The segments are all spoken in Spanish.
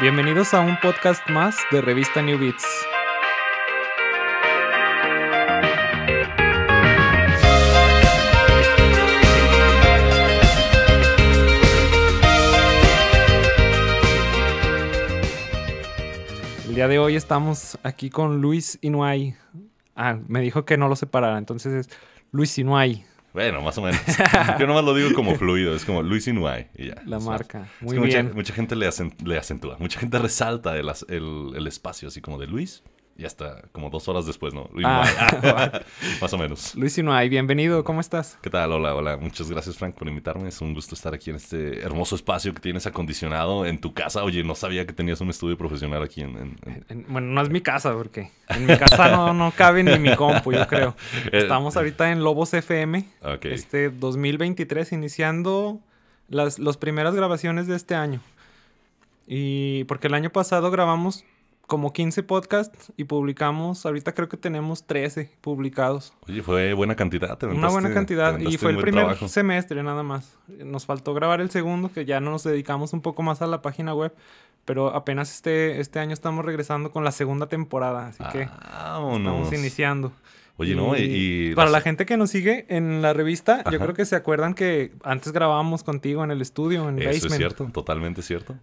Bienvenidos a un podcast más de Revista New Beats. El día de hoy estamos aquí con Luis Inuay. Ah, me dijo que no lo separara, entonces es Luis Inuay. Bueno, más o menos. Yo nomás lo digo como fluido, es como Luis Inuay y ya. La marca. más. Muy Es que bien. Mucha, mucha gente le, acen- le acentúa, mucha gente resalta el- el espacio, así como de Luis, y hasta como dos horas después, ¿no? Luis Ah. Más o menos. Luis Inuay, bienvenido, ¿cómo estás? ¿Qué tal? Hola, hola. Muchas gracias, Frank, por invitarme. Es un gusto estar aquí en este hermoso espacio que tienes acondicionado en tu casa. Oye, no sabía que tenías un estudio profesional aquí en... en- en- En- bueno, no es mi casa, porque en mi casa no, no cabe ni mi compu, yo creo. Eh, Estamos ahorita en Lobos FM, Ok. este 2023, iniciando las, las primeras grabaciones de este año. Y porque el año pasado grabamos como 15 podcasts y publicamos, ahorita creo que tenemos 13 publicados. Oye, fue buena cantidad. te Una buena cantidad. Y fue el primer trabajo. semestre nada más. Nos faltó grabar el segundo, que ya nos dedicamos un poco más a la página web. Pero apenas este, este año estamos regresando con la segunda temporada. Así que Vámonos. estamos iniciando. Oye, ¿no? Y, y para las- la gente que nos sigue en la revista, yo creo que se acuerdan que antes grabábamos contigo en el estudio, en Eso Basement. es cierto, totalmente cierto.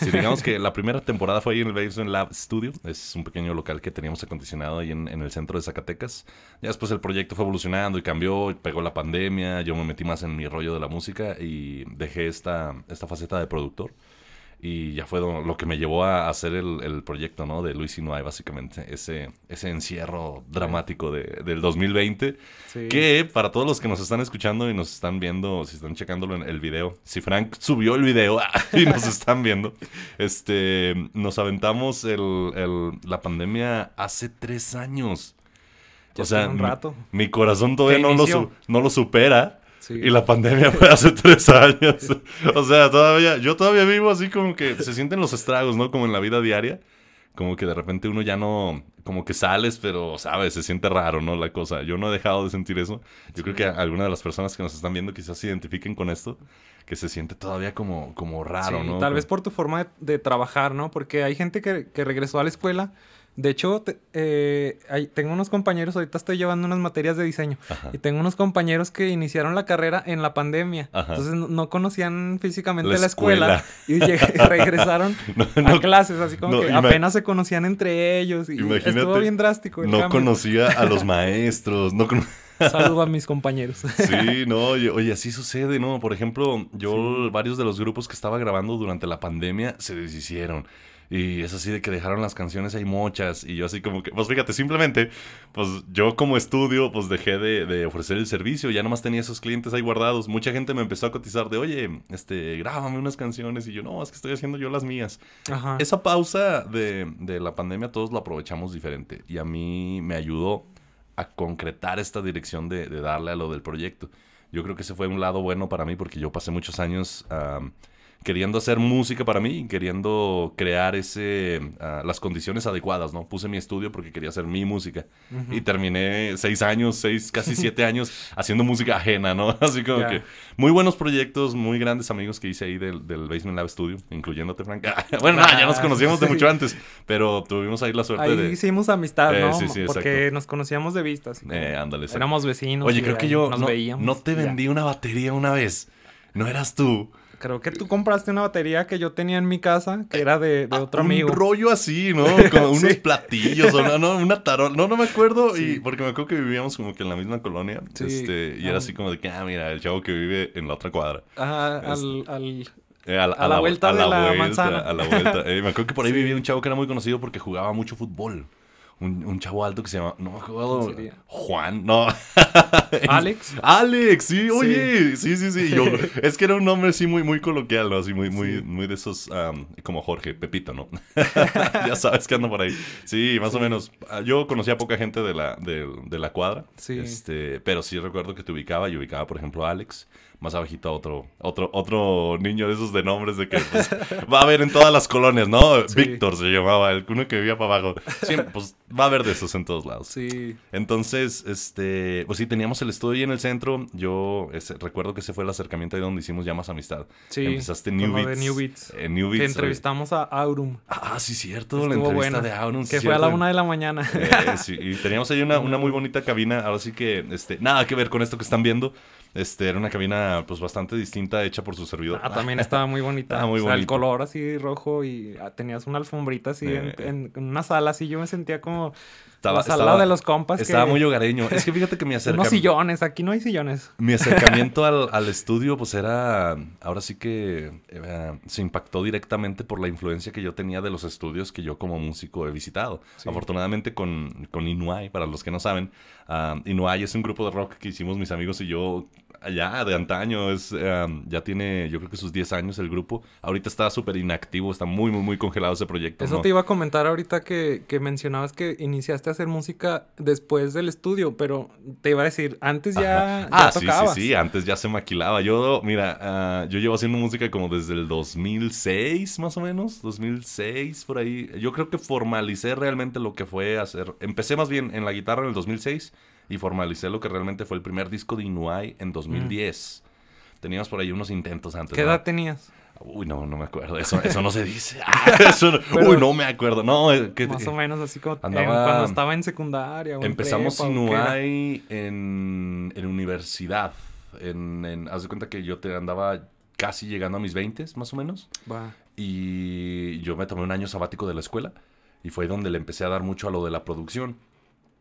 Si digamos que la primera temporada fue ahí en el Basement Lab Studio, es un pequeño local que teníamos acondicionado ahí en, en el centro de Zacatecas. Ya después el proyecto fue evolucionando y cambió, pegó la pandemia, yo me metí más en mi rollo de la música y dejé esta, esta faceta de productor. Y ya fue lo que me llevó a hacer el, el proyecto, ¿no? De Luis Inuay, básicamente. Ese, ese encierro dramático de, del 2020. Sí. Que para todos los que nos están escuchando y nos están viendo, si están checándolo en el video, si Frank subió el video y nos están viendo, este, nos aventamos el, el- la pandemia hace tres años. Ya o sea, un mi- rato. Mi, corazón todavía no lo, no lo supera. Sí. Y la pandemia fue hace tres años. O sea, todavía, yo todavía vivo así como que se sienten los estragos, ¿no? Como en la vida diaria. Como que de repente uno ya no, como que sales, pero, ¿sabes? Se siente raro, ¿no? La cosa. Yo no he dejado de sentir eso. Yo creo que algunas de las personas que nos están viendo quizás se identifiquen con esto, que se siente todavía como, como raro, Sí, ¿no? Tal vez por tu forma de, de trabajar, ¿no? Porque hay gente que, que regresó a la escuela. De hecho, te- eh, hay- tengo unos compañeros, ahorita estoy llevando unas materias de diseño. Ajá. Y tengo unos compañeros que iniciaron la carrera en la pandemia. Ajá. Entonces no, no conocían físicamente La la escuela. Y regresaron No, a clases, así como que apenas se conocían entre ellos. Y estuvo bien drástico. el no cambio. conocía a los maestros, no conocía... Saludo a mis compañeros. Sí, no, oye, oye, así sucede, ¿no? Por ejemplo, yo, varios de los grupos que estaba grabando durante la pandemia se deshicieron. Y es así de que dejaron las canciones ahí mochas. Y yo así como que, pues fíjate, simplemente, pues yo como estudio, pues dejé de, de ofrecer el servicio. Ya nomás tenía esos clientes ahí guardados. Mucha gente me empezó a cotizar de, oye, este, grábame unas canciones. Y yo, no, es que estoy haciendo yo las mías. Ajá. Esa pausa de, de la pandemia todos lo aprovechamos diferente y a mí me ayudó a concretar esta dirección de, de darle a lo del proyecto. Yo creo que ese fue un lado bueno para mí porque yo pasé muchos años queriendo hacer música para mí y queriendo crear ese, ah, las condiciones adecuadas, ¿no? Puse mi estudio porque quería hacer mi música y terminé seis años, seis, casi siete años haciendo música ajena, ¿no? Así como Ya. que muy buenos proyectos, muy grandes amigos que hice ahí del, del Basement Lab Studio, incluyéndote, Frank. bueno, no, ya nos Ah, conocíamos de sí. mucho antes, pero tuvimos ahí la suerte Ahí de... hicimos amistad, Eh, ¿no? sí, sí, Porque exacto. nos conocíamos de vista. así Eh, ándale. Éramos vecinos. Oye, creo que yo nos no, veíamos. no te ya. vendí una batería una vez. No eras tú. Creo que tú compraste una batería que yo tenía en mi casa, que era de, de otro Ah, un amigo. rollo así, ¿no? Como unos Sí. platillos o no, no, una tarola. No, no me acuerdo. Y porque me acuerdo que vivíamos como que en la misma colonia. Sí. Este, y Ah. era así como de que, ah, mira, el chavo que vive en la otra cuadra. Ajá, Es- al, al- Eh, a, A la vuelta de la manzana. A la vuelta. Eh, me acuerdo que por ahí vivía un chavo que era muy conocido porque jugaba mucho fútbol. Un, un chavo alto que se llama. No me. Juan, no. Alex. Alex, sí, oye, sí, sí, sí. Yo, es que era un nombre así muy, muy coloquial, ¿no? Así muy, muy, Sí. muy de esos, como Jorge, Pepito, ¿no? ya sabes que ando por ahí. Sí, más o menos. Ah, Yo conocía a poca gente de la, de, de la cuadra. Sí. Este, pero sí recuerdo que te ubicaba. Y ubicaba, por ejemplo, a Alex. Más abajito otro, otro, otro niño de esos de nombres de que pues, va a haber en todas las colonias, ¿no? Sí. Víctor se llamaba, el uno que vivía para abajo. Sí, pues Va a haber de esos en todos lados. Sí. Entonces, este, pues sí, teníamos el estudio ahí en el centro. Yo ese- recuerdo que ese fue el acercamiento ahí donde hicimos ya más amistad. Sí. Empezaste New de Beats. New Beats. En New Que Beats. entrevistamos a Aurum. Ah, sí, cierto. la Estuvo entrevista buena. de sí, que fue a la una de la mañana. Eh, sí, y teníamos ahí una, una muy bonita cabina. Ahora sí que, este, nada que ver con esto que están viendo. Este, era una cabina, pues, bastante distinta, hecha por su servidor. Ah, también estaba muy bonita. Ah, muy o sea, el color así rojo y ah, tenías una alfombrita así en- Eh. en, en una sala así. Yo me sentía como Estaba- la sala estaba- de los compas. Estaba que- muy hogareño. Es que fíjate que mi Unos acercamiento... sillones. Aquí no hay sillones. Mi acercamiento al, al estudio, pues era, ahora sí que eh, se impactó directamente por la influencia que yo tenía de los estudios que yo como músico he visitado. Sí. Afortunadamente con, con Inuai, para los que no saben, ah, Inuai es un grupo de rock que hicimos mis amigos y yo allá de antaño, es, eh, ya tiene yo creo que sus 10 años el grupo. Ahorita está súper inactivo, está muy, muy, muy congelado ese proyecto. Eso ¿no? te iba a comentar ahorita que, que mencionabas que iniciaste a hacer música después del estudio, pero te iba a decir, antes ya, ya Ah, sí, sí, sí, antes ya se maquilaba. Yo, mira, ah, yo llevo haciendo música como desde el 2006, más o menos, 2006, por ahí. Yo creo que formalicé realmente lo que fue hacer. Empecé más bien en la guitarra en el 2006 y formalicé lo que realmente fue el primer disco de Inuai en 2010. Teníamos por ahí unos intentos antes. ¿Qué ¿no? edad tenías? Uy, no, no me acuerdo. Eso, eso no se dice. Ah, eso no- Pero- Uy, no me acuerdo. No, eh, que- Más o menos así como en- andaba- cuando estaba en secundaria. o en Empezamos prepa, ¿o qué era? Inuai en, en universidad. En, en- haz de cuenta que yo te andaba casi llegando a mis 20 más o menos. Y yo me tomé un año sabático de la escuela. Y fue donde le empecé a dar mucho a lo de la producción.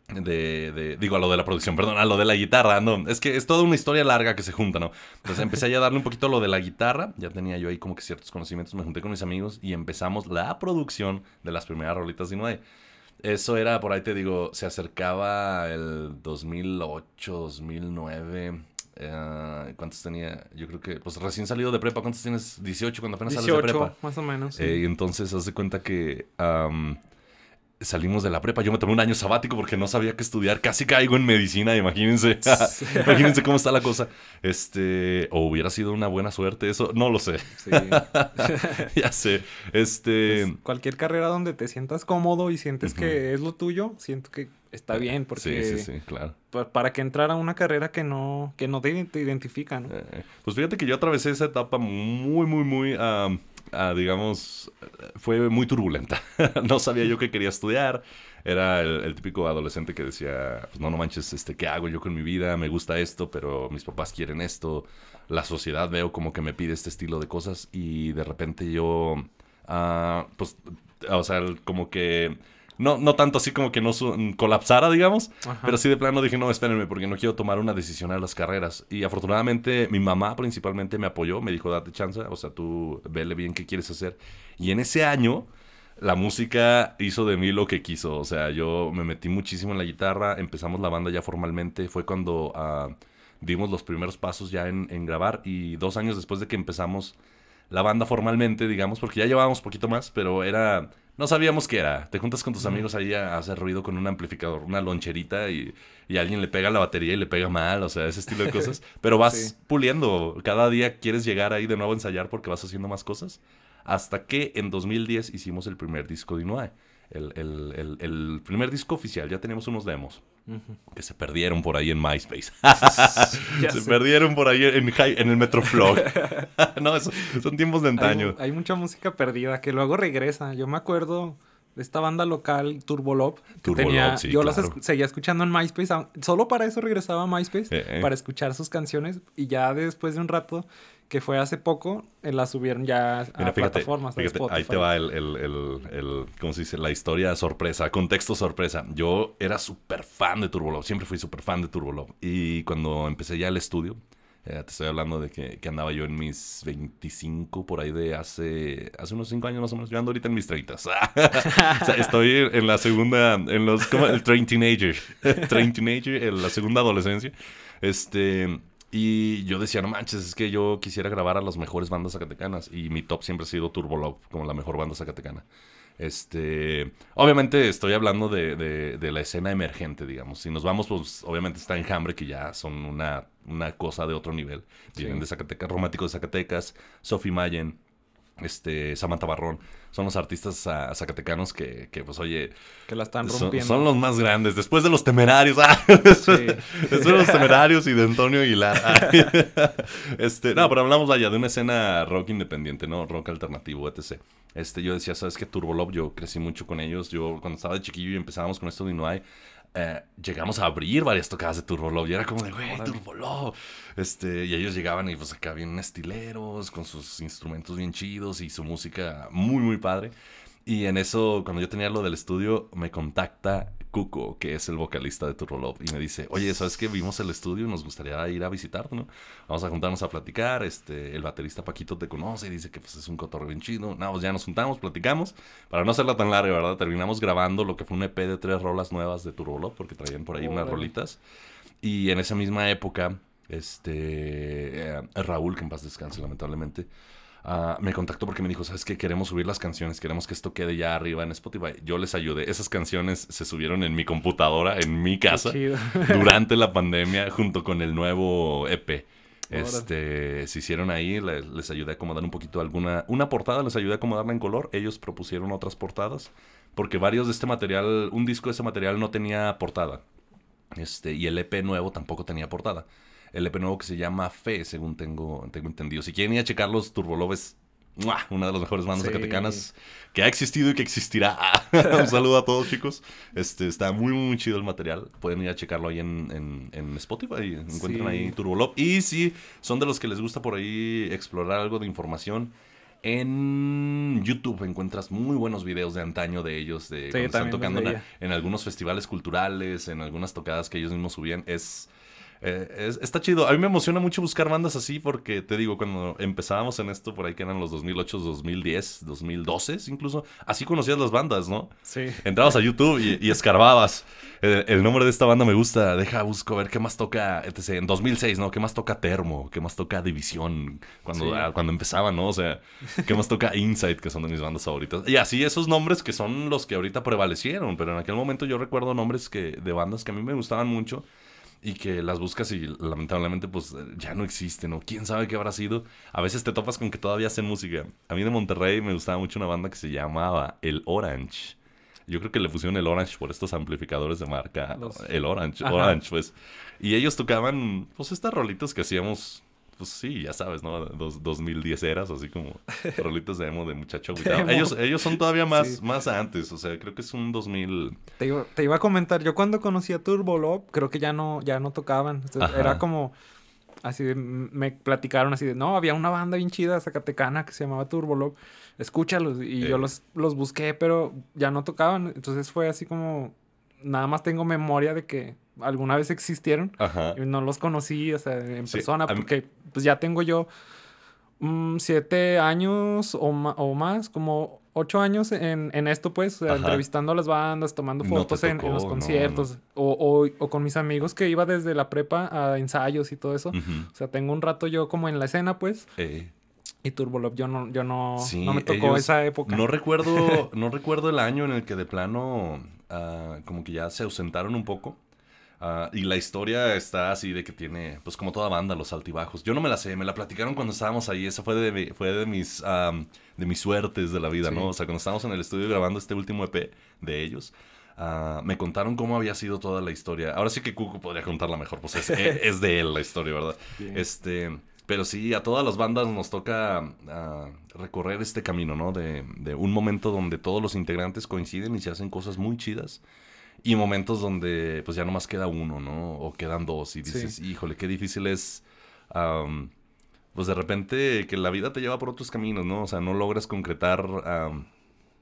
De, de- digo, a lo de la producción, perdón, a lo de la guitarra. No, es que es toda una historia larga que se junta, ¿no? Entonces empecé ya a darle un poquito a lo de la guitarra. Ya tenía yo ahí como que ciertos conocimientos. Me junté con mis amigos y empezamos la producción de las primeras rolitas de Inuai. Eso era, por ahí te digo, se acercaba el 2008, 2009. eh, ¿Cuántos tenía? Yo creo que, pues recién salido de prepa. ¿Cuántos tienes? 18 cuando apenas sales de 18, prepa. más o menos. sí. Eh, y entonces, haz de cuenta que salimos de la prepa. Yo me tomé un año sabático porque no sabía qué estudiar. Casi caigo en medicina, imagínense. imagínense cómo está la cosa. Este, o hubiera sido una buena suerte eso. No lo sé. Sí. ya sé. Este... Pues, cualquier carrera donde te sientas cómodo y sientes que es lo tuyo, siento que está bien, porque Sí, sí, sí, claro. pa- para que entrar a una carrera que no, que no te, identifica, ¿no? Eh, pues fíjate que yo atravesé esa etapa muy, muy, muy, digamos, fue muy turbulenta. no sabía yo qué quería estudiar. Era el, típico adolescente que decía, pues no, no manches, este, ¿qué hago yo con mi vida? Me gusta esto, pero mis papás quieren esto. La sociedad veo como que me pide este estilo de cosas y de repente yo, ah, pues, o sea, como que... No, no tanto así como que no su- colapsara, digamos, Ajá. pero sí de plano dije, no, espérenme, porque no quiero tomar una decisión a las carreras. Y afortunadamente mi mamá principalmente me apoyó, me dijo, date chance, o sea, tú vele bien qué quieres hacer. Y en ese año, la música hizo de mí lo que quiso. O sea, yo me metí muchísimo en la guitarra, empezamos la banda ya formalmente, fue cuando ah, dimos los primeros pasos ya en, en grabar y dos años después de que empezamos la banda formalmente, digamos, porque ya llevábamos poquito más, pero era... No sabíamos qué era. Te juntas con tus amigos ahí a hacer ruido con un amplificador, una loncherita y, y alguien le pega la batería y le pega mal, o sea, ese estilo de cosas. Pero vas Sí. puliendo. Cada día quieres llegar ahí de nuevo a ensayar porque vas haciendo más cosas. Hasta que en 2010 hicimos el primer disco de Inuai. El, el- el- el primer disco oficial. Ya teníamos unos demos que se perdieron por ahí en MySpace. Se sé. perdieron por ahí en, en el Metroflog. no, eso- son tiempos de antaño. hay mucha música perdida que luego regresa. Yo me acuerdo de esta banda local, Turbolop, Turbolop, tenía, sí, yo las claro. escu- seguía escuchando en MySpace, solo para eso regresaba a MySpace, Eh, eh. para escuchar sus canciones, y ya después de un rato, que fue hace poco, eh, las subieron ya a Mira, fíjate, plataformas. fíjate, ahí te va el, el, el, el- ¿cómo se dice? La historia sorpresa, contexto sorpresa. Yo era súper fan de Turbolove, siempre fui súper fan de Turbolove. Y cuando empecé ya el estudio, eh, te estoy hablando de que, que andaba yo en mis 25, por ahí de hace, hace unos 5 años más o menos. Yo ando ahorita en mis 30. o sea, estoy en la segunda, en los, ¿cómo? El train teenager. train teenager, en la segunda adolescencia. Este... Y yo decía, no manches, es que yo quisiera grabar a las mejores bandas zacatecanas. Y mi top siempre ha sido Turbo Love, como la mejor banda zacatecana. Este, obviamente estoy hablando de, de- de la escena emergente, digamos. Si nos vamos, pues obviamente está Enjambre, que ya son una, una cosa de otro nivel. Vienen Sí. de Zacatecas, Romántico de Zacatecas, Sophie Mayen, este, Samantha Barrón. Son los artistas ah, zacatecanos que, que, pues, oye... Que la están rompiendo. Son, los más grandes. Después de los temerarios. ah, después, Sí. después de los temerarios y de Antonio Aguilar. ah. este, no, pero hablamos allá de una escena rock independiente, ¿no? Rock alternativo, etc. Este, yo decía, ¿sabes qué? Turbolove, yo crecí mucho con ellos. Yo, cuando estaba de chiquillo y empezábamos con esto de Inuai, eh, llegamos a abrir varias tocadas de Turbolove. Y era como de, güey, Órale. Turbolove. Este, y ellos llegaban y pues acá bien estileros, con sus instrumentos bien chidos y su música muy, muy padre. Y en eso, cuando yo tenía lo del estudio, me contacta Cuco, que es el vocalista de Turbolove, y me dice, oye, ¿sabes qué? Vimos el estudio y nos gustaría ir a visitarte, ¿no? Vamos a juntarnos a platicar, este, el baterista Paquito te conoce y dice que pues es un cotorro bien chido. No, pues ya nos juntamos, platicamos, para no hacerla tan larga, ¿verdad? Terminamos grabando lo que fue un EP de tres rolas nuevas de Turbolove, porque traían por ahí unas rolitas. Y en esa misma época, este, eh, Raúl, que en paz descanse lamentablemente, ah, me contactó porque me dijo, ¿sabes qué? Queremos subir las canciones, queremos que esto quede ya arriba en Spotify. Yo les ayudé. Esas canciones se subieron en mi computadora, en mi casa, durante la pandemia, junto con el nuevo EP. Este, se hicieron ahí, le- les, ayudé a acomodar un poquito alguna, una portada, les ayudé a acomodarla en color, ellos propusieron otras portadas, porque varios de este material, un disco de este material no tenía portada, este, y el EP nuevo tampoco tenía portada. El EP nuevo que se llama Fe, según tengo, tengo entendido. Si quieren ir a checarlos, Turbolove es ¡mua! una de las mejores bandas Sí. zacatecanas que ha existido y que existirá. Un saludo a todos, chicos. Este, está muy, muy chido el material. Pueden ir a checarlo ahí en, en, en Spotify. Encuentran Sí. ahí Turbolove. Y si son de los que les gusta por ahí explorar algo de información, en YouTube encuentras muy buenos videos de antaño de ellos, de cuando están tocando en, en algunos festivales culturales, en algunas tocadas que ellos mismos subían. Es, eh, es- está chido. A mí me emociona mucho buscar bandas así porque te digo, cuando empezábamos en esto, por ahí que eran los 2008, 2010, 2012 incluso, así conocías las bandas, ¿no? Sí. Entrabas a YouTube y, y escarbabas. El, el nombre de esta banda me gusta. Deja, busco a ver qué más toca. etc. En 2006, ¿no? ¿Qué más toca Termo? ¿Qué más toca División? Cuando, Sí. ah, cuando empezaban, ¿no? O sea, ¿qué más toca Insight? Que son de mis bandas favoritas. Y así esos nombres que son los que ahorita prevalecieron. Pero en aquel momento yo recuerdo nombres que, de bandas que a mí me gustaban mucho. Y que las buscas y lamentablemente pues ya no existen. O quién sabe qué habrá sido. A veces te topas con que todavía hacen música. A mí de Monterrey me gustaba mucho una banda que se llamaba El Orange. Yo creo que le pusieron el Orange por estos amplificadores de marca. Los- El Orange, Ajá. Orange, pues. Y ellos tocaban, pues, estas rolitas que hacíamos, pues sí, ya sabes, ¿no? Dos, 2010 eras, así como rolitas de emo de muchacho. Ellos, ellos son todavía más, Sí. más antes, o sea, creo que es un 2000. Te iba, te iba a comentar, yo cuando conocí a Turbolove, creo que ya no, ya no tocaban. Entonces, era como, así de, m- me platicaron así de, no, había una banda bien chida zacatecana que se llamaba Turbolove, escúchalos. Y yo Eh. los, los busqué, pero ya no tocaban. Entonces fue así como, nada más tengo memoria de que alguna vez existieron. Ajá. Y no los conocí, o sea, en Sí, persona, mí- porque pues ya tengo yo mm, siete años o, más, como ocho años en, en esto, pues, Ajá. entrevistando a las bandas, tomando No fotos en, en los no, conciertos, O, o- o con mis amigos que iba desde la prepa a ensayos y todo eso. O sea, tengo un rato yo como en la escena, pues, Eh, y Turbolove yo no, yo no, Sí, no me tocó esa época. No recuerdo, no recuerdo el año en el que de plano ah, como que ya se ausentaron un poco. Ah, y la historia está así de que tiene, pues como toda banda, los altibajos. Yo no me la sé, me la platicaron cuando estábamos ahí. Esa fue de, mi- fue de mis am, de mis suertes de la vida, Sí. ¿no? O sea, cuando estábamos en el estudio grabando este último EP de ellos, ah, me contaron cómo había sido toda la historia. Ahora sí que Cuco podría contarla mejor, pues es, es de él la historia, ¿verdad? Bien. Este, pero sí, a todas las bandas nos toca ah, recorrer este camino, ¿no? De, de un momento donde todos los integrantes coinciden y se hacen cosas muy chidas. Y momentos donde pues ya nomás queda uno, ¿no? O quedan dos y dices, híjole, qué difícil es... pues de repente que la vida te lleva por otros caminos, ¿no? O sea, no logras concretar...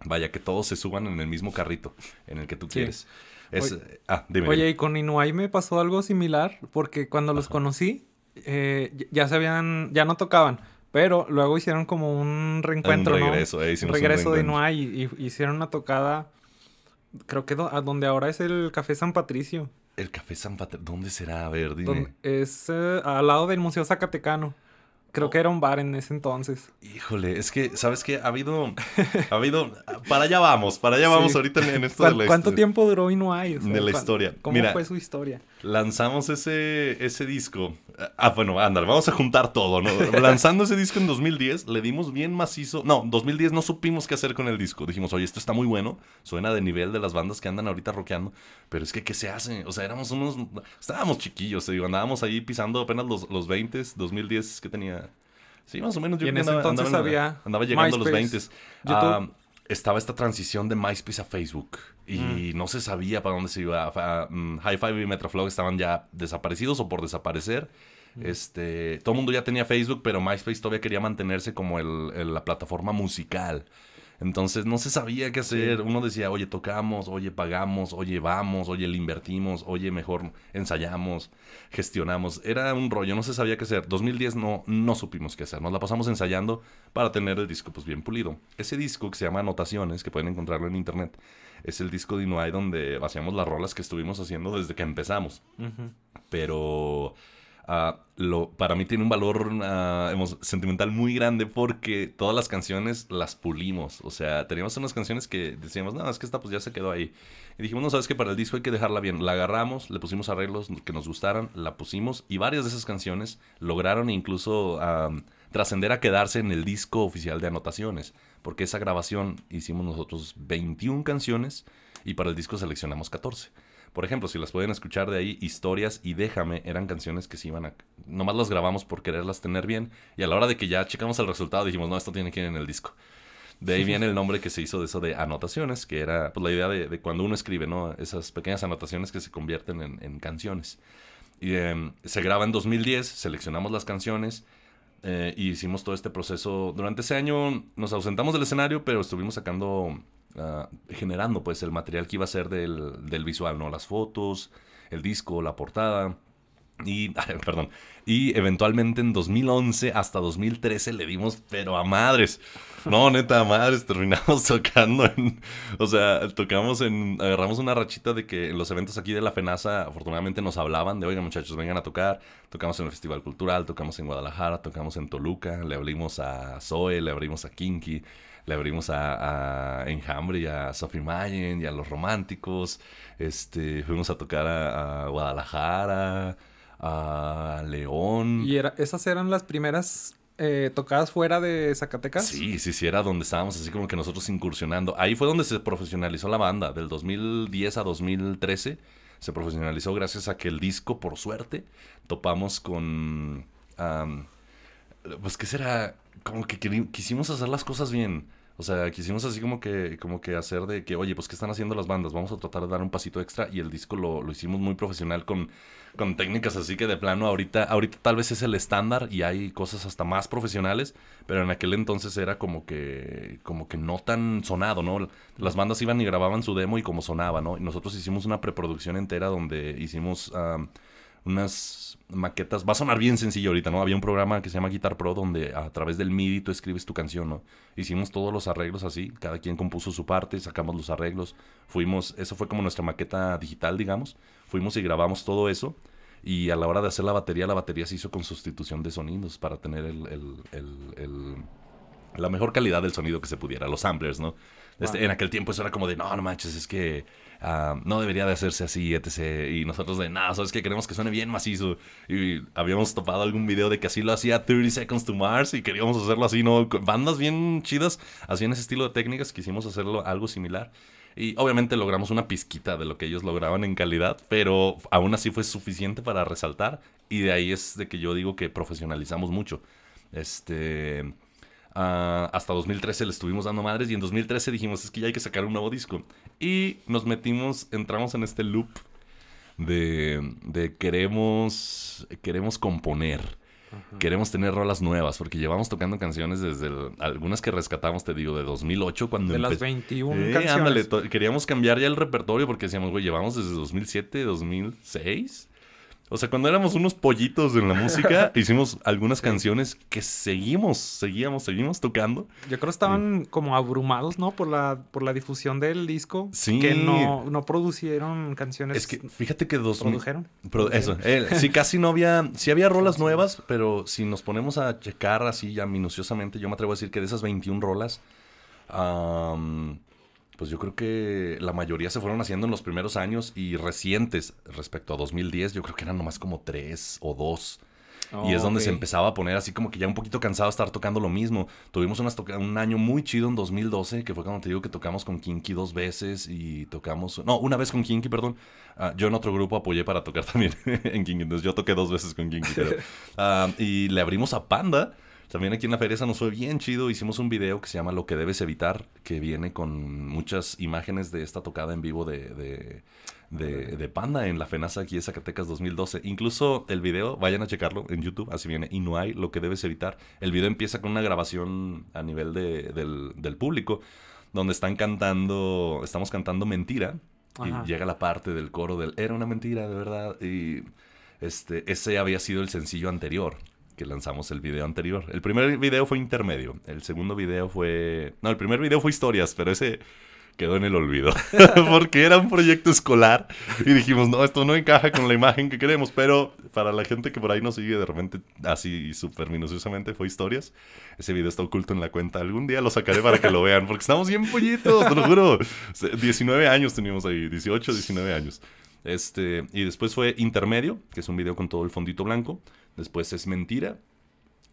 vaya, que todos se suban en el mismo carrito en el que tú Sí. quieres. Es, Oye- ah, dime. Oye, y con Inuai me pasó algo similar, porque cuando los conocí, eh, ya se habían, ya no tocaban, pero luego hicieron como un reencuentro, un ¿no? regreso, eh, hicimos un regreso de reencuentro. Inuai y, y hicieron una tocada, creo que do- a donde ahora es el Café San Patricio, El Café San Patricio, ¿dónde será? A ver, dime. es eh, al lado del Museo Zacatecano. Creo que era un bar en ese entonces. Híjole, es que, ¿sabes qué? Ha habido. Ha habido. Para allá vamos, para allá vamos Sí. ahorita en, esto ¿Cuán- de la ¿Cuánto historia. tiempo duró y no hay? O sea, De la ¿cuán- historia. ¿Cómo Mira. fue su historia? Lanzamos ese, ese disco. Ah, bueno, ándale, vamos a juntar todo, ¿no? Lanzando ese disco en 2010, le dimos bien macizo. No, 2010 no supimos qué hacer con el disco. Dijimos, oye, esto está muy bueno. Suena de nivel de las bandas que andan ahorita rockeando. Pero es que, ¿qué se hace? O sea, éramos unos. Estábamos chiquillos, te digo, andábamos ahí pisando apenas los, los 20, 2010, ¿qué tenía? Sí, más o menos. Y en ese entonces andaba, había andaba llegando a los MySpace, 20. YouTube. Ah, estaba esta transición de MySpace a Facebook y Mm. no se sabía para dónde se iba. Mm, High Five y Metroflog estaban ya desaparecidos o por desaparecer. Mm. Este, todo el mundo ya tenía Facebook, pero MySpace todavía quería mantenerse como el- el- la plataforma musical. Entonces no se sabía qué hacer. Uno decía, oye, tocamos, oye, pagamos, oye, vamos, oye, le invertimos, oye, mejor ensayamos, gestionamos. Era un rollo, no se sabía qué hacer. 2010 no, no supimos qué hacer. Nos la pasamos ensayando para tener el disco pues bien pulido. Ese disco que se llama Anotaciones, que pueden encontrarlo en internet, es el disco de Inuai donde vaciamos las rolas que estuvimos haciendo desde que empezamos pero lo, para mí tiene un valor ah, sentimental muy grande porque todas las canciones las pulimos. O sea, teníamos unas canciones que decíamos, no, es que esta pues ya se quedó ahí. Y dijimos, no, sabes que para el disco hay que dejarla bien. La agarramos, le pusimos arreglos que nos gustaran, la pusimos y varias de esas canciones lograron incluso ah, trascender a quedarse en el disco oficial de anotaciones. Porque esa grabación hicimos nosotros 21 canciones y para el disco seleccionamos 14. Por ejemplo, si las pueden escuchar de ahí, Historias y Déjame eran canciones que se iban a... Nomás las grabamos por quererlas tener bien. Y a la hora de que ya checamos el resultado dijimos, no, esto tiene que ir en el disco. De ahí viene el nombre que se hizo de eso de anotaciones, que era pues, la idea de, cuando uno escribe, ¿no? Esas pequeñas anotaciones que se convierten en, en canciones. Y em, se graba en 2010, seleccionamos las canciones eh, y hicimos todo este proceso. Durante ese año nos ausentamos del escenario, pero estuvimos sacando, ah, generando pues el material que iba a ser del, del visual, ¿no? Las fotos, el disco, la portada. Y, ay, perdón, y eventualmente en 2011 hasta 2013 le dimos, pero a madres. No, neta, a madres, terminamos tocando en, o sea, tocamos en, agarramos una rachita de que en los eventos aquí de la FENASA, afortunadamente nos hablaban de, oigan muchachos, vengan a tocar. Tocamos en el Festival Cultural, tocamos en Guadalajara, tocamos en Toluca, le abrimos a Zoe, le abrimos a Kinky, le abrimos a, a Enjambre y a Sophie Mayen y a Los Románticos. Este, fuimos a tocar a, a Guadalajara, a León. ¿Y era, esas eran las primeras eh, tocadas fuera de Zacatecas? Sí, sí, sí, era donde estábamos así como que nosotros incursionando. Ahí fue donde se profesionalizó la banda, del 2010 a 2013. Se profesionalizó gracias a que el disco, por suerte, topamos con... pues, ¿qué será? Como que quisimos hacer las cosas bien. O sea, quisimos así como que, como que hacer de que, oye, pues, ¿qué están haciendo las bandas? Vamos a tratar de dar un pasito extra. Y el disco lo, lo hicimos muy profesional con, con técnicas así que de plano ahorita, ahorita tal vez es el estándar y hay cosas hasta más profesionales, pero en aquel entonces era como que, como que no tan sonado, ¿no? Las bandas iban y grababan su demo y como sonaba, ¿no? Y nosotros hicimos una preproducción entera donde hicimos unas maquetas, va a sonar bien sencillo ahorita, ¿no? Había un programa que se llama Guitar Pro donde a través del MIDI tú escribes tu canción, ¿no? Hicimos todos los arreglos así, cada quien compuso su parte, sacamos los arreglos, fuimos, eso fue como nuestra maqueta digital, digamos, fuimos y grabamos todo eso y a la hora de hacer la batería, la batería se hizo con sustitución de sonidos para tener el, el- el- la mejor calidad del sonido que se pudiera, los samplers, ¿no? Este, Wow. En aquel tiempo eso era como de, no, no manches, es que ah, no debería de hacerse así, etc. Y nosotros de, nada, ¿sabes que Queremos que suene bien macizo. Y habíamos topado algún video de que así lo hacía 30 Seconds to Mars y queríamos hacerlo así, ¿no? Bandas bien chidas, hacían ese estilo de técnicas, quisimos hacerlo algo similar. Y obviamente logramos una pizquita de lo que ellos lograban en calidad, pero aún así fue suficiente para resaltar. Y de ahí es de que yo digo que profesionalizamos mucho. Este. Ah, hasta 2013 le estuvimos dando madres y en 2013 dijimos, es que ya hay que sacar un nuevo disco. Y nos metimos, entramos en este loop de, de queremos, queremos componer. Queremos tener rolas nuevas porque llevamos tocando canciones desde el- algunas que rescatamos, te digo, de 2008 cuando De las empe- 21 Eh, canciones. ándale, queríamos cambiar ya el repertorio porque decíamos, güey, llevamos desde 2007, 2006. O sea, cuando éramos unos pollitos en la música, hicimos algunas canciones que seguimos, seguíamos, seguimos tocando. Yo creo que estaban como abrumados, ¿no? Por la, por la difusión del disco. Sí. Que no, no producieron canciones. Es que fíjate que dos... ¿Produjeron? Pro- eso, eh, sí, casi no había, sí había rolas nuevas, pero si nos ponemos a checar así ya minuciosamente, yo me atrevo a decir que de esas 21 rolas, pues yo creo que la mayoría se fueron haciendo en los primeros años y recientes respecto a 2010, yo creo que eran nomás como tres o dos. y es donde se empezaba a poner así como que ya un poquito cansado de estar tocando lo mismo. Tuvimos unas un año muy chido en 2012, que fue cuando te digo que tocamos con Kinky dos veces y tocamos... No, una vez con Kinky, perdón. Ah, yo en otro grupo apoyé para tocar también en Kinky, entonces yo toqué dos veces con Kinky. pero, ah, y le abrimos a Panda. También aquí en la feria esa nos fue bien chido. Hicimos un video que se llama Lo que debes evitar, que viene con muchas imágenes de esta tocada en vivo de, de, de- de Panda en la FENASA aquí de Zacatecas 2012. Incluso el video, vayan a checarlo en YouTube, así viene. Y no hay lo que debes evitar. El video empieza con una grabación a nivel de- del, del público, donde están cantando, estamos cantando mentira. Ajá. Y llega la parte del coro del era una mentira, de verdad. Y este, ese había sido el sencillo anterior, que lanzamos el video anterior. El primer video fue intermedio. El segundo video fue. No, el primer video fue historias, pero ese quedó en el olvido. Porque era un proyecto escolar. Y dijimos, no, esto no encaja con la imagen que queremos. Pero para la gente que por ahí nos sigue de repente así súper minuciosamente fue historias. Ese video está oculto en la cuenta. Algún día lo sacaré para que lo vean. Porque estamos bien pollitos, te lo juro. 19 años teníamos ahí. 18, 19 años. Este, y después fue Intermedio, que es un video con todo el fondito blanco. Después es Mentira,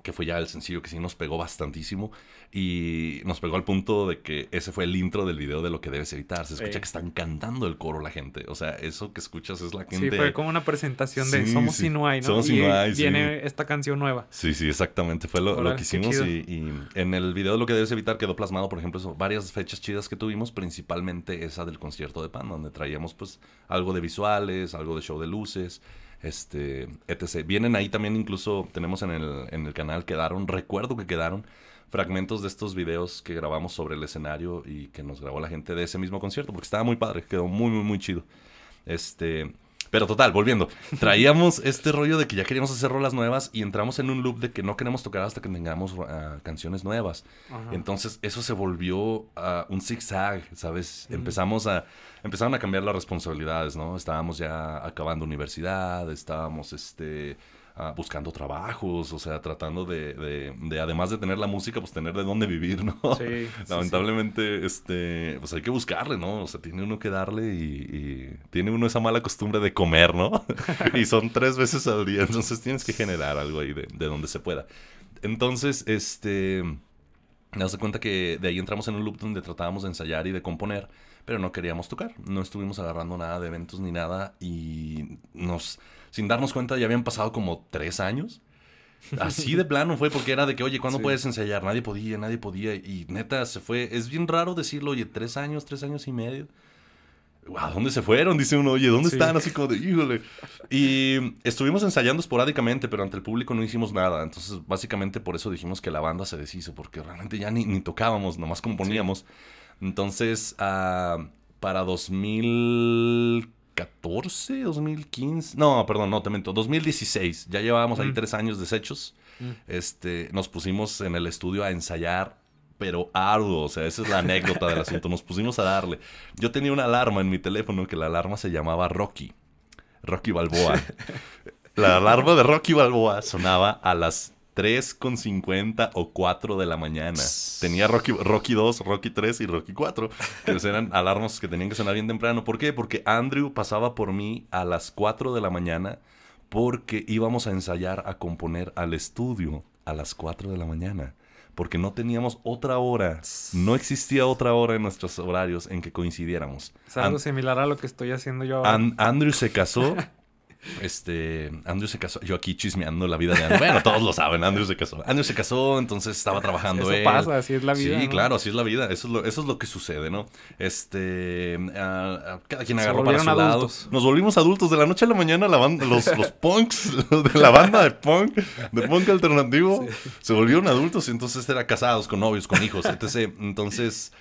que fue ya el sencillo que sí nos pegó bastantísimo. Y nos pegó al punto de que ese fue el intro del video de lo que debes evitar. Se escucha Sí. que están cantando el coro la gente. O sea, eso que escuchas es la Sí, gente. fue como una presentación de Sí, Somos sí. Inuay, ¿no? Somos y Inuay, sí. viene esta canción nueva. Sí, sí, exactamente. Fue lo, que hicimos. y en el video de lo que debes evitar quedó plasmado, por ejemplo, eso, varias fechas chidas que tuvimos, principalmente esa del concierto de Pan, donde traíamos pues algo de visuales, algo de show de luces, este, etc. Vienen ahí también, incluso tenemos en el, en el canal, quedaron, recuerdo que quedaron fragmentos de estos videos que grabamos sobre el escenario y que nos grabó la gente de ese mismo concierto, porque estaba muy padre, quedó muy, muy, muy chido. Este, pero total, volviendo. Traíamos este rollo de que ya queríamos hacer rolas nuevas y entramos en un loop de que no queremos tocar hasta que tengamos ah, canciones nuevas. Ajá. Entonces eso se volvió ah, un zigzag, ¿sabes? Empezamos a empezaron a cambiar las responsabilidades, ¿no? Estábamos ya acabando universidad, estábamos este ah, buscando trabajos, o sea, tratando de, de- de, además de tener la música, pues tener de dónde vivir, ¿no? Sí, sí, Lamentablemente, este, pues hay que buscarle, ¿no? O sea, tiene uno que darle y, y tiene uno esa mala costumbre de comer, ¿no? y son tres veces al día, entonces tienes que generar algo ahí de, de donde se pueda. Entonces, este, me das cuenta que de ahí entramos en un loop donde tratábamos de ensayar y de componer, pero no queríamos tocar, no estuvimos agarrando nada de eventos ni nada y nos, sin darnos cuenta, ya habían pasado como tres años. Así de plano fue porque era de que, oye, ¿cuándo Sí. puedes ensayar? Nadie podía, nadie podía. Y neta, se fue. Es bien raro decirlo, oye, tres años, tres años y medio. ¿A dónde se fueron? Dice uno, oye, ¿dónde Sí. están? Así como de, híjole. Y estuvimos ensayando esporádicamente, pero ante el público no hicimos nada. Entonces, básicamente por eso dijimos que la banda se deshizo, porque realmente ya ni, ni tocábamos, nomás componíamos. Entonces, ah, para 2014, 2015, no, perdón, no, te miento, 2016, ya llevábamos ahí Mm. tres años deshechos. Mm. Este, nos pusimos en el estudio a ensayar, pero arduo, o sea, esa es la anécdota del asunto. Nos pusimos a darle. Yo tenía una alarma en mi teléfono que la alarma se llamaba Rocky, Rocky Balboa. La alarma de Rocky Balboa sonaba a las 3.50 o 4 de la mañana. Tenía Rocky, Rocky 2, Rocky 3 y Rocky 4, que pues eran alarmas que tenían que sonar bien temprano. ¿Por qué? Porque Andrew pasaba por mí a las 4 de la mañana porque íbamos a ensayar a componer al estudio a las 4 de la mañana. Porque no teníamos otra hora, no existía otra hora en nuestros horarios en que coincidiéramos. Es algo similar a lo que estoy haciendo yo ahora. An- Andrew se casó. Este, Andrew se casó. Yo aquí chismeando la vida de Andrew. Bueno, todos lo saben, Andrew se casó. Andrew se casó, entonces estaba trabajando Eso él. pasa, así es la vida. Sí, ¿no? claro, así es la vida. Eso es lo, eso es lo que sucede, ¿no? Este, ah, cada quien agarró para su lado. Nos volvimos adultos de la noche a la mañana. La banda, los, los punks de la banda de punk, de punk alternativo, se volvieron adultos y entonces eran casados, con novios, con hijos, etc. Entonces,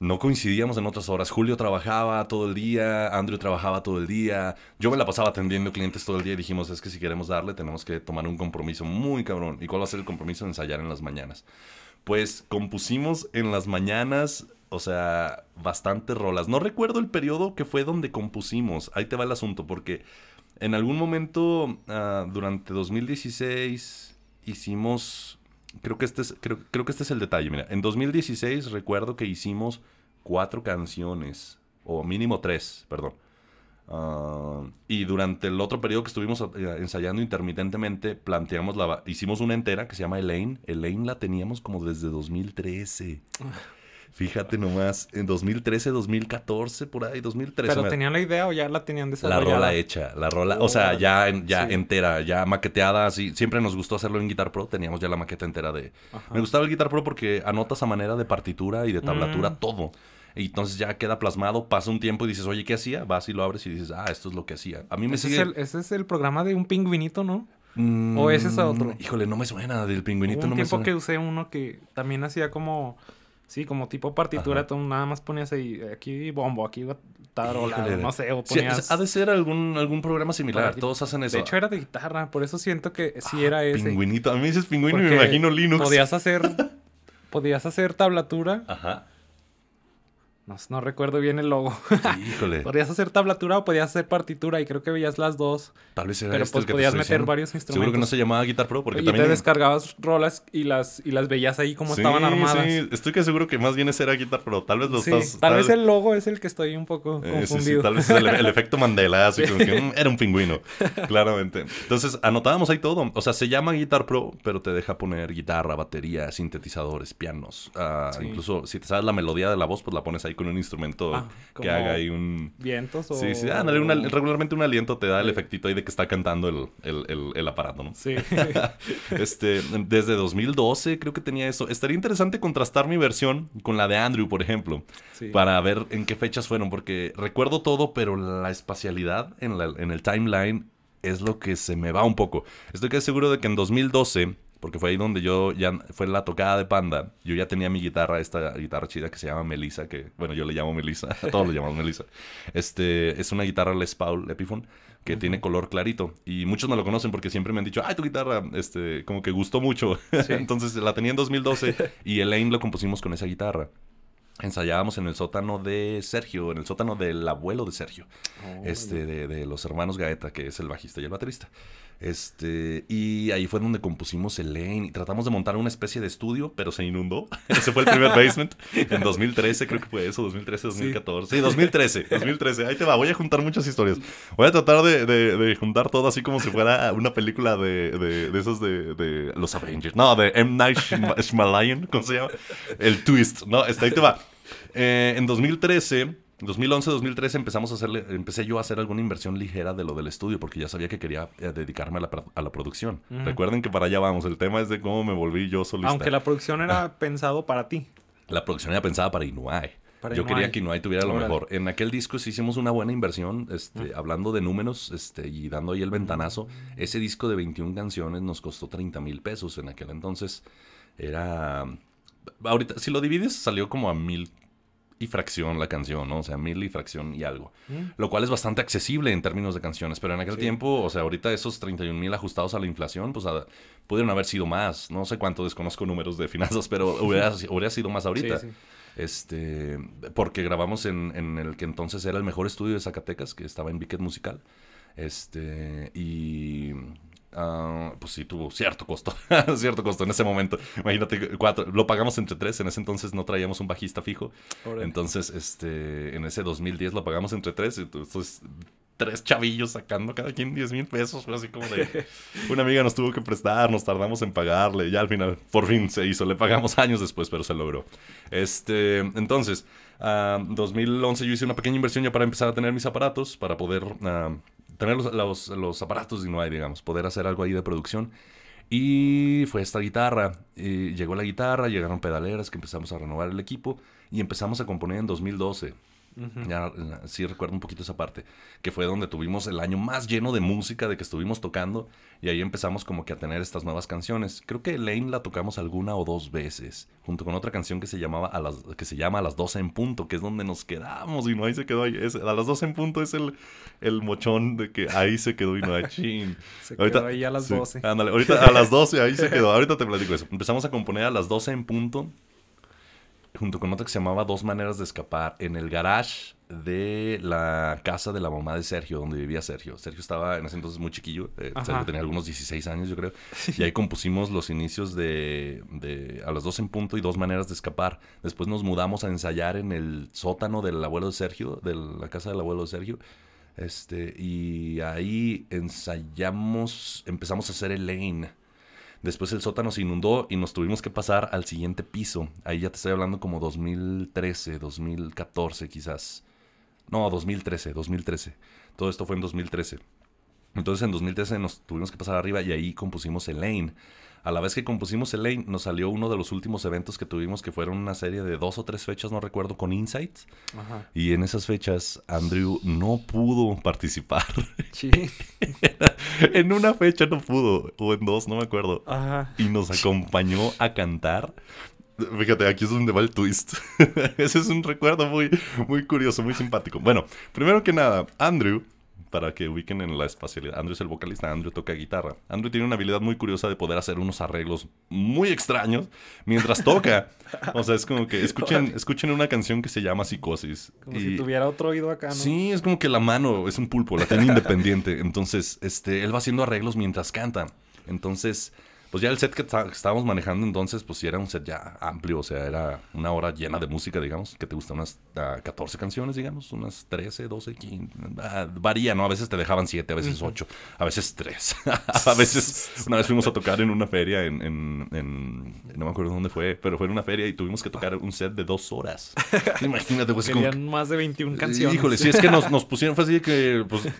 no coincidíamos en otras horas. Julio trabajaba todo el día, Andrew trabajaba todo el día, yo me la pasaba atendiendo clientes todo el día y dijimos, es que si queremos darle tenemos que tomar un compromiso muy cabrón. ¿Y cuál va a ser el compromiso? Ensayar en las mañanas. Pues compusimos en las mañanas, o sea, bastantes rolas. No recuerdo el periodo que fue donde compusimos, ahí te va el asunto, porque en algún momento ah, durante 2016 hicimos creo que este es, creo, creo, que este es el detalle. Mira, en 2016 recuerdo que hicimos cuatro canciones, o mínimo tres, perdón. Ah, y durante el otro periodo que estuvimos eh, ensayando intermitentemente, planteamos la, hicimos una entera que se llama Elaine. Elaine la teníamos como desde 2013. Fíjate nomás, en 2013, 2014, por ahí, 2013. ¿Pero tenían la idea o ya la tenían desarrollada? La rola hecha, la rola, o sea, ya, ya entera, ya maqueteada, así. Siempre nos gustó hacerlo en Guitar Pro, teníamos ya la maqueta entera de... Me gustaba el Guitar Pro porque anotas a manera de partitura y de tablatura mm. todo. Y entonces ya queda plasmado, pasa un tiempo y dices, oye, ¿qué hacía? Vas y lo abres y dices, ah, esto es lo que hacía. A mí me ese sigue... Es el, ese es el programa de un pingüinito, ¿no? ¿O ese es otro? Mm, híjole, no me suena del pingüinito. un no tiempo me que usé uno que también hacía como Sí, como tipo partitura, tú nada más ponías ahí, aquí bombo, aquí tarola, no sé, o ponías... ha de ser algún, algún programa similar, todos hacen eso. De hecho era de guitarra, por eso siento que sí ah, era ese. Pingüinito, a mí dices pingüino y me imagino Linux. Podías hacer, podías hacer tablatura. Ajá. No, recuerdo bien el logo. Híjole. podías hacer tablatura o podías hacer partitura y creo que veías las dos. Tal vez era Pero este pues podías meter varios instrumentos. Seguro que no se llamaba Guitar Pro porque y también... te descargabas rolas y las, y las veías ahí como estaban armadas. Sí, estoy que seguro que más bien ese era Guitar Pro. Tal vez lo estás... Tal, vez el logo es el que estoy un poco eh, confundido. tal vez es el, efecto Mandela, así como que mm, era un pingüino, claramente. Entonces anotábamos ahí todo. O sea, se llama Guitar Pro, pero te deja poner guitarra, batería, sintetizadores, pianos. Ah, incluso si te sabes la melodía de la voz, pues la pones ahí con un instrumento que haga ahí un... ¿Vientos o...? Sí, sí, regularmente un aliento te da el efectito ahí de que está cantando el, aparato, ¿no? Sí. este, desde 2012 creo que tenía eso. Estaría interesante contrastar mi versión con la de Andrew, por ejemplo, para ver en qué fechas fueron, porque recuerdo todo, pero la espacialidad en, la, en el timeline es lo que se me va un poco. Estoy casi seguro de que en 2012 porque fue ahí donde yo ya fue la tocada de Panda. Yo ya tenía mi guitarra, esta guitarra chida que se llama Melissa, que bueno, yo le llamo Melissa, a todos le llamamos Melissa. Este es una guitarra Les Paul Epiphone que tiene color clarito y muchos me lo conocen porque siempre me han dicho, "Ay, tu guitarra este como que gustó mucho." Entonces la tenía en 2012 y Elaine lo compusimos con esa guitarra ensayábamos en el sótano de Sergio, en el sótano del abuelo de Sergio, este, de, de, los hermanos Gaeta, que es el bajista y el baterista. Este, y ahí fue donde compusimos el lane y tratamos de montar una especie de estudio, pero se inundó. Ese fue el primer basement en 2013, creo que fue eso, 2013, 2014. Sí, 2013, 2013. Ahí te va, voy a juntar muchas historias. Voy a tratar de, de, juntar todo así como si fuera una película de, de, de esos de, los Avengers. No, de M. Night Shyamalan, ¿cómo se llama? El twist, ¿no? Este, ahí te va. Eh, en 2013 2011-2013 empezamos a hacerle, empecé yo a hacer alguna inversión ligera de lo del estudio porque ya sabía que quería eh, dedicarme a la, a la producción. Recuerden que para allá vamos, el tema es de cómo me volví yo solista. Aunque la producción era ah. pensado para ti. La producción era pensada para Inuai. yo quería que Inuai tuviera lo mejor. En aquel disco sí hicimos una buena inversión, este, hablando de números este, y dando ahí el ventanazo. Ese disco de 21 canciones nos costó 30 mil pesos en aquel entonces. Era... Ahorita, si lo divides, salió como a mil y fracción la canción, ¿no? O sea, mil y fracción y algo. Mm. Lo cual es bastante accesible en términos de canciones. Pero en aquel tiempo, o sea, ahorita esos 31 mil ajustados a la inflación, pues pudieron haber sido más. No sé cuánto desconozco números de finanzas, pero hubiera, sido más ahorita. este, porque grabamos en, en, el que entonces era el mejor estudio de Zacatecas, que estaba en Biquet Musical. Este, y Ah, pues sí, tuvo cierto costo, cierto costo en ese momento. Imagínate, cuatro, lo pagamos entre tres, en ese entonces no traíamos un bajista fijo. Entonces, este, en ese 2010 lo pagamos entre tres, entonces tres chavillos sacando cada quien 10 mil pesos, fue así como de... Una amiga nos tuvo que prestar, nos tardamos en pagarle, ya al final, por fin se hizo, le pagamos años después, pero se logró. Este, entonces, uh, 2011 yo hice una pequeña inversión ya para empezar a tener mis aparatos, para poder tener los, los, aparatos y no hay, digamos, poder hacer algo ahí de producción. Y fue esta guitarra. llegó la guitarra, llegaron pedaleras que empezamos a renovar el equipo y empezamos a componer en 2012. Ya, eh, sí recuerdo un poquito esa parte, que fue donde tuvimos el año más lleno de música, de que estuvimos tocando, y ahí empezamos como que a tener estas nuevas canciones. Creo que Lane la tocamos alguna o dos veces, junto con otra canción que se, llamaba a las, que se llama A las 12 en punto, que es donde nos quedamos, y no ahí se quedó, ahí, a las 12 en punto es el, el mochón de que ahí se quedó y no hay chin. Se quedó ahí a las 12. ándale, ahorita a las 12 ahí se quedó, ahorita te platico eso. Empezamos a componer a las 12 en punto junto con otra que se llamaba Dos Maneras de Escapar, en el garage de la casa de la mamá de Sergio, donde vivía Sergio. Sergio estaba en ese entonces muy chiquillo, eh, Sergio tenía algunos 16 años, yo creo. Y ahí compusimos los inicios de, de, A las dos en punto y Dos Maneras de Escapar. Después nos mudamos a ensayar en el sótano del abuelo de Sergio, de la casa del abuelo de Sergio. Este, y ahí ensayamos, empezamos a hacer el lane Después el sótano se inundó y nos tuvimos que pasar al siguiente piso. Ahí ya te estoy hablando como 2013, 2014 quizás. No, 2013, 2013. Todo esto fue en 2013. Entonces en 2013 nos tuvimos que pasar arriba y ahí compusimos Elaine. A la vez que compusimos Elaine, nos salió uno de los últimos eventos que tuvimos, que fueron una serie de dos o tres fechas, no recuerdo, con Insights. Y en esas fechas, Andrew no pudo participar. Sí. en una fecha no pudo, o en dos, no me acuerdo. Ajá. Y nos acompañó a cantar. Fíjate, aquí es donde va el twist. Ese es un recuerdo muy, muy curioso, muy simpático. Bueno, primero que nada, Andrew para que ubiquen en la espacialidad. Andrew es el vocalista, Andrew toca guitarra. Andrew tiene una habilidad muy curiosa de poder hacer unos arreglos muy extraños mientras toca. o sea, es como que escuchen, escuchen una canción que se llama Psicosis. Como si tuviera otro oído acá, ¿no? Sí, es como que la mano es un pulpo, la tiene independiente. Entonces, este, él va haciendo arreglos mientras canta. Entonces, pues ya el set que estábamos manejando entonces, pues sí era un set ya amplio, o sea, era una hora llena de música, digamos, que te gustan unas 14 ah, canciones, digamos, unas 13, 12, 15, varía, ¿no? A veces te dejaban 7, a veces 8, a veces 3, a veces, una vez fuimos a tocar en una feria en, en, no me acuerdo dónde fue, pero fue en una feria y tuvimos que tocar un set de dos horas. Imagínate, pues Querían más de 21 canciones. Híjole, sí, es que nos, nos pusieron, fue así que, pues, eh,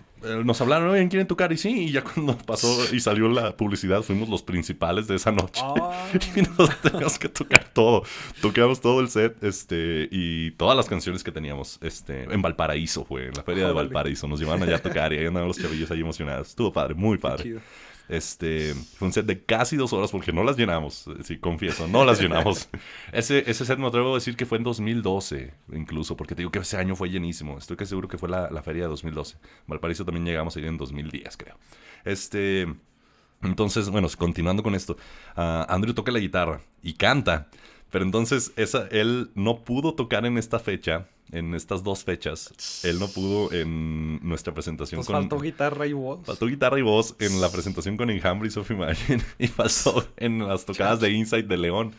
nos hablaron, oye, ¿quieren tocar? Y sí, y ya cuando pasó y salió la publicidad, fuimos los principales de esa noche. Ah. y nos teníamos que tocar todo. Tocamos todo el set, este, y todas las canciones que teníamos, este, en Valparaíso fue, en la feria de Valparaíso. Nos llevaron allá a tocar y ahí andaban los chavillos ahí emocionados. Estuvo padre, muy padre. Este, fue un set de casi dos horas porque no las llenamos, sí, confieso, no las llenamos. ese, ese set me atrevo a decir que fue en 2012, incluso, porque te digo que ese año fue llenísimo. Estoy que seguro que fue la, la feria de 2012. Valparaíso también llegamos a ir en 2010, creo. Este, entonces, bueno, continuando con esto, ah, Andrew toca la guitarra y canta, pero entonces esa, él no pudo tocar en esta fecha, en estas dos fechas. Él no pudo en nuestra presentación pues con... Faltó guitarra y voz. Faltó guitarra y voz en la presentación con Enjambre y Sophie Martin y pasó en las tocadas de Inside de León.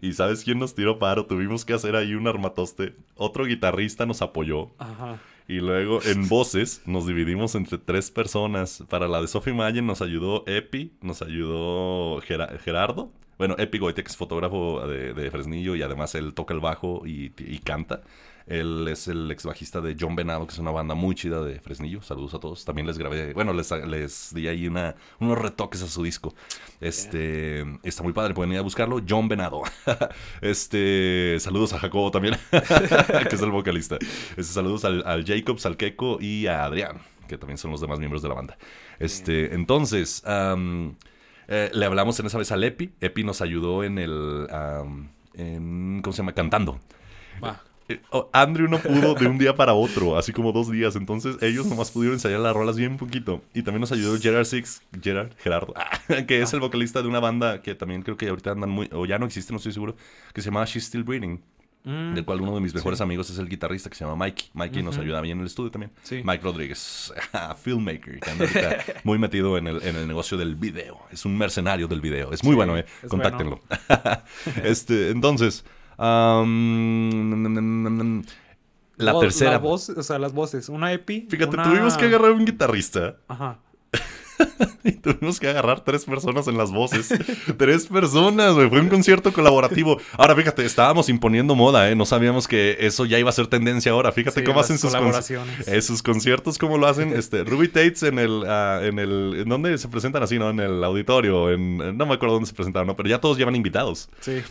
¿Y sabes quién nos tiró paro? Tuvimos que hacer ahí un armatoste. Otro guitarrista nos apoyó. Ajá. Y luego en voces nos dividimos entre tres personas. Para la de Sophie Mayen nos ayudó Epi, nos ayudó Gerardo. Bueno, Epi Goite, que es fotógrafo de, Fresnillo y además él toca el bajo y, canta. Él es el ex bajista de John Venado, que es una banda muy chida de Fresnillo. Saludos a todos. También les grabé, bueno, les, les di ahí una, unos retoques a su disco. Este, está muy padre, pueden ir a buscarlo. John Venado. este, saludos a Jacobo también, que es el vocalista. Este, saludos al, al Jacob, al Keko y a Adrián, que también son los demás miembros de la banda. Este, entonces, eh, le hablamos en esa vez al Epi. Epi nos ayudó en el, en, ¿cómo se llama? Cantando. Va. Eh, oh, Andrew no pudo de un día para otro, así como dos días. Entonces ellos nomás pudieron ensayar las rolas bien poquito. Y también nos ayudó Gerard Six, Gerard, Gerardo, que es el vocalista de una banda que también creo que ahorita andan muy, o ya no existe, no estoy seguro, que se llama She's Still Breathing. Mm. Del cual uno de mis mejores amigos es el guitarrista que se llama Mikey. Mikey nos ayuda bien en el estudio también. Mike Rodríguez, filmmaker, que anda muy metido en el, en el, negocio del video. Es un mercenario del video. Es muy bueno, ¿eh? Contáctenlo. este, entonces, la tercera. o sea, las voces. Una EPI. Fíjate, tuvimos que agarrar un guitarrista. Ajá. y tuvimos que agarrar tres personas en las voces. tres personas, güey. Fue un concierto colaborativo. Ahora, fíjate, estábamos imponiendo moda, ¿eh? No sabíamos que eso ya iba a ser tendencia ahora. Fíjate Sí, cómo hacen sus, con- colaboraciones. eh, sus conciertos, cómo lo hacen. Este, Ruby Tates en el, ah, en el... ¿En dónde se presentan así, no? En el auditorio. En, no me acuerdo dónde se presentaron, ¿no? Pero ya todos llevan invitados. Sí.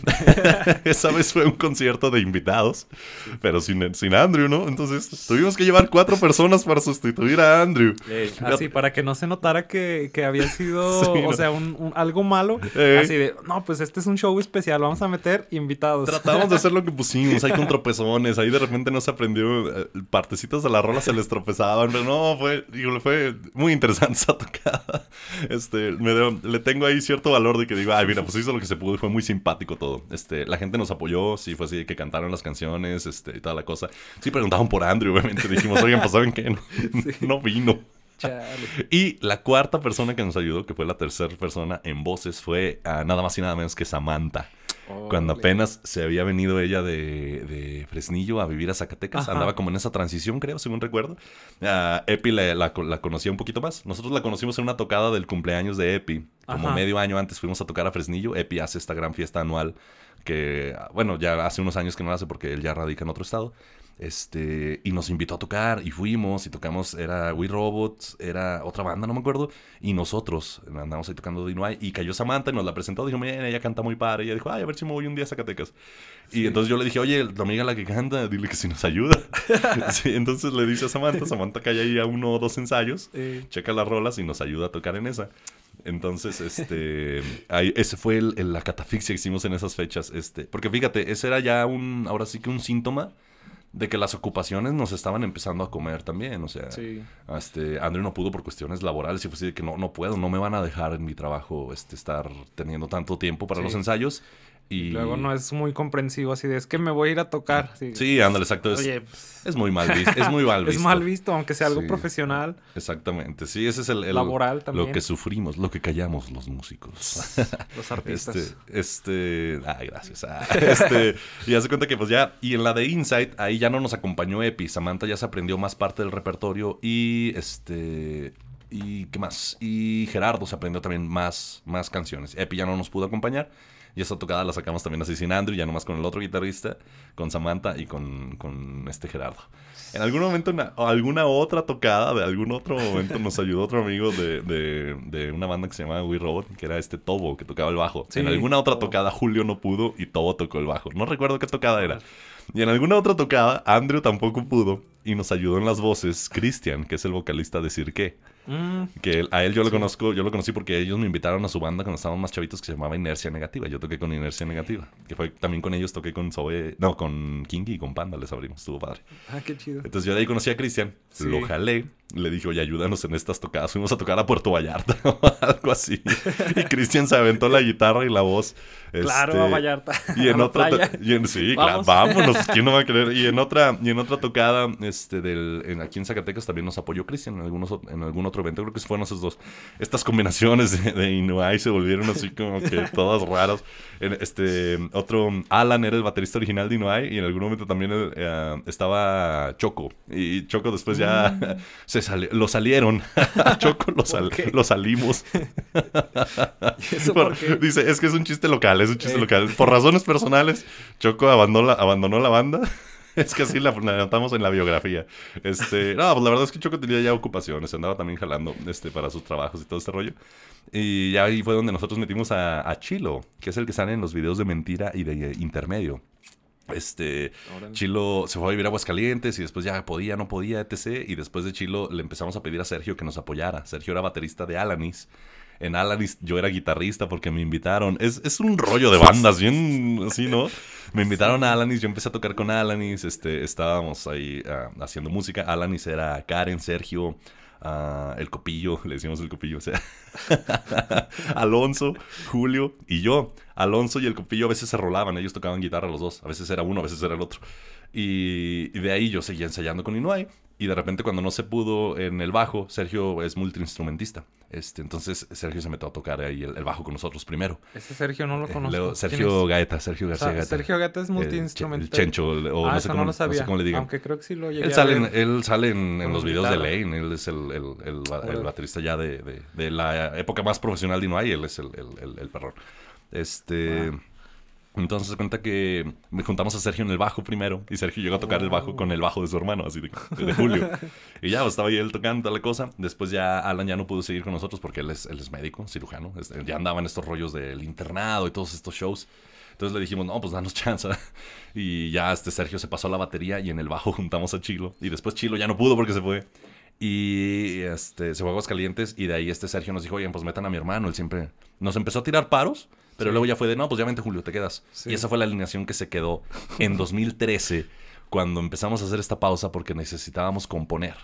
Esa vez fue un concierto de invitados, pero sin, sin Andrew, ¿no? Entonces tuvimos que llevar cuatro personas para sustituir a Andrew. Así, para que no se notara que, que había sido, Sí, o no. sea, un, un- algo malo. Eh. Así de, no, pues este es un show especial, vamos a meter invitados. Tratamos de hacer lo que pusimos, ahí con tropezones, ahí de repente no se aprendió, eh, partecitas de la rola se les tropezaban, pero no, fue, híjole, fue muy interesante esa tocada. Este, me dio- le tengo ahí cierto valor de que digo, ay, mira, pues hizo lo que se pudo y fue muy simpático todo. Este, la gente nos apoyó, sí, fue así que cantaron las canciones, este, y toda la cosa. Sí preguntaban por Andrew, obviamente, dijimos, oigan, pues ¿saben qué? No, no vino. Chale. Y la cuarta persona que nos ayudó, que fue la tercera persona en voces, fue nada más y nada menos que Samantha. Cuando apenas se había venido ella de, de Fresnillo a vivir a Zacatecas, Ajá. andaba como en esa transición, creo, según recuerdo. Ah, Epi la, la- la conocía un poquito más. Nosotros la conocimos en una tocada del cumpleaños de Epi. Como Ajá. medio año antes fuimos a tocar a Fresnillo. Epi hace esta gran fiesta anual que, ah, bueno, ya hace unos años que no la hace porque él ya radica en otro estado. Este, y nos invitó a tocar y fuimos y tocamos, era We Robots, era otra banda, no me acuerdo, y nosotros andamos ahí tocando Dinuay y cayó Samantha y nos la presentó, dijo, mira, ella canta muy padre, y ella dijo, ay, a ver si me voy un día a Zacatecas. Y entonces yo le dije, oye, tu amiga la que canta, dile que si nos ayuda. Sí, entonces le dice a Samantha, Samantha cae ahí a uno o dos ensayos, Eh, checa las rolas y nos ayuda a tocar en esa. Entonces, este, ahí, ese fue el- el- la catafixia que hicimos en esas fechas, este, porque fíjate, ese era ya un, ahora sí que un síntoma de que las ocupaciones nos estaban empezando a comer también, o sea, sí. este, Andrew no pudo por cuestiones laborales y fue así de que no, no puedo, no me van a dejar en mi trabajo, este, estar teniendo tanto tiempo para Sí. los ensayos y Luego no es muy comprensivo así de, es que me voy a ir a tocar. Sí, Sí, ándale, exacto, es, Oye, pues, es muy mal visto, es muy mal es visto. mal visto, aunque sea algo Sí. profesional, Exactamente, sí, ese es el, el- laboral también. lo que sufrimos, lo que callamos los músicos. Los artistas. Este, este, ay, gracias. ah, este, y hace cuenta que pues ya, y en la de Insight, ahí ya no nos acompañó Epi, Samantha ya se aprendió más parte del repertorio y este, y qué más, y Gerardo se aprendió también más, más canciones. Epi ya no nos pudo acompañar. Y esa tocada la sacamos también así sin Andrew, ya nomás con el otro guitarrista, con Samantha y con, con este Gerardo. En algún momento, en a- o alguna otra tocada, de algún otro momento, nos ayudó otro amigo de, de, de una banda que se llamaba We Robot, que era este Tobo, que tocaba el bajo. Sí, en alguna otra tocada, Julio no pudo y Tobo tocó el bajo. No recuerdo qué tocada era. Y en alguna otra tocada, Andrew tampoco pudo y nos ayudó en las voces Christian, que es el vocalista de Cirque. Mm, Que él- a él yo lo conozco, yo lo conocí porque ellos me invitaron a su banda cuando estábamos más chavitos que se llamaba Inercia Negativa. Yo toqué con Inercia Negativa. Que fue también con ellos toqué con Zoe, no, con Kinky y con Panda les abrimos, estuvo padre. ah, qué chido. Entonces yo de ahí conocí a Cristian, Sí. lo jalé, le dije, oye, ayúdanos en estas tocadas. Fuimos a tocar a Puerto Vallarta o algo así. Y Cristian se aventó la guitarra y la voz. Claro, este, a Vallarta. y en a otra y en- sí, claro, Vamos. vámonos, ¿quién no va a querer? Y en otra, y en otra tocada, este, del, en- aquí en Zacatecas también nos apoyó Cristian en algunos en algún otro evento, creo que fueron esos dos. Estas combinaciones de, de Inuai se volvieron así como que todas raras. En- Este, otro, Alan era el baterista original de Inuai y en algún momento también eh, estaba Choco. Y Choco después ya se sali- lo salieron. Choco lo, sal- qué? lo salimos. ¿Y eso Por- por qué? Dice, es que es un chiste local, es un chiste Eh. local. Por razones personales, Choco abandonó la, abandonó la banda. Es que así la, la notamos en la biografía. Este, no, pues la verdad es que Choco tenía ya ocupaciones, andaba también jalando este, para sus trabajos y todo este rollo. Y ya ahí fue donde nosotros metimos a, a Chilo, que es el que sale en los videos de mentira y de intermedio. Este, Órale. Chilo se fue a vivir a Aguascalientes y después ya podía, no podía, etc. Y después de Chilo le empezamos a pedir a Sergio que nos apoyara. Sergio era baterista de Alanis. En Alanis yo era guitarrista porque me invitaron. Es, es un rollo de bandas, bien así, ¿no? Me invitaron a Alanis, yo empecé a tocar con Alanis, este, estábamos ahí ah, haciendo música. Alanis era Karen, Sergio, el Copillo, le decíamos el Copillo, o sea, Alonso, Julio y yo. Alonso y el Copillo a veces se rolaban, ellos tocaban guitarra los dos, a veces era uno, a veces era el otro. Y, de ahí yo seguía ensayando con Inuai. Y de repente cuando no se pudo en el bajo, Sergio es multiinstrumentista. Este, entonces Sergio se metió a tocar ahí el, el bajo con nosotros primero. Ese Sergio no lo Eh, conozco. luego ¿Quién Sergio? Gaeta, Sergio O García sea, Gaeta. Sergio Gata es El, Che- multiinstrumental. el Chencho, o ah, no, sé eso cómo, no lo no sé sabía. cómo le digan. Aunque creo que sí lo llegué Él a sale, en, ver. él sale en, en los videos guitarra. de Lane, él es el, el, el, el baterista ya de, de, de la época más profesional de Inuay, él es el, el, el, el perrón. Este... Entonces se cuenta que me juntamos a Sergio en el bajo primero y Sergio llegó a tocar el bajo con el bajo de su hermano, así de, Julio. y ya, pues, estaba ahí él tocando la cosa. Después ya Alan ya no pudo seguir con nosotros porque él es, él es médico, cirujano. Este, ya andaba en estos rollos del internado y todos estos shows. Entonces le dijimos, no, pues danos chance. Y ya este Sergio se pasó a la batería y en el bajo juntamos a Chilo. Y después Chilo ya no pudo porque se fue. Y este, se fue a Aguascalientes y de ahí este Sergio nos dijo, oye, pues metan a mi hermano. Él siempre nos empezó a tirar paros, pero Sí. luego ya fue de, no, pues ya vente Julio, te quedas. Sí. Y esa fue la alineación que se quedó en 2013 cuando empezamos a hacer esta pausa porque necesitábamos componer.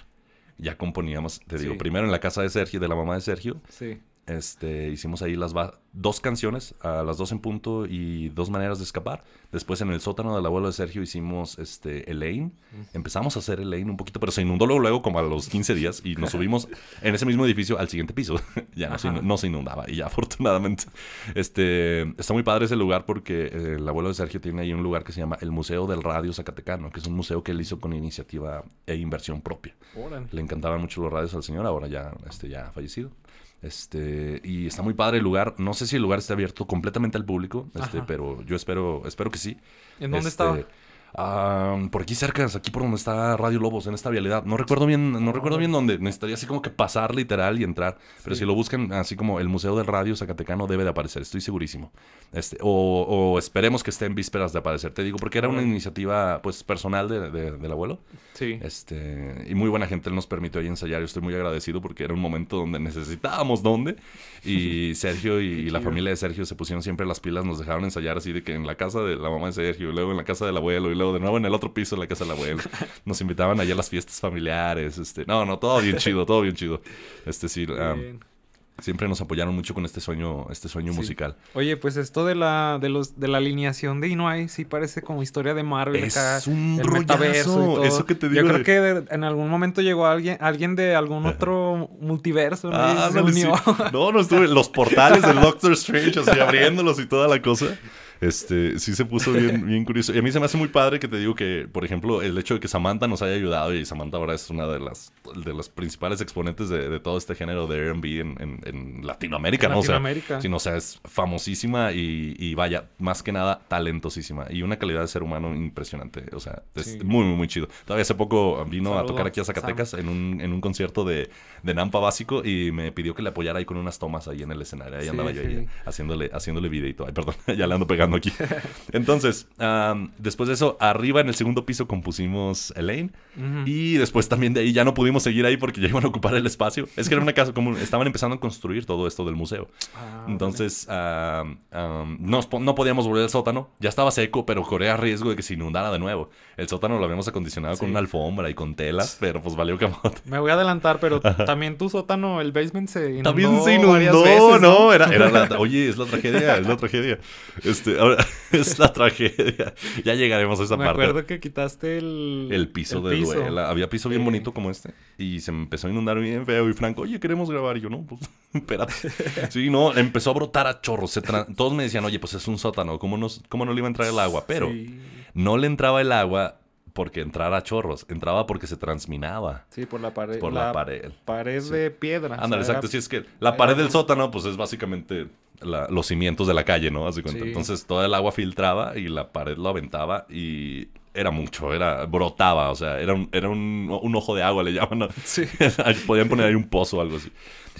Ya componíamos, te digo, Sí. primero en la casa de Sergio, de la mamá de Sergio, Sí. Este, hicimos ahí las dos canciones, a las dos en punto y dos maneras de escapar. Después en el sótano del abuelo de Sergio hicimos este, Elaine. Empezamos a hacer Elaine un poquito, pero se inundó luego, luego como a los 15 días y nos subimos en ese mismo edificio al siguiente piso. ya no se, no inundaba y ya afortunadamente. Este, está muy padre ese lugar porque eh, el abuelo de Sergio tiene ahí un lugar que se llama el Museo del Radio Zacatecano, que es un museo que él hizo con iniciativa e inversión propia. Le encantaban mucho los radios al señor, ahora ya, este, ya ha fallecido. Este, y está muy padre el lugar. No sé si el lugar está abierto completamente al público, este, Ajá. pero yo espero, espero que sí. ¿En dónde Este, estaba? Ah, por aquí cerca, aquí por donde está Radio Lobos, en esta vialidad. No recuerdo bien, no recuerdo bien dónde. Necesitaría así como que pasar literal y entrar. Pero Sí. si lo buscan así como el Museo del Radio Zacatecano debe de aparecer, estoy segurísimo. Este, o, o esperemos que esté en vísperas de aparecer. Te digo, porque era una iniciativa pues personal de- de- del abuelo. Sí. Este, y muy buena gente él nos permitió ahí ensayar. Yo estoy muy agradecido porque era un momento donde necesitábamos dónde. Y Sergio y, y la familia de Sergio se pusieron siempre las pilas, nos dejaron ensayar así de que en la casa de la mamá de Sergio, y luego en la casa del abuelo, y luego de nuevo en el otro piso en la casa del abuelo. Nos invitaban allá a las fiestas familiares. Este, no, no, todo bien chido, todo bien chido. Este sí, siempre nos apoyaron mucho con este sueño, este sueño Sí. musical. Oye, pues esto de la, de los, de la alineación de Inuai sí parece como historia de Marvel Es acá. un el metaverso y rollazo, todo. eso que te Yo digo creo de- que de- en algún momento llegó alguien, alguien de algún otro multiverso, ¿no? Ah, se sí. unió. No, no estuve. Los portales del Doctor Strange, así abriéndolos y toda la cosa. Este, sí se puso bien, bien curioso. Y a mí se me hace muy padre que te digo que, por ejemplo, el hecho de que Samantha nos haya ayudado y Samantha ahora es una de las, de las principales exponentes de, de todo este género de R&B en, en- en Latinoamérica, En ¿no? O sea, Latinoamérica. sí, no, o sea, es famosísima y, y vaya, más que nada, talentosísima. Y una calidad de ser humano impresionante. O sea, es Sí. muy, muy, muy chido. Todavía hace poco vino a Saludos, tocar aquí a Zacatecas en un, en un concierto de, de Nampa básico y me pidió que le apoyara ahí con unas tomas ahí en el escenario. Ahí Sí, andaba yo sí. ahí haciéndole, haciéndole videito. Ay, perdón, ya le ando pegando aquí. Entonces, am, después de eso, arriba en el segundo piso compusimos Elaine. Ujú. Y después también de ahí ya no pudimos seguir ahí porque ya iban a ocupar el espacio. Es que era una casa común. Estaban empezando a construir todo esto del museo. Ah, Entonces, am, nos po- no podíamos volver al sótano. Ya estaba seco, pero corría riesgo de que se inundara de nuevo. El sótano lo habíamos acondicionado con una alfombra y con telas, pero pues valió camote. Me voy a adelantar, pero también tu sótano, el basement se inundó. También se varias inundó, veces, ¿no? Era, era la, oye, es la tragedia, es la tragedia. Este, ahora, es la tragedia. Ya llegaremos a esa Me parte. acuerdo que quitaste el... El piso el de piso. duela. Había piso bien Sí. bonito como este. Y se me empezó a inundar bien feo. Y Franco, oye, queremos grabar. Y yo, no, pues, espérate. Sí, no, empezó a brotar a chorros. Se Todos me decían, oye, pues es un sótano. ¿Cómo, nos... ¿Cómo no le iba a entrar el agua? Pero Sí, no le entraba el agua porque entrara a chorros. Entraba porque se transminaba sí, por la pared. por la, pared. pared Sí. de piedra. o Ándale, sea, exacto. era- Sí, es que la era- pared del sótano, pues es básicamente la- los cimientos de la calle, ¿no? Así. Sí. Entonces toda el agua filtraba y la pared lo aventaba y era mucho, era brotaba, o sea, era un, era un, un ojo de agua, le llaman. ¿no? Sí. Podían poner ahí un pozo o algo así.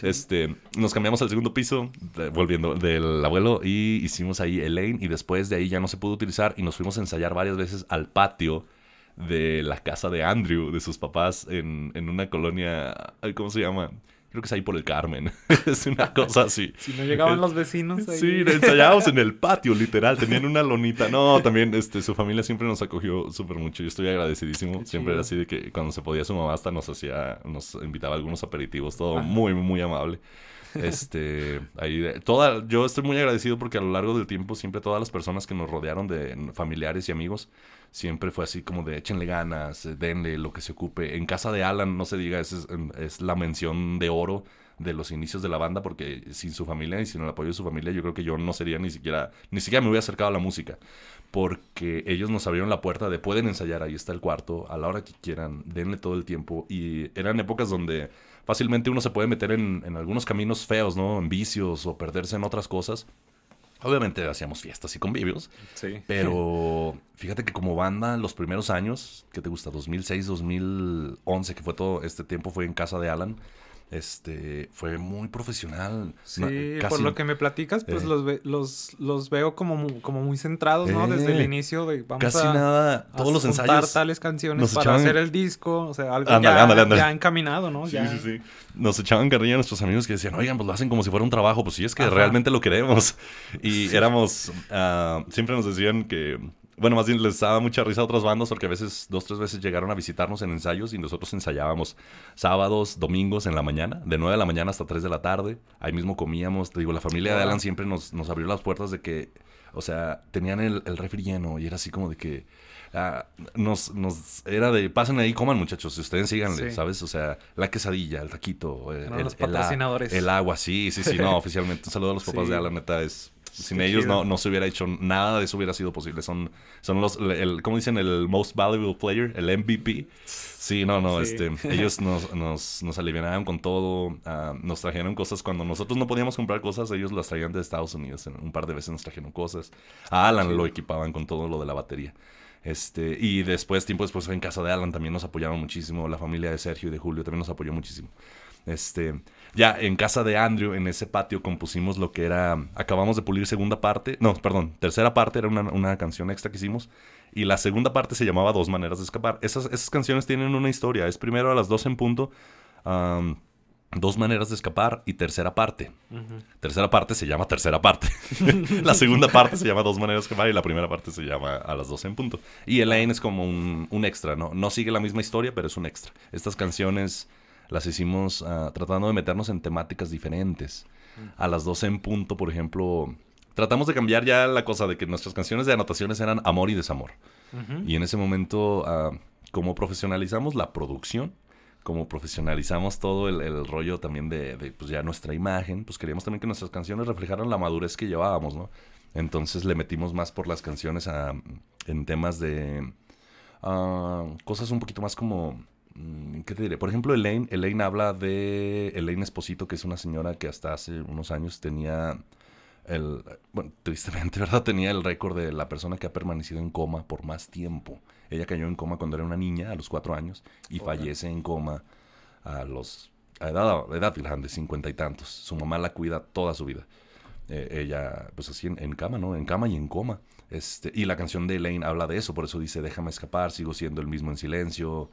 Este, nos cambiamos al segundo piso, de- volviendo del abuelo, y hicimos ahí Elaine, y después de ahí ya no se pudo utilizar, y nos fuimos a ensayar varias veces al patio de la casa de Andrew, de sus papás, en, en una colonia, ay, ¿cómo se llama? Creo que es ahí por el Carmen. es una cosa así. Si no llegaban los vecinos ahí. Sí, ensayábamos en el patio, literal. Tenían una lonita. No, también este, su familia siempre nos acogió súper mucho. Yo estoy agradecidísimo. Siempre era así de que cuando se podía su mamá hasta nos hacía, nos invitaba a algunos aperitivos. Todo Ajá. muy, muy amable. Este, ahí, toda, yo estoy muy agradecido porque a lo largo del tiempo siempre todas las personas que nos rodearon de familiares y amigos, siempre fue así como de échenle ganas, eh, denle lo que se ocupe. En casa de Alan, no se diga, es, es la mención de oro de los inicios de la banda porque sin su familia y sin el apoyo de su familia yo creo que yo no sería ni siquiera ni siquiera me hubiera acercado a la música. Porque ellos nos abrieron la puerta de pueden ensayar ahí está el cuarto a la hora que quieran denle todo el tiempo y eran épocas donde fácilmente uno se puede meter en, en algunos caminos feos no en vicios o perderse en otras cosas Obviamente hacíamos fiestas y convivios. Sí. Pero fíjate que como banda, los primeros años, ¿qué te gusta? 2006, 2011, que fue todo este tiempo, fue en casa de Alan este fue muy profesional. Sí, por lo que me platicas, pues eh. los, los, veo como, como muy centrados, ¿no? Desde el eh. inicio de vamos casi nada, todos los ensayos tales canciones para hacer el disco, o sea, algo ya, encaminado, ¿no? Sí, sí, sí. Nos echaban carrilla a nuestros amigos que decían, oigan, pues lo hacen como si fuera un trabajo, pues sí, es que realmente lo queremos. Y éramos, uh, siempre nos decían que bueno, más bien les daba mucha risa a otras bandas porque a veces, dos, tres veces llegaron a visitarnos en ensayos y nosotros ensayábamos sábados, domingos en la mañana, de 9 de la mañana hasta 3 de la tarde. Ahí mismo comíamos. Te digo, la familia de Alan siempre nos, nos abrió las puertas de que, o sea, tenían el, el refri lleno y era así como de que. Ah, nos, nos era de pasen ahí, coman muchachos, ustedes síganle, ¿sabes? O sea, la quesadilla, el taquito, el, los patrocinadores. El, agua, sí, sí, sí, no, oficialmente. Un saludo a los papás de Alan, neta, es sin ellos no, no, se hubiera hecho nada de eso hubiera sido posible. Son, son los, el, ¿cómo dicen? El most valuable player, el MVP. Sí, no, no, este, ellos nos, nos, nos aliviaron con todo, ah, nos trajeron cosas cuando nosotros no podíamos comprar cosas, ellos las traían de Estados Unidos, un par de veces nos trajeron cosas. A Alan lo equipaban con todo lo de la batería. Este, y después, tiempo después, en casa de Alan también nos apoyaron muchísimo, la familia de Sergio y de Julio también nos apoyó muchísimo. Este, ya en casa de Andrew, en ese patio, compusimos lo que era. Acabamos de pulir segunda parte. No, perdón, tercera parte era una, canción extra que hicimos. Y la segunda parte se llamaba Dos Maneras de Escapar. Esas, esas canciones tienen una historia. Es primero a las dos en punto. dos maneras de escapar y tercera parte. Tercera parte se llama tercera parte. la segunda parte se llama dos maneras de escapar y la primera parte se llama a las dos en punto. Y Elaine es como un, un extra, ¿no? No sigue la misma historia, pero es un extra. Estas canciones las hicimos ah, tratando de meternos en temáticas diferentes. A las 12 en punto, por ejemplo, tratamos de cambiar ya la cosa de que nuestras canciones de anotaciones eran amor y desamor. Y en ese momento, uh, como profesionalizamos la producción, como profesionalizamos todo el, rollo también de, pues ya nuestra imagen, pues queríamos también que nuestras canciones reflejaran la madurez que llevábamos, ¿no? Entonces le metimos más por las canciones a, en temas de ah, cosas un poquito más como ¿Qué te diré? Por ejemplo, Elaine, Elaine habla de Elaine Esposito, que es una señora que hasta hace unos años tenía el, bueno, tristemente, ¿verdad? Tenía el récord de la persona que ha permanecido en coma por más tiempo. Ella cayó en coma cuando era una niña, a los cuatro años, y fallece en coma a los a edad, edad grande, cincuenta y tantos. Su mamá la cuida toda su vida. Eh, ella, pues así en, cama, ¿no? En cama y en coma. Este, y la canción de Elaine habla de eso, por eso dice, déjame escapar, sigo siendo el mismo en silencio,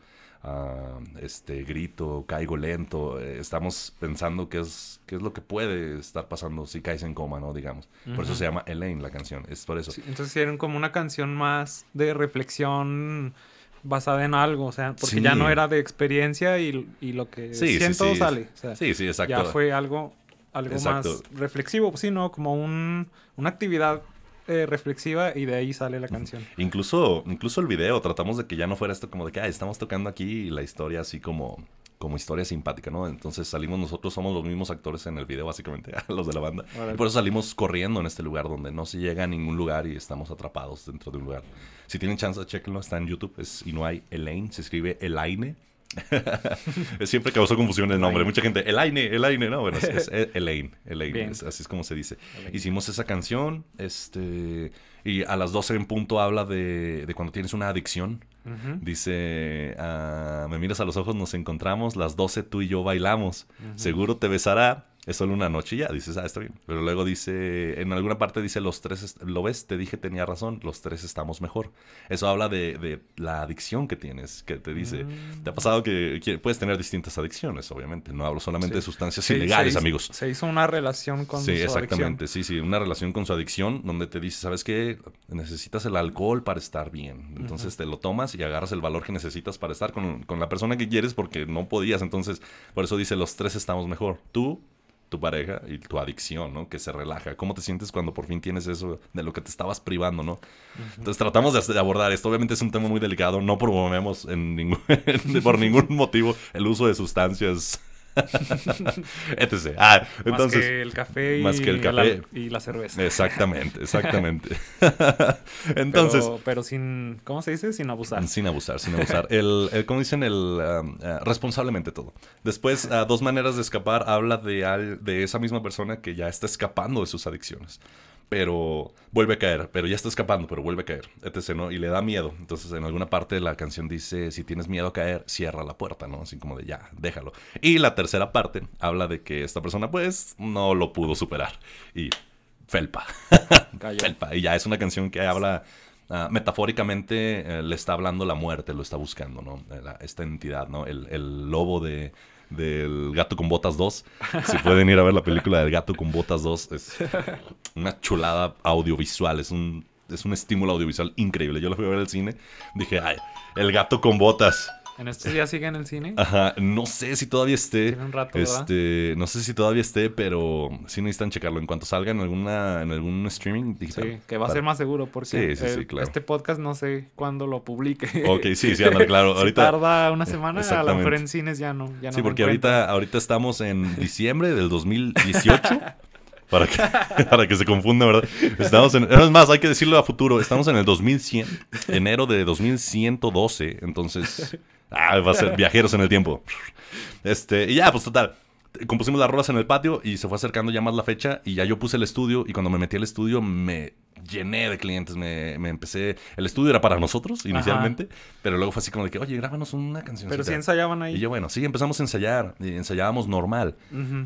este grito, caigo lento, eh, estamos pensando qué es, qué es lo que puede estar pasando si caes en coma, ¿no? Digamos. Por eso se llama Elaine la canción, es por eso. entonces hicieron como una canción más de reflexión basada en algo, o sea, porque ya no era de experiencia y, lo que siento sale. sí, sí, exacto. Ya fue algo, algo más reflexivo, pues sí, ¿no? Como un, una actividad eh, reflexiva y de ahí sale la canción. Incluso, incluso el video, tratamos de que ya no fuera esto como de que estamos tocando aquí la historia así como, como historia simpática, ¿no? Entonces salimos nosotros, somos los mismos actores en el video, básicamente, los de la banda. Y por eso salimos corriendo en este lugar donde no se llega a ningún lugar y estamos atrapados dentro de un lugar. Si tienen chance, chequenlo, está en YouTube, es y no hay Elaine, se escribe Elaine Siempre causó confusión el nombre. Mucha gente, Elaine, Elaine, no, bueno, es, Elaine, Elaine, así es como se dice. Hicimos esa canción, este, y a las 12 en punto habla de, cuando tienes una adicción. Dice, ah, me miras a los ojos, nos encontramos, las 12 tú y yo bailamos, seguro te besará es solo una noche y ya, dices, ah, está bien. Pero luego dice, en alguna parte dice, los tres, ¿lo ves? Te dije, tenía razón, los tres estamos mejor. Eso habla de, la adicción que tienes, que te dice, mm. te ha pasado que, puedes tener distintas adicciones, obviamente. No hablo solamente de sustancias ilegales, amigos. Se hizo una relación con su adicción. Sí, exactamente, sí, sí, una relación con su adicción donde te dice, ¿sabes qué? Necesitas el alcohol para estar bien. Entonces te lo tomas y agarras el valor que necesitas para estar con, con la persona que quieres porque no podías. Entonces, por eso dice, los tres estamos mejor. Tú tu pareja y tu adicción, ¿no? Que se relaja. ¿Cómo te sientes cuando por fin tienes eso de lo que te estabas privando, ¿no? Entonces tratamos de, abordar esto. Obviamente es un tema muy delicado. No promovemos en ningún, por ningún motivo el uso de sustancias etc. Ah, entonces, más que el café, y, más que el café. y la cerveza. Exactamente, exactamente. entonces. Pero, sin, ¿cómo se dice? Sin abusar. Sin abusar, sin abusar. el, el como dicen, el um, uh, responsablemente todo. Después, uh, dos maneras de escapar habla de, de esa misma persona que ya está escapando de sus adicciones pero vuelve a caer, pero ya está escapando, pero vuelve a caer, etc., ¿no? Y le da miedo. Entonces, en alguna parte de la canción dice, si tienes miedo a caer, cierra la puerta, ¿no? Así como de, ya, déjalo. Y la tercera parte habla de que esta persona, pues, no lo pudo superar. Y felpa. felpa. Y ya es una canción que habla... Ah, metafóricamente eh, le está hablando la muerte, lo está buscando, ¿no? esta entidad, ¿no? El, el lobo de, del Gato con Botas 2. Si pueden ir a ver la película del Gato con Botas 2, es una chulada audiovisual, es un, es un estímulo audiovisual increíble. Yo lo fui a ver al cine, dije, ay, el Gato con Botas. ¿En estos días sigue en el cine? Ajá, no sé si todavía esté. Tiene un rato, este, No sé si todavía esté, pero sí necesitan checarlo. En cuanto salga en alguna en algún streaming digital. Sí, que va a ser más seguro porque este podcast no sé cuándo lo publique. Ok, sí, sí, anda, claro. si ahorita, tarda una semana, a lo mejor en cines ya no. Ya no sí, porque ahorita, ahorita estamos en diciembre del 2018. para que, para que se confunda, ¿verdad? Estamos en, es más, hay que decirlo a futuro, estamos en el 2100, enero de 2112, entonces Ah, va a ser viajeros en el tiempo. Este, y ya, pues total. Compusimos las rolas en el patio y se fue acercando ya más la fecha y ya yo puse el estudio y cuando me metí al estudio me llené de clientes, me, empecé... El estudio era para nosotros inicialmente, pero luego fue así como de que, oye, grábanos una canción. Pero sí ensayaban ahí. Y yo, bueno, sí, empezamos a ensayar, y ensayábamos normal,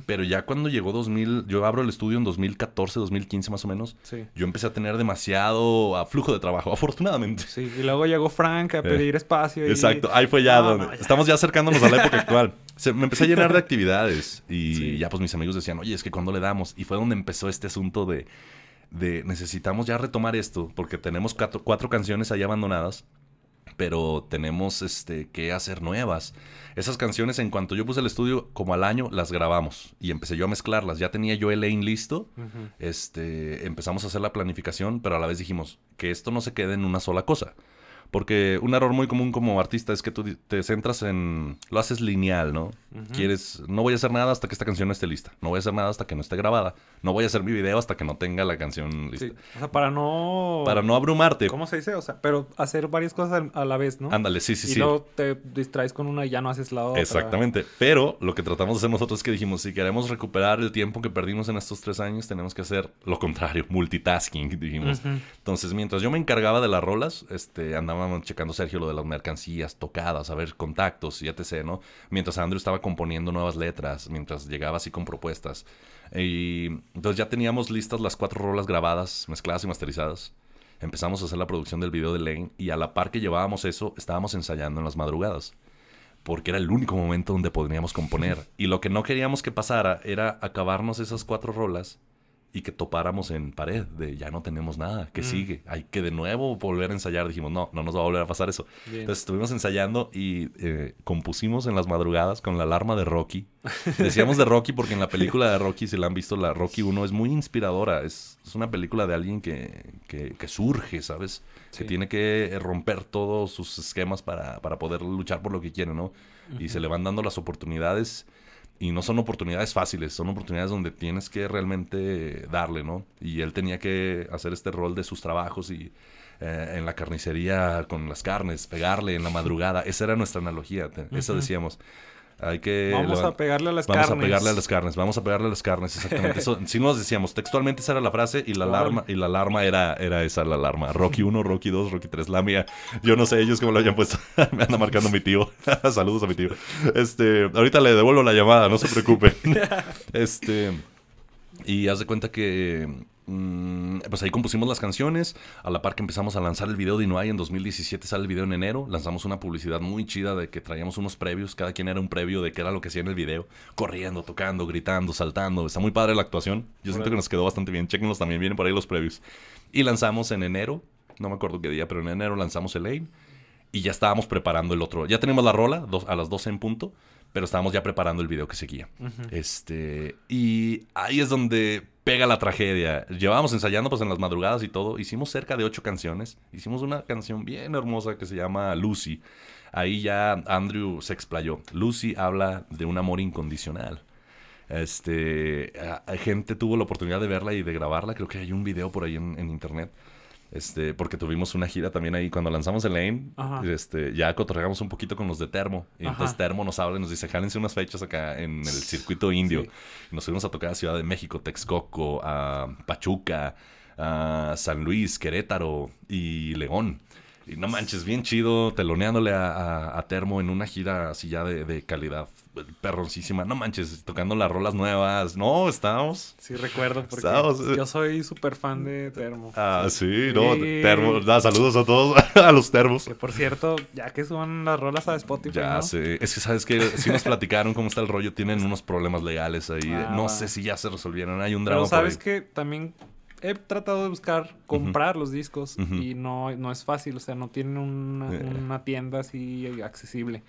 pero ya cuando llegó 2000, yo abro el estudio en 2014, 2015 más o menos, yo empecé a tener demasiado flujo de trabajo, afortunadamente. Sí, y luego llegó Frank a eh, pedir espacio. Exacto, ahí fue ya donde... Estamos ya acercándonos a la época actual. me empecé a llenar de actividades y ya pues mis amigos decían, oye, es que cuando le damos? Y fue donde empezó este asunto de de necesitamos ya retomar esto, porque tenemos cuatro, canciones ahí abandonadas, pero tenemos este, que hacer nuevas. Esas canciones, en cuanto yo puse el estudio, como al año, las grabamos y empecé yo a mezclarlas. Ya tenía yo el lane listo, este, empezamos a hacer la planificación, pero a la vez dijimos que esto no se quede en una sola cosa. Porque un error muy común como artista es que tú te centras en... Lo haces lineal, ¿no? Quieres... No voy a hacer nada hasta que esta canción no esté lista. No voy a hacer nada hasta que no esté grabada. No voy a hacer mi video hasta que no tenga la canción lista. O sea, para no... Para no abrumarte. ¿Cómo se dice? O sea, pero hacer varias cosas a la vez, ¿no? Ándale, sí, sí, sí. Y luego te distraes con una y ya no haces la otra. Exactamente. Pero lo que tratamos de hacer nosotros es que dijimos, si queremos recuperar el tiempo que perdimos en estos tres años, tenemos que hacer lo contrario, multitasking, dijimos. Entonces, mientras yo me encargaba de las rolas, este, andábamos checando Sergio lo de las mercancías tocadas, a ver contactos y etc., ¿no? Mientras Andrew estaba componiendo nuevas letras, mientras llegaba así con propuestas. Y entonces ya teníamos listas las cuatro rolas grabadas, mezcladas y masterizadas. Empezamos a hacer la producción del video de Lane y a la par que llevábamos eso, estábamos ensayando en las madrugadas. Porque era el único momento donde podríamos componer. Y lo que no queríamos que pasara era acabarnos esas cuatro rolas y que topáramos en pared de ya no tenemos nada, que mm. sigue? Hay que de nuevo volver a ensayar. Dijimos, no, no nos va a volver a pasar eso. Entonces estuvimos ensayando y eh, compusimos en las madrugadas con la alarma de Rocky. Decíamos de Rocky porque en la película de Rocky, si la han visto, la Rocky 1 es muy inspiradora. Es, es una película de alguien que, que, que surge, ¿sabes? Que tiene que romper todos sus esquemas para, para poder luchar por lo que quiere, ¿no? Y se le van dando las oportunidades y no son oportunidades fáciles, son oportunidades donde tienes que realmente darle, ¿no? Y él tenía que hacer este rol de sus trabajos y eh, en la carnicería con las carnes, pegarle en la madrugada. Esa era nuestra analogía, eso decíamos. Hay que... Vamos a pegarle a las carnes. Vamos a pegarle a las carnes, vamos a pegarle a las carnes, exactamente. Eso, sí nos decíamos, textualmente esa era la frase y la alarma, y la alarma era, era esa la alarma. Rocky 1, Rocky 2, Rocky 3, la mía. Yo no sé ellos cómo lo hayan puesto. Me anda marcando mi tío. Saludos a mi tío. Este, ahorita le devuelvo la llamada, no se preocupe. este... Y haz de cuenta que pues ahí compusimos las canciones, a la par que empezamos a lanzar el video de Inuay en 2017 sale el video en enero, lanzamos una publicidad muy chida de que traíamos unos previos, cada quien era un previo de qué era lo que hacía en el video, corriendo, tocando, gritando, saltando, está muy padre la actuación, yo siento que nos quedó bastante bien, chequenlos también, vienen por ahí los previos. Y lanzamos en enero, no me acuerdo qué día, pero en enero lanzamos el AIM y ya estábamos preparando el otro, ya tenemos la rola a las 12 en punto, pero estábamos ya preparando el video que seguía. Este, y ahí es donde pega la tragedia. Llevábamos ensayando pues en las madrugadas y todo. Hicimos cerca de ocho canciones. Hicimos una canción bien hermosa que se llama Lucy. Ahí ya Andrew se explayó. Lucy habla de un amor incondicional. Este, gente tuvo la oportunidad de verla y de grabarla. Creo que hay un video por ahí en, en internet. Este, porque tuvimos una gira también ahí cuando lanzamos el Lane. Este, ya cotorreamos un poquito con los de Termo. Y entonces Termo nos habla y nos dice, jálense unas fechas acá en el circuito indio. Y nos fuimos a tocar a Ciudad de México, Texcoco, a Pachuca, a San Luis, Querétaro y León. Y no manches, bien chido, teloneándole a, Termo en una gira así ya de, calidad perroncísima. No manches, tocando las rolas nuevas. No, estábamos. Sí, recuerdo, porque eh. yo soy súper fan de Termo. Ah, sí, no, Termo. Da, saludos a todos, a los termos. Que por cierto, ya que suban las rolas a Spotify. Ya sé. Es que sabes que si nos platicaron cómo está el rollo, tienen unos problemas legales ahí. Ah, no sé si ya se resolvieron. Hay un drama. Pero sabes que también he tratado de buscar comprar los discos y no, no es fácil, o sea, no tienen una, eh. una tienda así accesible.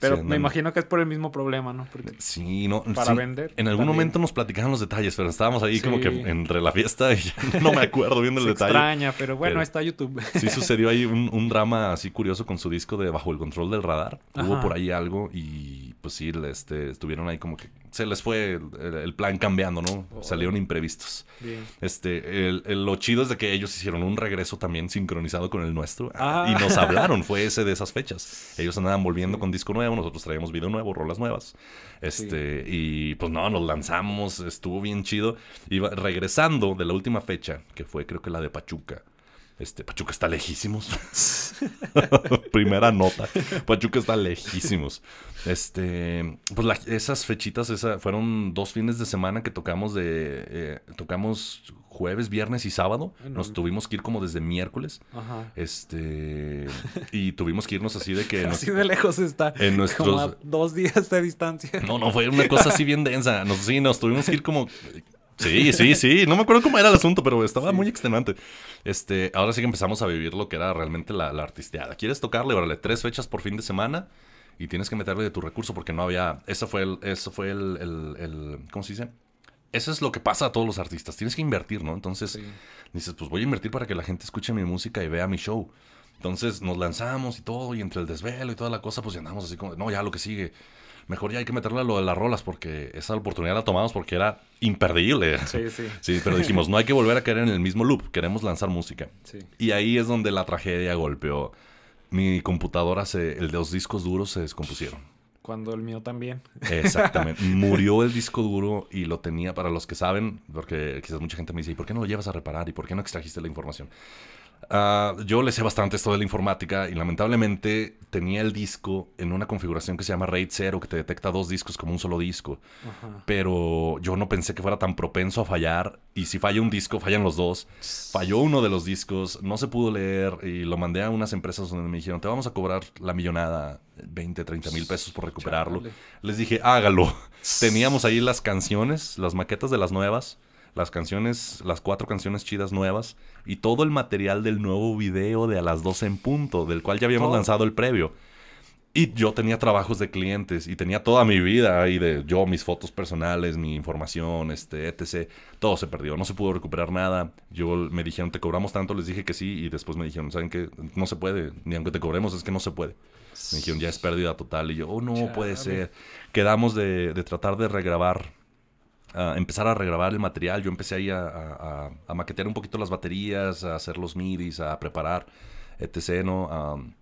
Pero me imagino que es por el mismo problema, ¿no? sí, no. Para vender. En algún momento nos platicaron los detalles, pero estábamos ahí como que entre la fiesta y no me acuerdo viendo el detalle. extraña, pero bueno, está YouTube. sí sucedió ahí un, un, drama así curioso con su disco de Bajo el Control del Radar. Hubo por ahí algo y pues sí, este, estuvieron ahí como que se les fue el, plan cambiando, ¿no? Salieron imprevistos. Bien. Este, el, lo chido es de que ellos hicieron un regreso también sincronizado con el nuestro ah. y nos hablaron, fue ese de esas fechas. Ellos andaban volviendo con disco nuevo, nosotros traíamos video nuevo, rolas nuevas. Este, y pues no, nos lanzamos, estuvo bien chido. Y regresando de la última fecha, que fue creo que la de Pachuca. Este, Pachuca está lejísimos. Primera nota. Pachuca está lejísimos. Este, pues esas fechitas esa, fueron dos fines de semana que tocamos de eh, tocamos jueves, viernes y sábado. Nos tuvimos que ir como desde miércoles. Ajá. Este, y tuvimos que irnos así de que así de lejos está. En nuestros como dos días de distancia. No, no fue una cosa así bien densa. Nos, sí, nos tuvimos que ir como Sí, sí, sí. No me acuerdo cómo era el asunto, pero estaba muy extenuante. Este, ahora sí que empezamos a vivir lo que era realmente la, la artisteada. ¿Quieres tocarle? Órale, tres fechas por fin de semana y tienes que meterle de tu recurso porque no había. Eso fue el. Eso fue el, el, ¿Cómo se dice? Eso es lo que pasa a todos los artistas. Tienes que invertir, ¿no? Entonces dices, pues voy a invertir para que la gente escuche mi música y vea mi show. Entonces nos lanzamos y todo, y entre el desvelo y toda la cosa, pues ya andamos así como, no, ya lo que sigue mejor ya hay que meterle a lo de las rolas porque esa oportunidad la tomamos porque era imperdible. Sí, sí. Sí, pero dijimos, no hay que volver a caer en el mismo loop, queremos lanzar música. Sí. Y ahí es donde la tragedia golpeó. Mi computadora, se, el de los discos duros se descompusieron. Cuando el mío también. Exactamente. Murió el disco duro y lo tenía, para los que saben, porque quizás mucha gente me dice, ¿y por qué no lo llevas a reparar? ¿Y por qué no extrajiste la información? Ah, yo le sé bastante esto de la informática y lamentablemente tenía el disco en una configuración que se llama RAID 0 que te detecta dos discos como un solo disco. Pero yo no pensé que fuera tan propenso a fallar y si falla un disco, fallan los dos. Falló uno de los discos, no se pudo leer y lo mandé a unas empresas donde me dijeron, te vamos a cobrar la millonada, 20, 30 mil pesos por recuperarlo. Les dije, hágalo. Teníamos ahí las canciones, las maquetas de las nuevas las canciones, las cuatro canciones chidas nuevas y todo el material del nuevo video de a las 12 en punto, del cual ya habíamos lanzado el previo. Y yo tenía trabajos de clientes y tenía toda mi vida ahí de yo, mis fotos personales, mi información, este, etc. Todo se perdió, no se pudo recuperar nada. Yo me dijeron, te cobramos tanto, les dije que sí y después me dijeron, ¿saben qué? No se puede, ni aunque te cobremos, es que no se puede. Me dijeron, ya es pérdida total. Y yo, oh, no puede ser. Quedamos de, de tratar de regrabar empezar a regrabar el material. Yo empecé ahí a, a, maquetear un poquito las baterías, a hacer los midis, a preparar, etc. ¿no?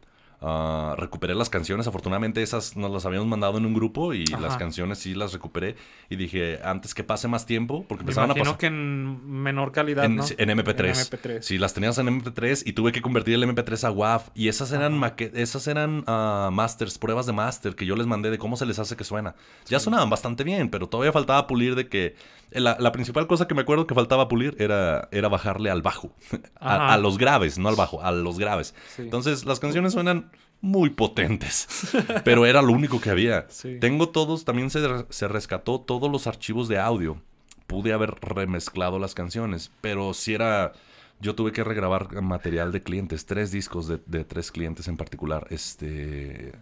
Uh, recuperé las canciones. Afortunadamente esas nos las habíamos mandado en un grupo y las canciones sí las recuperé. Y dije, antes que pase más tiempo, porque empezaban a pasar... que en menor calidad, en, ¿no? en, MP3. Sí, las tenías en MP3 y tuve que convertir el MP3 a WAV. Y esas eran, esas eran uh, masters, pruebas de master que yo les mandé de cómo se les hace que suena. Ya sonaban bastante bien, pero todavía faltaba pulir de que... La, la, principal cosa que me acuerdo que faltaba pulir era, era bajarle al bajo. a, a, los graves, no al bajo, a los graves. Entonces las canciones suenan muy potentes. Pero era lo único que había. Tengo todos, también se, se, rescató todos los archivos de audio. Pude haber remezclado las canciones, pero si era... Yo tuve que regrabar material de clientes, tres discos de, de tres clientes en particular. Este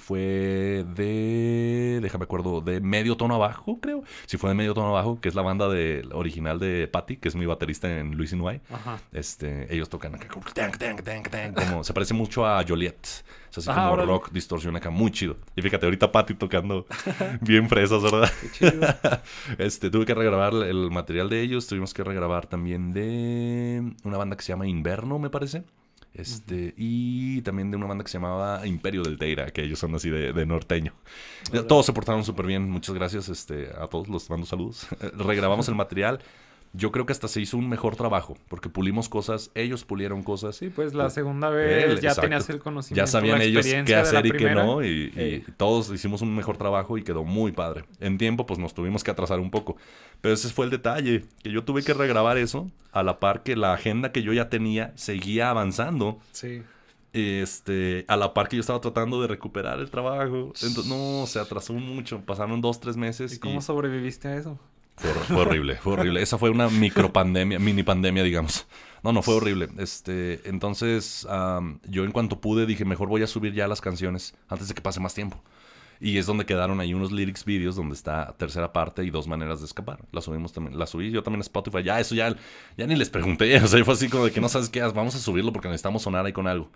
fue de, déjame acuerdo, de medio tono abajo, creo. Sí, fue de medio tono abajo, que es la banda de, original de Patty, que es mi baterista en Luis Inuay. Este, ellos tocan acá como, se parece mucho a Joliet. Es así ah, como rock, distorsión acá, muy chido. Y fíjate, ahorita Patty tocando bien fresas, ¿verdad? Qué chido. este, tuve que regrabar el material de ellos, tuvimos que regrabar también de una banda que se llama Inverno, me parece. Este, y también de una banda que se llamaba Imperio del Teira, que ellos son así de, norteño. Todos se portaron súper bien, muchas gracias este, a todos, los mando saludos. Regrabamos el material yo creo que hasta se hizo un mejor trabajo, porque pulimos cosas, ellos pulieron cosas. Sí, pues la segunda vez ya tenías el conocimiento. Ya sabían ellos qué hacer y qué no, y, todos hicimos un mejor trabajo y quedó muy padre. En tiempo, pues nos tuvimos que atrasar un poco, pero ese fue el detalle, que yo tuve que regrabar eso a la par que la agenda que yo ya tenía seguía avanzando. Sí. Este, a la par que yo estaba tratando de recuperar el trabajo. Entonces, no, se atrasó mucho. Pasaron dos, tres meses. ¿Y cómo sobreviviste a eso? Fue, horrible, fue horrible. Esa fue una micro pandemia, mini pandemia, digamos. No, no, fue horrible. Este, entonces, yo en cuanto pude dije, mejor voy a subir ya las canciones antes de que pase más tiempo. Y es donde quedaron ahí unos lyrics videos donde está tercera parte y dos maneras de escapar. La subimos también, la subí yo también a Spotify. Ya, eso ya, ya ni les pregunté. O sea, fue así como de que no sabes qué, vamos a subirlo porque necesitamos sonar ahí con algo.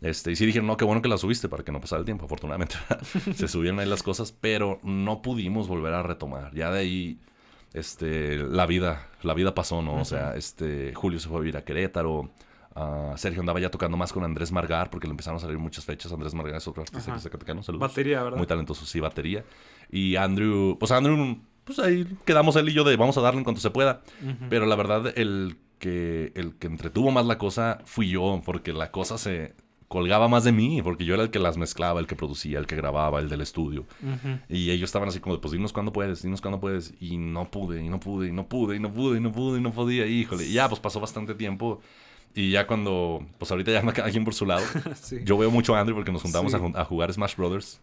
Este, y sí dijeron, no, qué bueno que la subiste para que no pasara el tiempo. Afortunadamente se subieron ahí las cosas, pero no pudimos volver a retomar. Ya de ahí este, la vida, la vida pasó, ¿no? O sea, este, Julio se fue a vivir a Querétaro. Uh, Sergio andaba ya tocando más con Andrés Margar porque le empezaron a salir muchas fechas. Andrés Margar es otro artista que. Saludos. Batería, ¿verdad? Muy talentoso, sí, batería. Y Andrew, pues Andrew, pues ahí quedamos él y yo de vamos a darle en cuanto se pueda. Pero la verdad, el que, el que entretuvo más la cosa fui yo, porque la cosa se, colgaba más de mí, porque yo era el que las mezclaba, el que producía, el que grababa, el del estudio. Y ellos estaban así como, pues dinos cuándo puedes, dinos cuándo puedes. Y no pude, y no pude, y no pude, y no pude, y no pude, y no podía. híjole, y ya, pues pasó bastante tiempo. Y ya cuando, pues ahorita ya anda cada quien por su lado. Yo veo mucho a Andrew porque nos juntamos a, jugar Smash Brothers.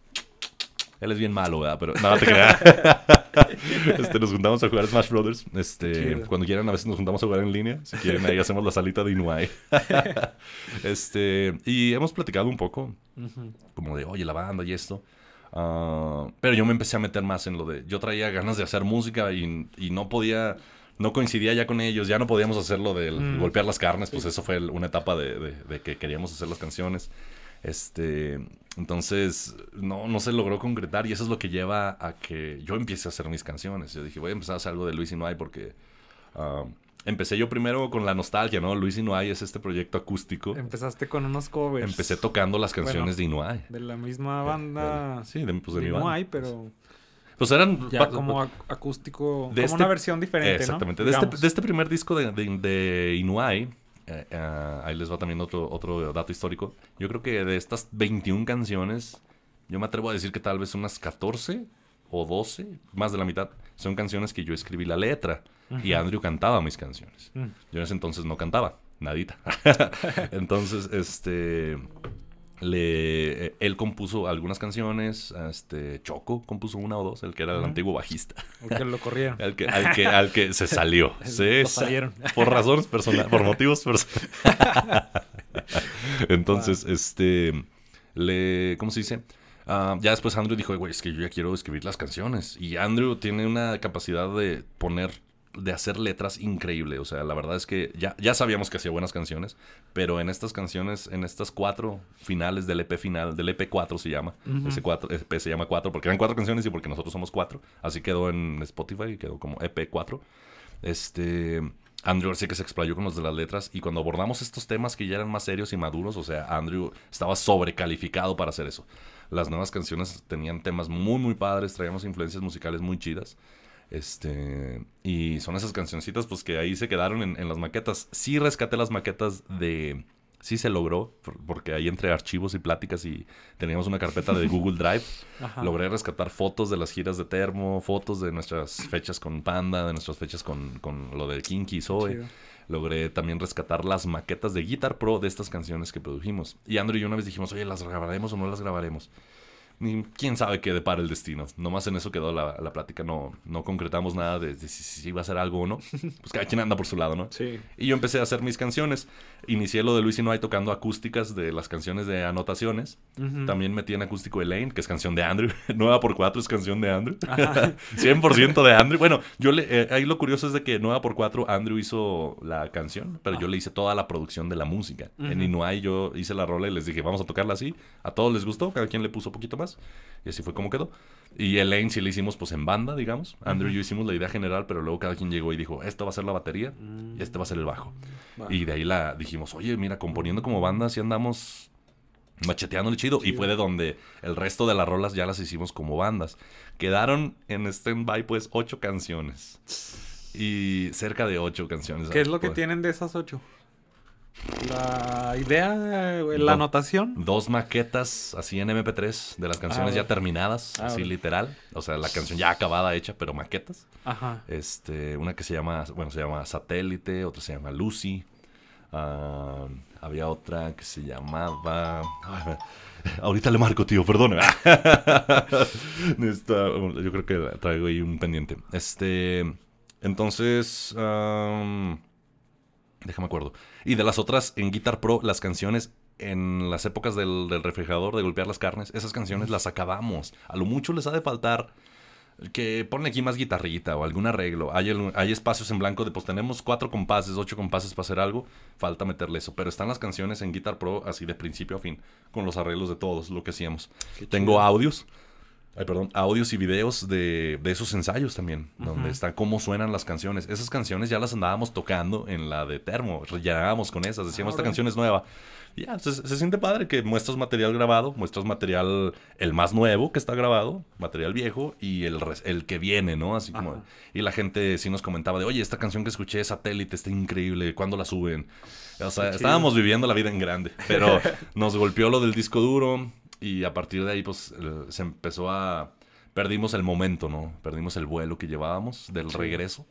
Él es bien malo, ¿verdad? Pero nada te creas. este, nos juntamos a jugar Smash Brothers. Este, cuando quieran, a veces nos juntamos a jugar en línea. Si quieren, ahí hacemos la salita de Inuai. este, y hemos platicado un poco, como de, oye, la banda y esto. Ah, pero yo me empecé a meter más en lo de. Yo traía ganas de hacer música y, y no podía. No coincidía ya con ellos, ya no podíamos hacerlo de mm. golpear las carnes, pues eso fue una etapa de, de que queríamos hacer las canciones. Este, entonces, no, no se logró concretar y eso es lo que lleva a que yo empiece a hacer mis canciones. Yo dije, voy a empezar a hacer algo de Luis y No hay porque ah, empecé yo primero con la nostalgia, ¿no? Luis y No hay es este proyecto acústico. Empezaste con unos covers. Empecé tocando las canciones de Inuay. De la misma banda. sí, de, pues de, de mi Inuay, pero... Pues eran... Ya como acústico, como este una versión diferente, Exactamente. De, este, de, este, primer disco de, de, de Inuay eh, eh, ahí les va también otro, otro dato histórico. Yo creo que de estas 21 canciones, yo me atrevo a decir que tal vez unas 14 o 12, más de la mitad, son canciones que yo escribí la letra. Y Andrew cantaba mis canciones. Mm. Yo en ese entonces no cantaba, nadita. entonces, este le, eh, él compuso algunas canciones, este, Choco compuso una o dos, el que era el antiguo bajista. El que lo corrieron. al, que, al, que, se salió. se salieron. Por razones personales, por motivos personales. Entonces, este, le, ¿cómo se dice? Ah, ya después Andrew dijo, güey, es que yo ya quiero escribir las canciones. Y Andrew tiene una capacidad de poner de hacer letras increíble. O sea, la verdad es que ya, ya sabíamos que hacía buenas canciones, pero en estas canciones, en estas cuatro finales del EP final, del EP 4 se llama. Ese cuatro, EP se llama 4 porque eran cuatro canciones y porque nosotros somos cuatro. Así quedó en Spotify y quedó como EP 4. Este. Andrew sí que se explayó con los de las letras y cuando abordamos estos temas que ya eran más serios y maduros, o sea, Andrew estaba sobrecalificado para hacer eso. Las nuevas canciones tenían temas muy, muy padres, traíamos influencias musicales muy chidas. Este, y son esas cancioncitas pues que ahí se quedaron en, las maquetas. Sí rescaté las maquetas de... Sí se logró, porque ahí entre archivos y pláticas y teníamos una carpeta de Google Drive, logré rescatar fotos de las giras de Termo, fotos de nuestras fechas con Panda, de nuestras fechas con, con lo de Kinky Zoe. Logré también rescatar las maquetas de Guitar Pro de estas canciones que produjimos. Y Andrew y yo una vez dijimos, oye, ¿las grabaremos o no las grabaremos? Ni quién sabe qué depara el destino. Nomás en eso quedó la, la plática. No, no concretamos nada de, de si, si iba a ser algo o no. Pues cada quien anda por su lado, ¿no? Sí. Y yo empecé a hacer mis canciones. Inicié lo de Luis y tocando acústicas de las canciones de anotaciones. También metí en acústico Elaine, que es canción de Andrew. 9 por 4 es canción de Andrew. Ajá. 100% de Andrew. Bueno, yo le, eh, ahí lo curioso es de que 9 por 4 Andrew hizo la canción, pero yo le hice toda la producción de la música. En Ujú. Inuai yo hice la rola y les dije, vamos a tocarla así. A todos les gustó, cada quien le puso poquito más. Y así fue como quedó. Y Elaine sí le hicimos pues en banda, digamos. Andrew y yo hicimos la idea general, pero luego cada quien llegó y dijo, esto va a ser la batería y este va a ser el bajo. Va. Y de ahí la dijimos, oye, mira, componiendo como banda, si andamos macheteándole chido. Y Chido. fue de donde el resto de las rolas ya las hicimos como bandas. Quedaron en stand-by, pues, ocho canciones. Y cerca de ocho canciones. ¿Qué es lo que tienen de esas ocho? La idea, eh, la anotación. Dos maquetas así en MP3 de las canciones Ah, ya bueno. terminadas, Ah, así literal. O sea, la canción ya acabada, hecha, pero maquetas. Ajá. Este, una que se llama, bueno, se llama Satélite, otra se llama Lucy. Ah, había otra que se llamaba. Ay, ahorita le marco, tío, perdona. Yo creo que traigo ahí un pendiente. Este, entonces, déjame acuerdo. Y de las otras en Guitar Pro, las canciones en las épocas del, del refrigerador de golpear las carnes, esas canciones las acabamos. A lo mucho les ha de faltar que ponle aquí más guitarrita o algún arreglo. Hay, el- hay espacios en blanco de pues tenemos cuatro compases, ocho compases para hacer algo. Falta meterle eso. Pero están las canciones en Guitar Pro así de principio a fin, con los arreglos de todos, lo que hacíamos. Tengo audios. Ay, perdón, audios y videos de, de esos ensayos también, donde Ujú. está cómo suenan las canciones. Esas canciones ya las andábamos tocando en la de Termo, rellenábamos con esas, decíamos, esta canción es nueva. Ya, se, se siente padre que muestras material grabado, muestras material el más nuevo que está grabado, material viejo y el, el que viene, ¿no? Así como... Ajá. Y la gente sí nos comentaba de, oye, esta canción que escuché es satélite, está increíble, ¿cuándo la suben? O sea, Qué estábamos viviendo la vida en grande, pero nos golpeó lo del disco duro y a partir de ahí pues eh, se empezó a... Perdimos el momento, ¿no? Perdimos el vuelo que llevábamos del Sí. regreso.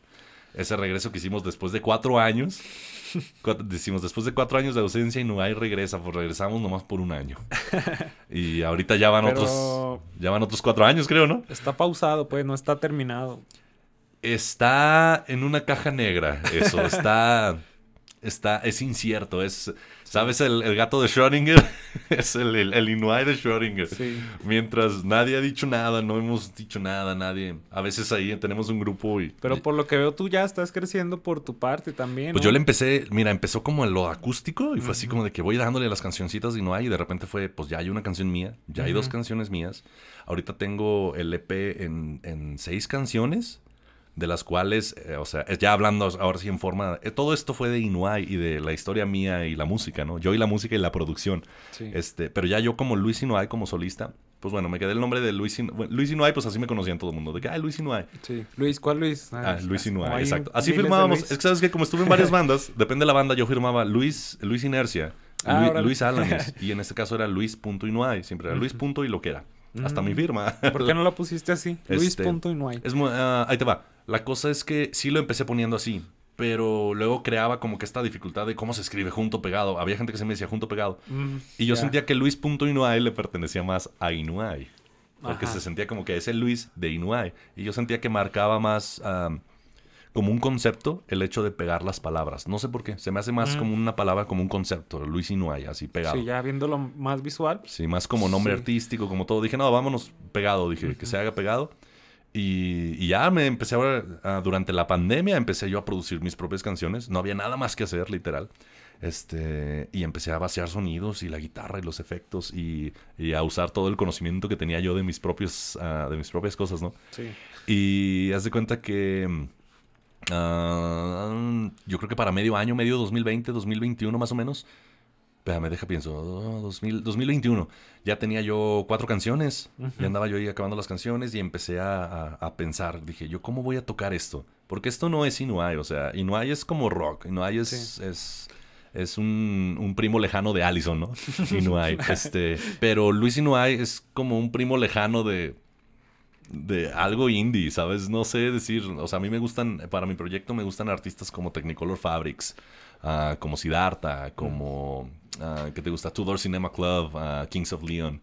Ese regreso que hicimos después de cuatro años. Cuatro- decimos, después de cuatro años de ausencia y no hay regresa, pues regresamos nomás por un año. Y ahorita ya van Pero- otros, ya van otros cuatro años, creo, ¿no? Está pausado, pues, no está terminado. Está en una caja negra, eso, está, está, es incierto, es, ¿sabes el, el gato de Schrödinger? es el, el, el de Schrödinger. Sí. Mientras nadie ha dicho nada, no hemos dicho nada, nadie, a veces ahí tenemos un grupo y... Pero por lo que veo, tú ya estás creciendo por tu parte también. Pues ¿no? yo le empecé, mira, empezó como en lo acústico y fue así Ujú. como de que voy dándole las cancioncitas no hay, y de repente fue, pues ya hay una canción mía, ya hay dos Ujú. canciones mías. Ahorita tengo el EP en, en seis canciones, de las cuales, eh, o sea, ya hablando ahora sí en forma, eh, todo esto fue de Inuai y de la historia mía y la música, ¿no? Yo y la música y la producción. Sí. Este, pero ya yo como Luis Inuai, como solista, pues bueno, me quedé el nombre de Luis. Bueno, Luis pues así me conocían todo el mundo, de que, ah, Luis Inuai. Sí. Luis, ¿cuál Luis? Ah, Luis como Inuai, hay exacto. Así firmábamos. Luis. Es que sabes que como estuve en varias bandas, depende de la banda, yo firmaba Luis, Luis Inercia, Ah, Luis. Luis Alanis, y en este caso era Luis.inuai, siempre era Luis. punto y lo que era. Hasta Mm. mi firma. ¿Por qué no la pusiste así? Este, Luis punto y no hay. Es ah, ahí te va. La cosa es que sí lo empecé poniendo así, pero luego creaba como que esta dificultad de cómo se escribe junto pegado. Había gente que se me decía junto pegado. Mm, Y yo sentía que Luis.inuai le pertenecía más a Inuai. Porque Ajá. se sentía como que es el Luis de Inuai. Y yo sentía que marcaba más como un concepto el hecho de pegar las palabras. No sé por qué. Se me hace más Mm. como una palabra, como un concepto. Luis Inuai, así pegado. Sí, Sí, ya viéndolo más visual. más como nombre Sí. artístico, como todo. Dije, no, vámonos pegado. Dije, que se haga pegado. Y, y ya me empecé a, durante la pandemia empecé yo a producir mis propias canciones. No había nada más que hacer, literal. Este, y empecé a vaciar sonidos y la guitarra y los efectos y, y a usar todo el conocimiento que tenía yo de mis propios, ah, de mis propias cosas, ¿no? Sí. Y haz de cuenta que ah, yo creo que para medio año, medio 2020, 2021 más o menos. Espérame, deja pienso. oh, 2000 2021. Ya tenía yo cuatro canciones. Ya andaba yo ahí acabando las canciones y empecé a, a- a pensar. Dije, ¿yo cómo voy a tocar esto? Porque esto no es Inuai. O sea, Inuai es como rock. Inuai es, Sí. es, es un, un primo lejano de Allison, ¿no? Inuai. este, pero Luis Inuai es como un primo lejano de, de algo indie, ¿sabes? No sé decir, o sea, a mí me gustan, para mi proyecto me gustan artistas como Technicolor Fabrics, ah, como Siddhartha, como, ah, ¿qué te gusta? Tudor Cinema Club, ah, Kings of Leon.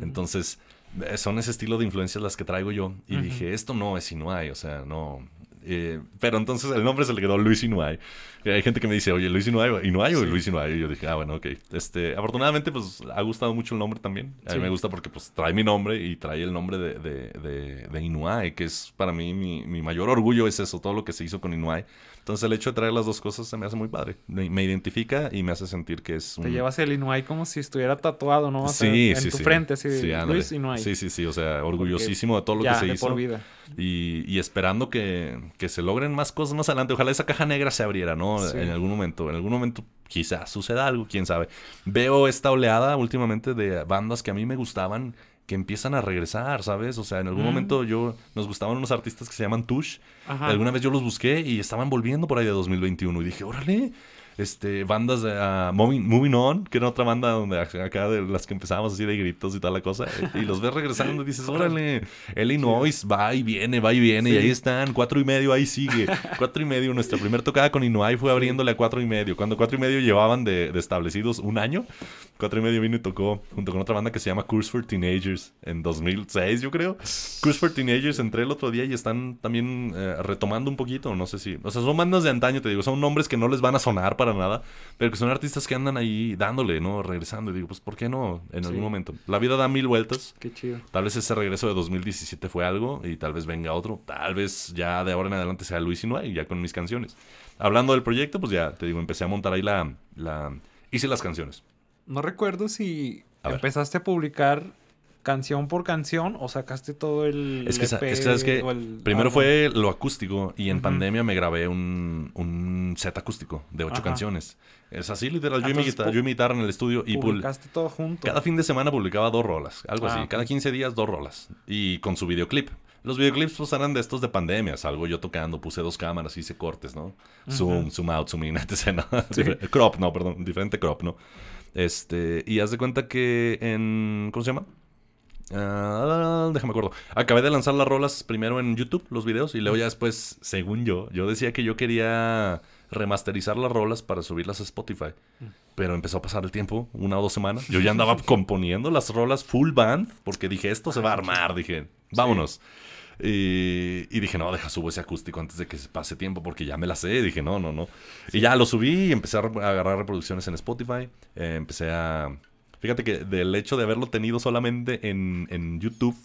Entonces, eh, son ese estilo de influencias las que traigo yo. Y dije, esto no es Inuai, o sea, no, eh, pero entonces el nombre se le quedó Luis Inuay. hay gente que me dice, oye, Luis Inuay, Inuay o Luis Inuay. Y yo dije, ah, bueno, ok. Este, afortunadamente, pues ha gustado mucho el nombre también. A mí me gusta porque pues trae mi nombre y trae el nombre de, de, de, Inuay, que es para mí mi, mi, mayor orgullo es eso, todo lo que se hizo con Inuay. Entonces el hecho de traer las dos cosas se me hace muy padre. Me, identifica y me hace sentir que es un... Te llevas el Inuay como si estuviera tatuado, ¿no? sí, en tu frente, así de Luis Inuay. Sí, sí, sí. O sea, orgullosísimo de todo lo que se hizo. por vida. Y, y esperando que, que, se logren más cosas más adelante. Ojalá esa caja negra se abriera, ¿no? En algún momento. En algún momento quizás suceda algo, quién sabe. Veo esta oleada últimamente de bandas que a mí me gustaban que empiezan a regresar, ¿sabes? O sea, en algún mm. momento yo nos gustaban unos artistas que se llaman Tush. Alguna vez yo los busqué y estaban volviendo por ahí de 2021 y dije, órale, este, bandas de uh, Moving, On, que era otra banda donde acá de las que empezábamos así de gritos y tal la cosa, y los ves regresando y dices, órale, Illinois va y viene, va y viene, y ahí están, cuatro y medio, ahí sigue, cuatro y medio, nuestra primera tocada con Inuai fue abriéndole a cuatro y medio, cuando cuatro y medio llevaban de, de establecidos un año, cuatro y medio vino y tocó junto con otra banda que se llama Curse for Teenagers en 2006, yo creo. Curse for Teenagers entré el otro día y están también eh, retomando un poquito, no sé si, o sea, son bandas de antaño, te digo, son nombres que no les van a sonar para nada, pero que son artistas que andan ahí dándole, ¿no? Regresando. Y digo, pues, ¿por qué no? En algún momento. La vida da mil vueltas. Qué chido. Tal vez ese regreso de 2017 fue algo y tal vez venga otro. Tal vez ya de ahora en adelante sea Luis y y ya con mis canciones. Hablando del proyecto, pues ya te digo, empecé a montar ahí la. la... Hice las canciones. No recuerdo si empezaste a publicar canción por canción o sacaste todo el. Es que, es que sabes que primero fue lo acústico y en pandemia me grabé un, un set acústico de ocho canciones. Es así, literal. Yo, y mi, guitarra, yo mi guitarra en el estudio y publicaste todo junto. Cada fin de semana publicaba dos rolas, algo así. Ah, cada 15 días, dos rolas. Y con su videoclip. Los videoclips pues eran de estos de pandemia, algo yo tocando, puse dos cámaras, hice cortes, ¿no? Zoom, zoom out, zoom in, etc. crop, no, perdón, diferente crop, ¿no? Este, y haz de cuenta que en, ¿cómo se llama? Uh, déjame acuerdo. Acabé de lanzar las rolas primero en YouTube, los videos, y luego ya después, según yo, yo decía que yo quería remasterizar las rolas para subirlas a Spotify. Pero empezó a pasar el tiempo, una o dos semanas. Yo ya andaba componiendo las rolas full band, porque dije, esto se va a armar. Dije, vámonos. Y, dije, no, deja subo ese acústico antes de que se pase tiempo porque ya me la sé. Dije, no, no, no. Y ya lo subí y empecé a, agarrar reproducciones en Spotify. Eh, empecé a Fíjate que del hecho de haberlo tenido solamente en, en YouTube,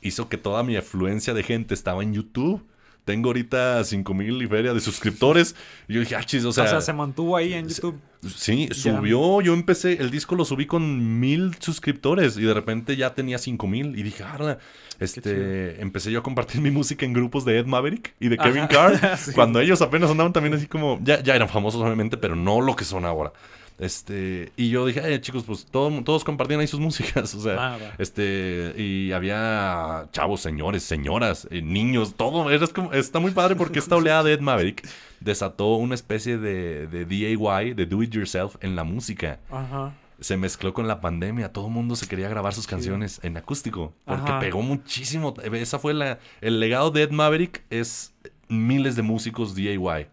hizo que toda mi afluencia de gente estaba en YouTube. Tengo ahorita 5000 y feria de suscriptores. Y yo dije, ah, chis, o sea. O sea, se mantuvo ahí en YouTube. Sí, subió. Yo empecé, el disco lo subí con mil suscriptores y de repente ya tenía 5000. Y dije, ah, este, empecé yo a compartir mi música en grupos de Ed Maverick y de Kevin Carr. Cuando ellos apenas andaban también así como, ya, ya eran famosos obviamente, pero no lo que son ahora. Este, y yo dije, chicos, pues todos compartían ahí sus músicas, o sea, ah, este, y había chavos, señores, señoras, eh, niños, todo, era como, está muy padre porque esta oleada de Ed Maverick desató una especie de, de DIY, de do it yourself en la música. Ajá. Se mezcló con la pandemia, todo el mundo se quería grabar sus canciones en acústico, porque pegó muchísimo, esa fue la, el legado de Ed Maverick es miles de músicos DIY.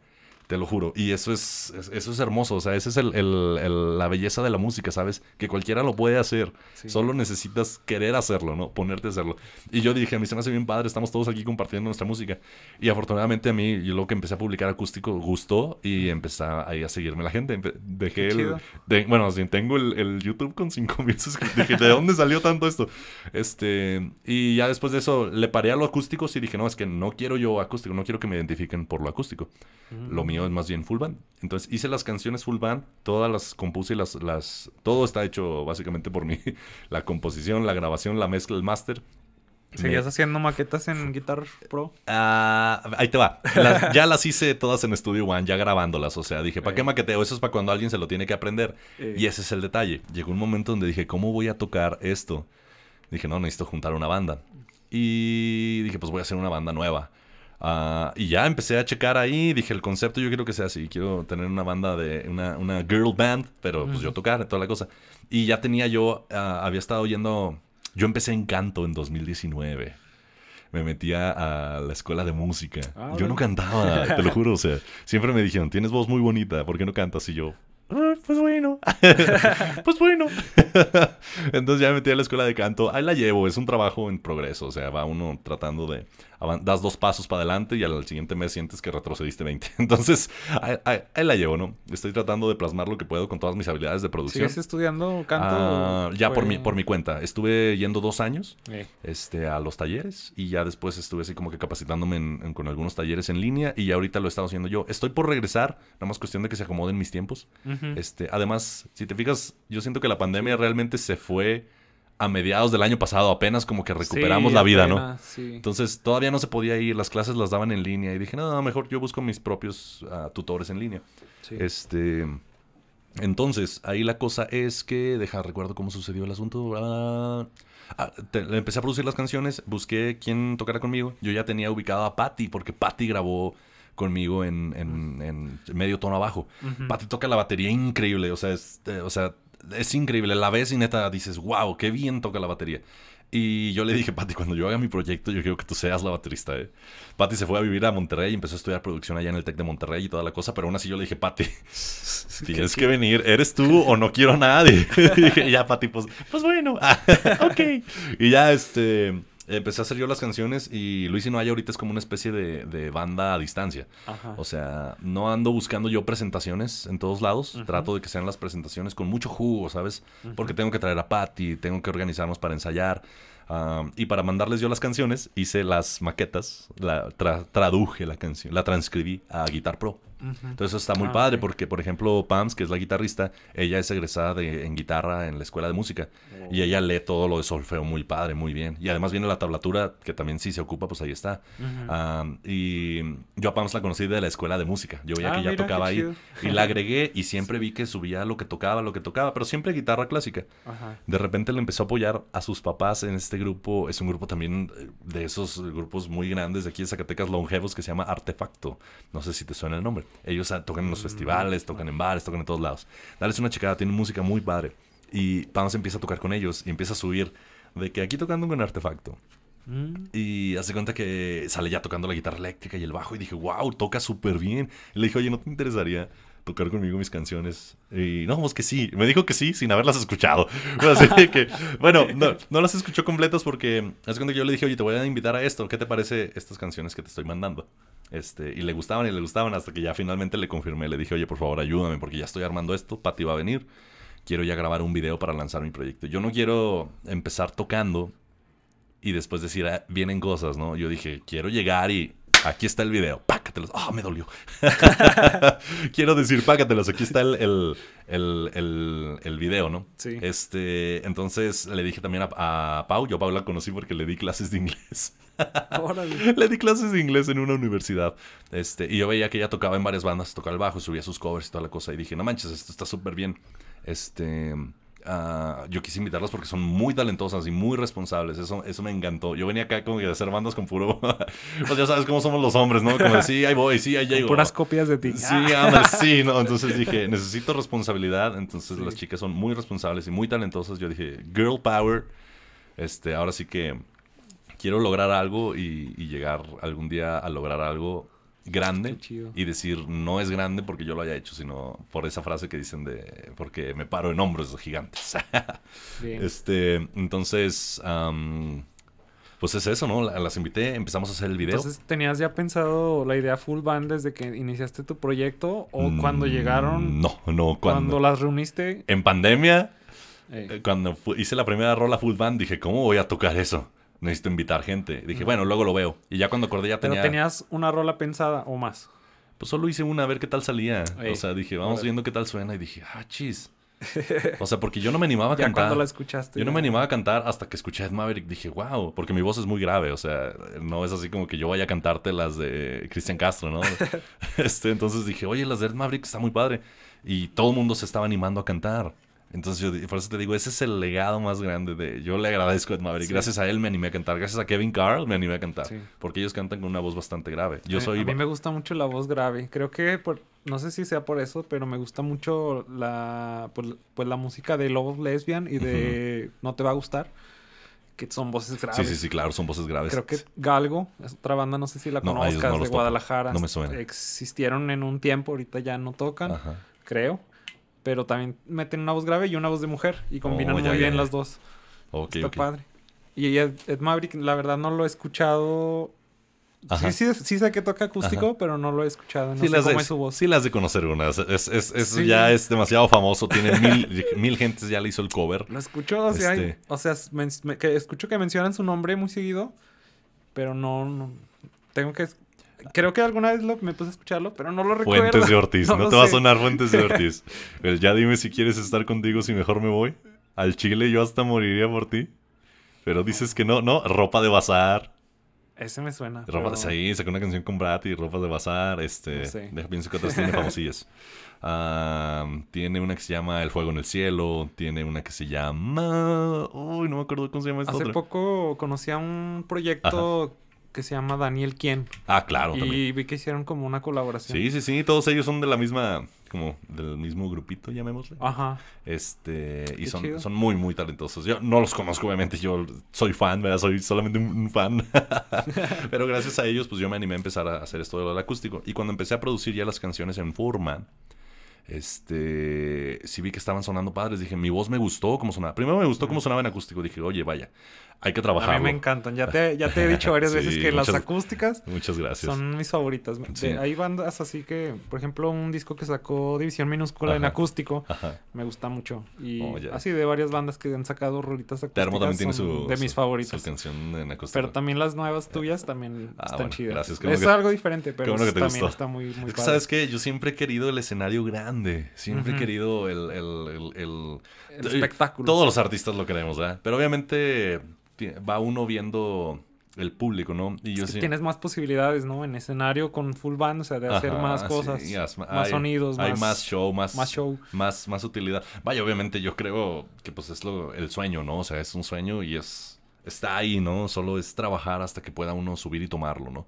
Te lo juro. Y eso es, eso es hermoso. O sea, esa es el, la belleza de la música, ¿sabes? Que cualquiera lo puede hacer. Solo necesitas querer hacerlo, ¿no? Ponerte a hacerlo. Y yo dije, a mí se me hace bien padre. Estamos todos aquí compartiendo nuestra música. Y afortunadamente a mí, yo lo que empecé a publicar acústico gustó y empecé ahí a seguirme la gente. Dejé el... bueno, tengo el, YouTube con 5000 suscriptores. Dije, ¿de dónde salió tanto esto? Este... Y ya después de eso le paré a lo acústico y dije, no, es que no quiero yo acústico. No quiero que me identifiquen por lo acústico. Lo mío es más bien full band. Entonces hice las canciones full band, todas las compuse y las, las... Todo está hecho básicamente por mí. La composición, la grabación, la mezcla, el máster. ¿Seguías haciendo maquetas en Guitar Pro? Ah, ahí te va. ya las hice todas en Studio One, ya grabándolas. O sea, dije, ¿para qué maqueteo? Eso es para cuando alguien se lo tiene que aprender. Y ese es el detalle. Llegó un momento donde dije, ¿cómo voy a tocar esto? Dije, no, necesito juntar una banda. Y dije, pues voy a hacer una banda nueva. Ah, y ya empecé a checar ahí, dije el concepto yo quiero que sea así, quiero tener una banda de una, una girl band, pero pues yo tocar, toda la cosa. Y ya tenía yo, ah, había estado oyendo, yo empecé en canto en 2019. me metía a la escuela de música. Ah, yo no cantaba, te lo juro. O sea, siempre me dijeron, tienes voz muy bonita, ¿por qué no cantas? Y yo, "Ah, pues bueno. pues bueno. Entonces ya me metí a la escuela de canto. Ahí la llevo, es un trabajo en progreso. O sea, va uno tratando de. Das dos pasos para adelante y al siguiente mes sientes que retrocediste 20. Entonces, ahí, ahí- ahí la llevo, ¿no? Estoy tratando de plasmar lo que puedo con todas mis habilidades de producción. ¿Sigues estudiando canto? Ah, ya por mi, por mi cuenta. Estuve yendo dos años Eh, este, a los talleres y ya después estuve así como que capacitándome en- en- con algunos talleres en línea y ya ahorita lo he estado haciendo yo. Estoy por regresar, nada más cuestión de que se acomoden mis tiempos. Este, además, si te fijas, yo siento que la pandemia realmente se fue a mediados del año pasado, apenas como que recuperamos Sí, la vida, ¿no? sí. Entonces todavía no se podía ir, las clases las daban en línea y dije, no, mejor yo busco mis propios ah, tutores en línea. Sí. Este. Entonces, ahí la cosa es que. Deja, recuerdo cómo sucedió el asunto. Ah, te- empecé a producir las canciones, busqué quién tocara conmigo. Yo ya tenía ubicado a Patty, porque Patty grabó conmigo en, en- en medio tono abajo. Ujú. Patty toca la batería increíble, o sea, es, eh, o sea, es increíble. La ves y neta dices, wow, qué bien toca la batería. Y yo le dije, Patty, cuando yo haga mi proyecto, yo quiero que tú seas la baterista, ¿eh? Patty se fue a vivir a Monterrey y empezó a estudiar producción allá en el Tec de Monterrey y toda la cosa, pero aún así yo le dije, Patty, tienes que venir, ¿eres tú o no quiero a nadie? y dije, ya, Patty, pues, pues bueno, ah, ok. Y ya, este, empecé a hacer yo las canciones y Luis y Noaya ahorita es como una especie de, de banda a distancia. Ajá. O sea, no ando buscando yo presentaciones en todos lados. Trato de que sean las presentaciones con mucho jugo, ¿sabes? Porque tengo que traer a Patty, tengo que organizarnos para ensayar. y para mandarles yo las canciones, hice las maquetas, la tra- traduje la canción, la transcribí a Guitar Pro. Entonces está muy Ah, padre porque, por ejemplo, Pams, que es la guitarrista, ella es egresada de- en guitarra en la escuela de música. Oh. Y ella lee todo lo de solfeo muy padre, muy bien. Y además viene la tablatura, que también sí se ocupa, pues ahí está. Ah, y yo a Pams la conocí de la escuela de música. Yo veía Ah, que ya tocaba ahí. chido. Y la agregué y siempre vi que subía lo que tocaba, lo que tocaba, pero siempre guitarra clásica. Ajá. De repente le empezó a apoyar a sus papás en este grupo. Es un grupo también eh, de esos grupos muy grandes de aquí de Zacatecas, longevos, que se llama Artefacto. No sé si te suena el nombre. Ellos ah, tocan en los Mm, festivales, tocan en bares, tocan en todos lados. Dales una checada, tienen música muy padre. Y Pams empieza a tocar con ellos y empieza a subir de que aquí tocando con Artefacto. Mm. Y hace cuenta que sale ya tocando la guitarra eléctrica y el bajo. Y dije, wow, toca súper bien. Y le dije, oye, ¿no te interesaría tocar conmigo mis canciones? Y no, pues que sí. Me dijo que sí, sin haberlas escuchado. Así que, bueno, no, no las escuchó completas porque cuenta que yo le dije, oye, te voy a invitar a esto. ¿Qué te parece estas canciones que te estoy mandando? Este, y le gustaban y le gustaban hasta que ya finalmente le confirmé. Le dije, oye, por favor, ayúdame porque ya estoy armando esto. Pati va a venir. Quiero ya grabar un video para lanzar mi proyecto. Yo no quiero empezar tocando y después decir, "Ah, vienen cosas, ¿no? Yo dije, quiero llegar y aquí está el video, pácatelos. Ah, me dolió. quiero decir, pácatelos, aquí está el, el, el, el- el video, ¿no? Sí. Este, entonces le dije también a, a Pau, yo a Pau la conocí porque le di clases de inglés. Le di clases de inglés en una universidad. Este, y yo veía que ella tocaba en varias bandas, tocaba el bajo, subía sus covers y toda la cosa. Y dije, no manches, esto está súper bien. Este, yo quise invitarlas porque son muy talentosas y muy responsables. Eso, eso me encantó. Yo venía acá como que de hacer bandas con puro. pues ya sabes cómo somos los hombres, ¿no? Como de, sí, ahí voy, sí, ahí llego. Puras copias de ti. Sí, Ah. ándale, sí, no. Entonces dije, necesito responsabilidad. Entonces Sí. las chicas son muy responsables y muy talentosas. Yo dije, girl power. Este, ahora sí que quiero lograr algo y, y llegar algún día a lograr algo grande y decir no es grande porque yo lo haya hecho, sino por esa frase que dicen de porque me paro en hombros de gigantes. Bien. este, entonces, pues es eso, ¿no? La- Las invité, empezamos a hacer el video. Entonces, ¿tenías ya pensado la idea full band desde que iniciaste tu proyecto? ¿O cuando Mm, llegaron? No, no, Cuando cuando. las reuniste. En pandemia, eh, cuando hice la primera rola full band, dije, ¿cómo voy a tocar eso? Necesito invitar gente. Dije, bueno, luego lo veo. Y ya cuando acordé ya pero tenía... tenías una rola pensada o más. Pues solo hice una a ver qué tal salía. Ey, o sea, dije, vamos viendo qué tal suena. Y dije, ah, chis. O sea, porque yo no me animaba a Ya cantar. cuando la escuchaste. Yo no me animaba a cantar hasta que escuché a Ed Maverick. Dije, wow, porque mi voz es muy grave. O sea, no es así como que yo vaya a cantarte las de Cristian Castro, ¿no? este, entonces dije, oye, las de Ed Maverick está muy padre. Y todo el mundo se estaba animando a cantar. Entonces yo, por eso te digo, ese es el legado más grande de... Yo le agradezco a Ed Maverick. Sí. Gracias a él me animé a cantar. Gracias a Kevin Carl me animé a cantar. Sí. Porque ellos cantan con una voz bastante grave. Yo soy... A mí me gusta mucho la voz grave. Creo que, por, no sé si sea por eso, pero me gusta mucho la, pues, pues la música de Love Lesbian y de No Te Va a Gustar. que son voces Sí, graves. sí, sí, claro, son voces graves. Creo que Galgo es otra banda, no sé si la No, conozcas, no de. Guadalajara. No me suena. Existieron en un tiempo, ahorita ya no tocan, Ajá. creo. Pero también meten una voz grave y una voz de mujer. Y combinan Oh, ya, muy bien ya. las dos. Ok, Está padre. Y Ed, Ed Maverick, la verdad, no lo he escuchado. Sí, sí, sí sé que toca acústico, pero no lo he escuchado. No sí, sé las cómo de, es su voz. sí las de conocer unas. Es, es, es- Sí. Ya es demasiado famoso. Tiene mil, mil gentes ya le hizo el cover. Lo escucho, o sea, hay- Este- o sea, men- que escucho que mencionan su nombre muy seguido, pero no, no tengo que... Creo que alguna vez lo- me puse a escucharlo, pero no lo recuerdo. Fuentes de Ortiz. No, te va a sonar Fuentes de Ortiz. El ya dime si quieres estar contigo, si mejor me voy. Al Chile yo hasta moriría por ti. Pero dices que no, no. Ropa de bazar. Ese me suena. Ropa, pero- Sí, sacó una canción con Brat y ropa de bazar. Este, No sé. deja- pienso que otras tiene famosillas. Tiene una que se llama El Fuego en el Cielo. Tiene una que se llama. Uy, no me acuerdo cómo se llama esta Hace otra. poco conocí a un proyecto que se llama Daniel Quién. Ah, claro, y también. vi que hicieron como una colaboración. Sí, sí, sí. Todos ellos son de la misma. Como del mismo grupito, llamémosle. Ajá. Este, y son, chido. son muy, muy talentosos. Yo no los conozco, obviamente, yo soy fan, ¿verdad? Soy solamente un, un fan. Pero gracias a ellos, pues yo me animé a empezar a hacer esto del acústico. Y cuando empecé a producir ya las canciones en forma, este, sí vi que estaban sonando padres. Dije, mi voz me gustó cómo sonaba. Primero me gustó cómo sonaba en acústico. Dije, oye, vaya, hay que A trabajarlo. mí me encantan. Ya te, ya te he dicho varias Sí, veces que las acústicas Muchas gracias. son mis favoritas. De- Sí. hay bandas así que, por ejemplo, un disco que sacó División Minúscula en acústico Ajá. me gusta mucho. Y Oh, así de varias bandas que han sacado rolitas acústicas. Termo también tiene su, de mis su- favoritas. su canción en acústico. Pero también las nuevas tuyas también Ah, están bueno, chidas. gracias. Bueno Es que- algo diferente, pero bueno también gustó. está muy, muy Es que. ¿sabes qué? Yo siempre he querido el escenario grande. Siempre he querido el... el- el- eh, espectáculo. Todos los artistas lo queremos, ¿verdad? Pero obviamente va uno viendo el público, ¿no? Y yo Es que sí... Tienes más posibilidades, ¿no? En escenario con full band, o sea, de hacer Ajá, más cosas, más hay- sonidos, Hay más, más show, más, más show. Más, más utilidad. Vaya, obviamente yo creo que pues es lo, el sueño, ¿no? O sea, es un sueño y es... Está ahí, ¿no? Solo es trabajar hasta que pueda uno subir y tomarlo, ¿no?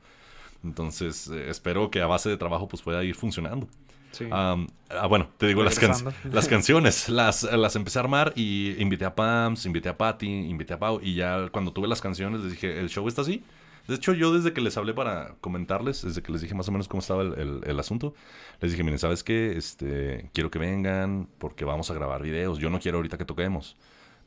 Entonces, eh, espero que a base de trabajo pues pueda ir funcionando. Sí. Am, ah, bueno, te digo, las, can- Regresando. las canciones, las, las empecé a armar y invité a Pams, invité a Patty, invité a Pau y ya cuando tuve las canciones les dije, el show está así. De hecho, yo desde que les hablé para comentarles, desde que les dije más o menos cómo estaba el, el- el asunto, les dije, miren, ¿sabes qué? Este, quiero que vengan porque vamos a grabar videos. Yo no quiero ahorita que toquemos.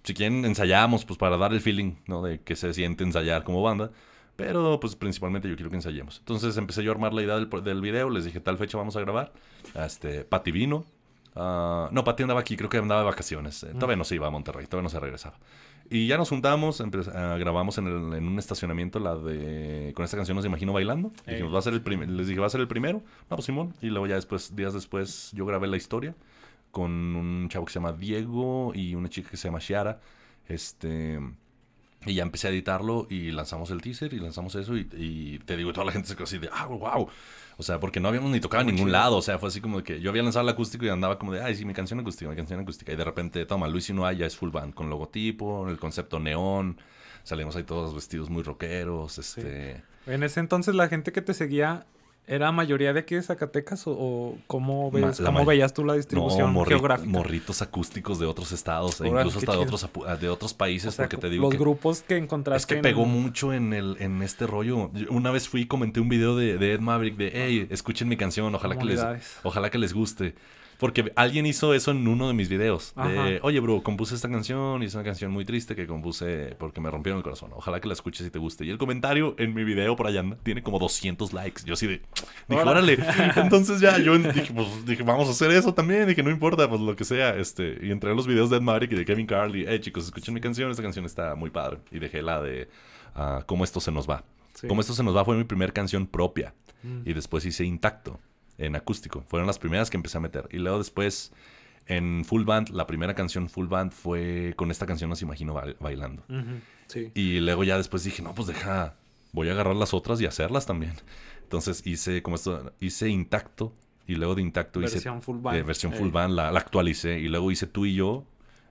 Si quieren, ensayamos, pues para dar el feeling, ¿no? De que se siente ensayar como banda. Pero, pues principalmente yo quiero que ensayemos. Entonces empecé yo a armar la idea del, del video. Les dije, tal fecha vamos a grabar. Este, Pati vino. Ah, no, Pati andaba aquí, creo que andaba de vacaciones. Eh, Todavía no se iba a Monterrey, todavía no se regresaba. Y ya nos juntamos, ah, grabamos en, el- en un estacionamiento la de... Con esta canción nos imagino bailando. Ey. Dijimos, va a ser el primer, les dije, va a ser el primero. No, pues Simón. Y luego ya después, días después, yo grabé la historia con un chavo que se llama Diego y una chica que se llama Shiara. Este... Y ya empecé a editarlo y lanzamos el teaser y lanzamos eso y, y te digo, toda la gente se quedó así de, ah, wow. O sea, porque no habíamos ni tocado en ningún chido. lado. O sea, fue así como que yo había lanzado el acústico y andaba como de, ay, sí, mi canción acústica, mi canción acústica. Y de repente, toma, Luis y no ya es full band con logotipo, el concepto neón. Salimos ahí todos vestidos muy rockeros, este... En ese entonces la gente que te seguía era mayoría de aquí de Zacatecas o, o cómo, ves, cómo veías tú la No, distribución morri- geográfica. morritos acústicos de otros estados, e incluso hasta de otros, apu- de otros países, O sea, porque te digo los que... grupos que encontraste. Es que en- pegó mucho en el en este rollo. Yo Una vez fui y comenté un video de, de Ed Maverick de, hey, escuchen mi canción, ojalá que les ojalá que les guste. Porque alguien hizo eso en uno de mis videos. De, oye, bro, compuse esta canción y es una canción muy triste que compuse porque me rompieron el corazón. Ojalá que la escuches y te guste. Y el comentario en mi video por allá anda, tiene como 200 likes. Yo así de, dije, Órale. órale. Entonces ya yo dije, pues dije, vamos a hacer eso también. Dije, no importa, pues lo que sea. Este, y entré a los videos de Ed Maverick y de Kevin Carly. Hey, chicos, escuchen mi canción. Esta canción está muy padre. Y dejé la de ah, Cómo esto se nos va. Sí. Cómo esto se nos va fue mi primera canción propia. Mm. Y después hice Intacto en acústico. Fueron las primeras que empecé a meter. Y luego después en full band, la primera canción full band fue con esta canción Nos Imagino Ba- Bailando. Sí. Y luego ya después dije, no, pues deja, voy a agarrar las otras y hacerlas también. Entonces hice como esto, hice Intacto. Y luego de Intacto hice Versión full band. de versión full band, la, la actualicé. Y luego hice Tú y Yo.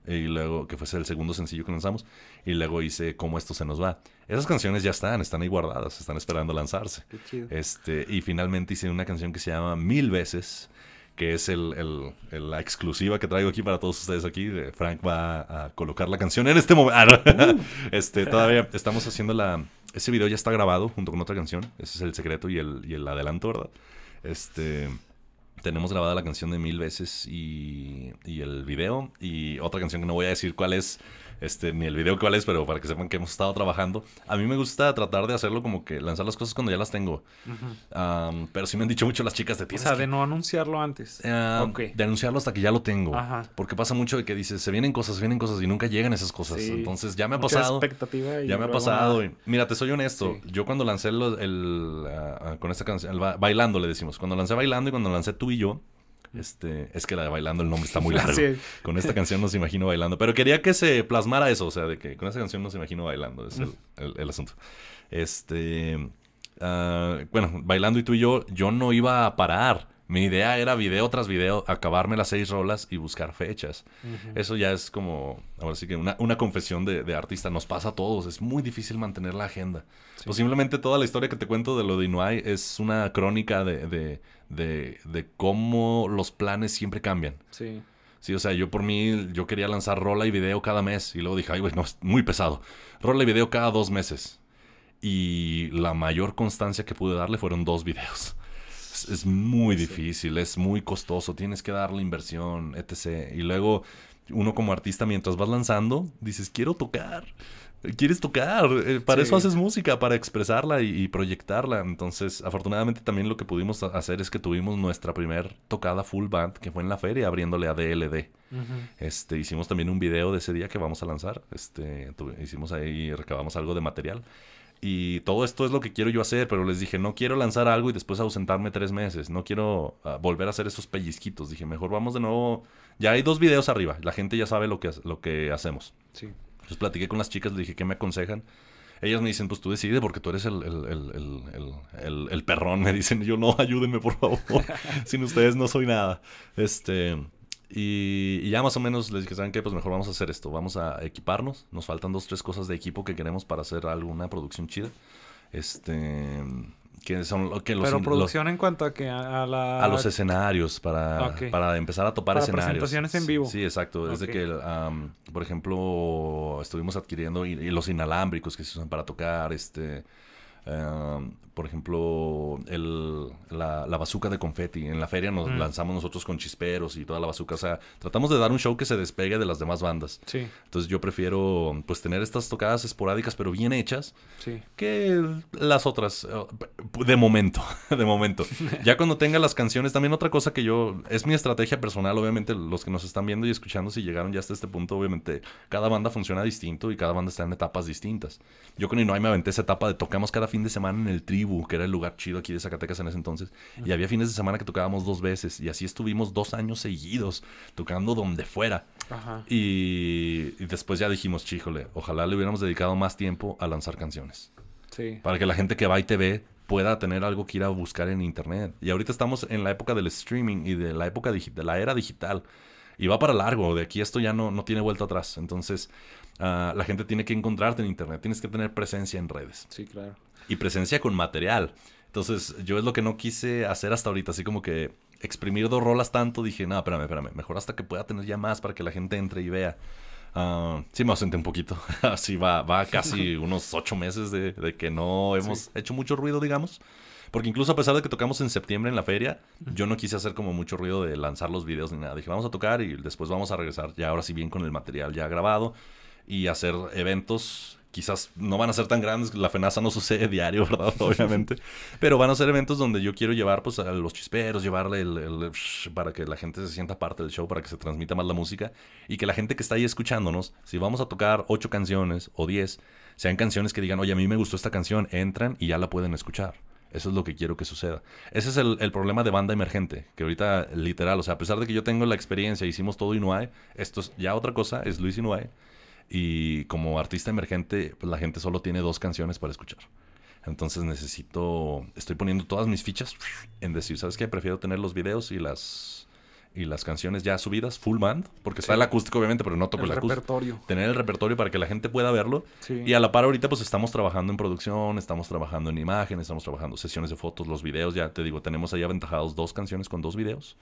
Y luego, que fue el segundo sencillo que lanzamos. Y luego hice Cómo esto se nos va. Esas canciones ya están, están ahí guardadas, están esperando lanzarse. Qué chido. Este, y finalmente hice una canción que se llama Mil veces, que es el, el- el- la exclusiva que traigo aquí para todos ustedes aquí. Frank va a colocar la canción en este momento. este, todavía estamos haciendo la... Ese video ya está grabado junto con otra canción. Ese es el secreto y el, y el adelanto, ¿verdad? Este... Tenemos grabada la canción de mil veces y, el video. Y otra canción que no voy a decir cuál es, este, ni el video cuál es, pero para que sepan que hemos estado trabajando. A mí me gusta tratar de hacerlo como que lanzar las cosas cuando ya las tengo. Am, pero sí me han dicho mucho las chicas de O tienes sea, que- de no anunciarlo antes. De anunciarlo hasta que ya lo tengo. Ajá. Porque pasa mucho de que dices, se vienen cosas, se vienen cosas y nunca llegan esas cosas. Sí. Entonces ya me ha Mucha pasado. expectativa y Ya me ha pasado. y- mira, te soy honesto. Sí. Yo cuando lancé los- el, ah, ah, con esta canción, el ba- Bailando le decimos. Cuando lancé Bailando y cuando lancé Tú y Yo, este, es que la de Bailando el nombre está muy largo. Sí. Con esta canción nos imagino bailando. Pero quería que se plasmara eso, o sea, de que con esta canción nos imagino bailando, es el, el- el asunto. Este, ah, bueno, bailando y tú y yo, yo no iba a parar. Mi idea era video tras video, acabarme las seis rolas y buscar fechas. Eso ya es como, ahora sí que una, una confesión de, de artista. Nos pasa a todos, es muy difícil mantener la agenda. Posiblemente toda la historia que te cuento de lo de Inuai es una crónica de, de, de, de cómo los planes siempre cambian. Sí. Sí, o sea, yo por mí, yo quería lanzar rola y video cada mes. Y luego dije, ay, güey, no, es muy pesado. Rola y video cada dos meses. Y la mayor constancia que pude darle fueron dos videos. Es, es muy difícil, es muy costoso, tienes que darle inversión, etc. Y luego, uno como artista, mientras vas lanzando, dices, quiero tocar. Quieres tocar, eh, para Sí. eso haces música, para expresarla y, y proyectarla. Entonces, afortunadamente también lo que pudimos ha- hacer es que tuvimos nuestra primer tocada full band, que fue en la feria, abriéndole a DLD. Ujú. Este, hicimos también un video de ese día que vamos a lanzar. Este, hicimos ahí, recabamos algo de material. Y todo esto es lo que quiero yo hacer, pero les dije, no quiero lanzar algo y después ausentarme tres meses. No quiero ah, volver a hacer esos pellizquitos. Dije, mejor vamos de nuevo. Ya hay dos videos arriba. La gente ya sabe lo que, lo que hacemos. Sí. Entonces platiqué con las chicas, le dije, ¿qué me aconsejan? Ellas me dicen, pues tú decide porque tú eres el, el- el- el perrón. Me dicen, yo no, ayúdenme por favor. Sin ustedes no soy nada. Este, y, y ya más o menos les dije, ¿saben qué? Pues mejor vamos a hacer esto. Vamos a equiparnos. Nos faltan dos, tres cosas de equipo que queremos para hacer alguna producción chida. Este, que son lo que los, Pero los- producción en cuanto a que a, a la... a los escenarios para, Ok. para empezar a topar Para escenarios. presentaciones en vivo. Sí, exacto. Es de Ok. que, por ejemplo, estuvimos adquiriendo y, y los inalámbricos que se usan para tocar, este, por ejemplo, el, la, la bazooka de confeti. En la feria nos Mm. lanzamos nosotros con chisperos y toda la bazooka. O sea, tratamos de dar un show que se despegue de las demás bandas. Sí, Entonces yo prefiero, pues, tener estas tocadas esporádicas pero bien hechas sí. que las otras eh, de momento de momento ya cuando tenga las canciones también otra cosa que yo es mi estrategia personal obviamente los que nos están viendo y escuchando si llegaron ya hasta este punto obviamente cada banda funciona distinto y cada banda está en etapas distintas yo con Inoy me aventé esa etapa de tocamos cada fin de semana en el Tribu que era el lugar chido aquí de Zacatecas en ese entonces y había fines de semana que tocábamos dos veces y así estuvimos dos años seguidos tocando donde fuera Ajá. y, y después ya dijimos, chíjole, ojalá le hubiéramos dedicado más tiempo a lanzar canciones. Sí. Para que la gente que va y te ve pueda tener algo que ir a buscar en internet. Y ahorita estamos en la época del streaming y de la época de la era digital. Y va para largo, de aquí esto ya no, no tiene vuelta atrás. Entonces, ah, la gente tiene que encontrarte en internet, tienes que tener presencia en redes. Sí, claro. Y presencia con material. Entonces, yo es lo que no quise hacer hasta ahorita, así como que exprimir dos rolas tanto, dije, no, espérame, espérame, mejor hasta que pueda tener ya más para que la gente entre y vea. Ah, sí me ausenté un poquito, así va, va casi unos ocho meses de, de que no hemos hecho mucho ruido, digamos. Porque incluso a pesar de que tocamos en septiembre en la feria, yo no quise hacer como mucho ruido de lanzar los videos ni nada. Dije, vamos a tocar y después vamos a regresar ya ahora sí bien con el material ya grabado y hacer eventos. Quizás no van a ser tan grandes, la FENASA no sucede diario, ¿verdad? Obviamente. Pero van a ser eventos donde yo quiero llevar pues, a los chisperos, llevarle el, el- para que la gente se sienta parte del show, para que se transmita más la música y que la gente que está ahí escuchándonos, si vamos a tocar ocho canciones o diez, sean canciones que digan, oye, a mí me gustó esta canción, entran y ya la pueden escuchar. Eso es lo que quiero que suceda. Ese es el, el problema de banda emergente, que ahorita literal, o sea, a pesar de que yo tengo la experiencia, hicimos todo Inuai, esto es ya otra cosa, es Luis Inuai, y como artista emergente, pues la gente solo tiene dos canciones para escuchar. Entonces necesito, estoy poniendo todas mis fichas en decir, ¿sabes qué? Prefiero tener los videos y las y las canciones ya subidas, full band, porque está Sí. el acústico obviamente, pero no toco El el, acústico repertorio. tener el repertorio para que la gente pueda verlo. Sí. Y a la par ahorita pues estamos trabajando en producción, estamos trabajando en imagen, estamos trabajando sesiones de fotos, los videos, ya te digo, tenemos ahí aventajados dos canciones con dos videos.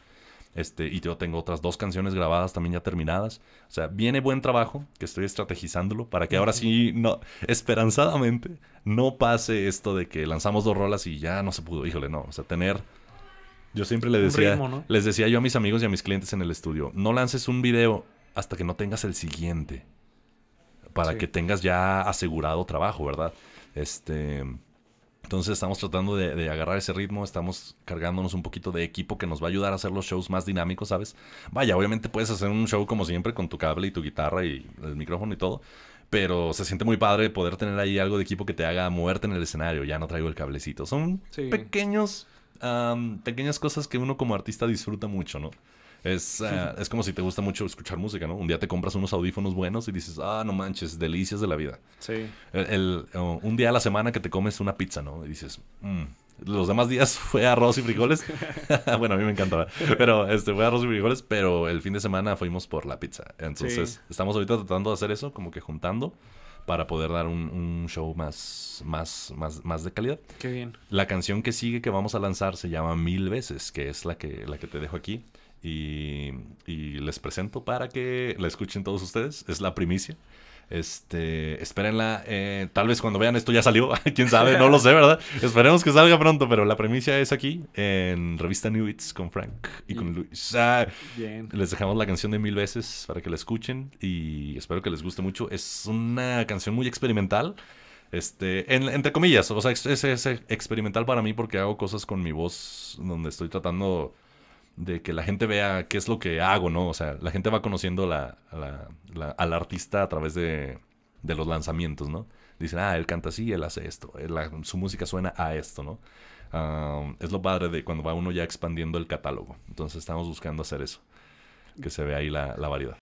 Este, y yo tengo otras dos canciones grabadas también ya terminadas. O sea, viene buen trabajo que estoy estrategizándolo para que ahora sí, no, esperanzadamente, no pase esto de que lanzamos dos rolas y ya no se pudo. Híjole, no. O sea, tener. Yo siempre le decía, les decía yo a mis amigos y a mis clientes en el estudio, no lances un video hasta que no tengas el siguiente. Para que tengas ya asegurado trabajo, ¿verdad? Este. Entonces estamos tratando de, agarrar ese ritmo, estamos cargándonos un poquito de equipo que nos va a ayudar a hacer los shows más dinámicos, ¿sabes? Vaya, obviamente puedes hacer un show como siempre con tu cable y tu guitarra y el micrófono y todo, pero se siente muy padre poder tener ahí algo de equipo que te haga moverte en el escenario. Ya no traigo el cablecito. Son pequeños, pequeñas cosas que uno como artista disfruta mucho, ¿no? Es, eh, es como si te gusta mucho escuchar música, ¿no? Un día te compras unos audífonos buenos y dices, ah, no manches, delicias de la vida. Sí. El, un día a la semana que te comes una pizza, ¿no? Y dices, mmm. Los demás días fue arroz y frijoles. bueno, a mí me encantaba. Pero este fue arroz y frijoles, pero el fin de semana fuimos por la pizza. Entonces, estamos ahorita tratando de hacer eso, como que juntando para poder dar un, un, show más, más, más, más de calidad. Qué bien. La canción que sigue que vamos a lanzar se llama Mil veces, que es la que, la que te dejo aquí. Y, les presento para que la escuchen todos ustedes. Es la primicia. Este, espérenla. Eh, tal vez cuando vean esto ya salió. Quién sabe, no lo sé, ¿verdad? Esperemos que salga pronto, pero la primicia es aquí en Revista New Hits con Frank y con Luis. Ah, les dejamos la canción de mil veces para que la escuchen y espero que les guste mucho. Es una canción muy experimental. Este, entre comillas, o sea, es, es experimental para mí porque hago cosas con mi voz donde estoy tratando de que la gente vea qué es lo que hago, ¿no? O sea, la gente va conociendo la, al artista a través de, de, los lanzamientos, ¿no? Dicen, ah, él canta así, él hace esto, su música suena a esto, ¿no? es lo padre de cuando va uno ya expandiendo el catálogo. Entonces estamos buscando hacer eso, que se vea ahí la, la variedad.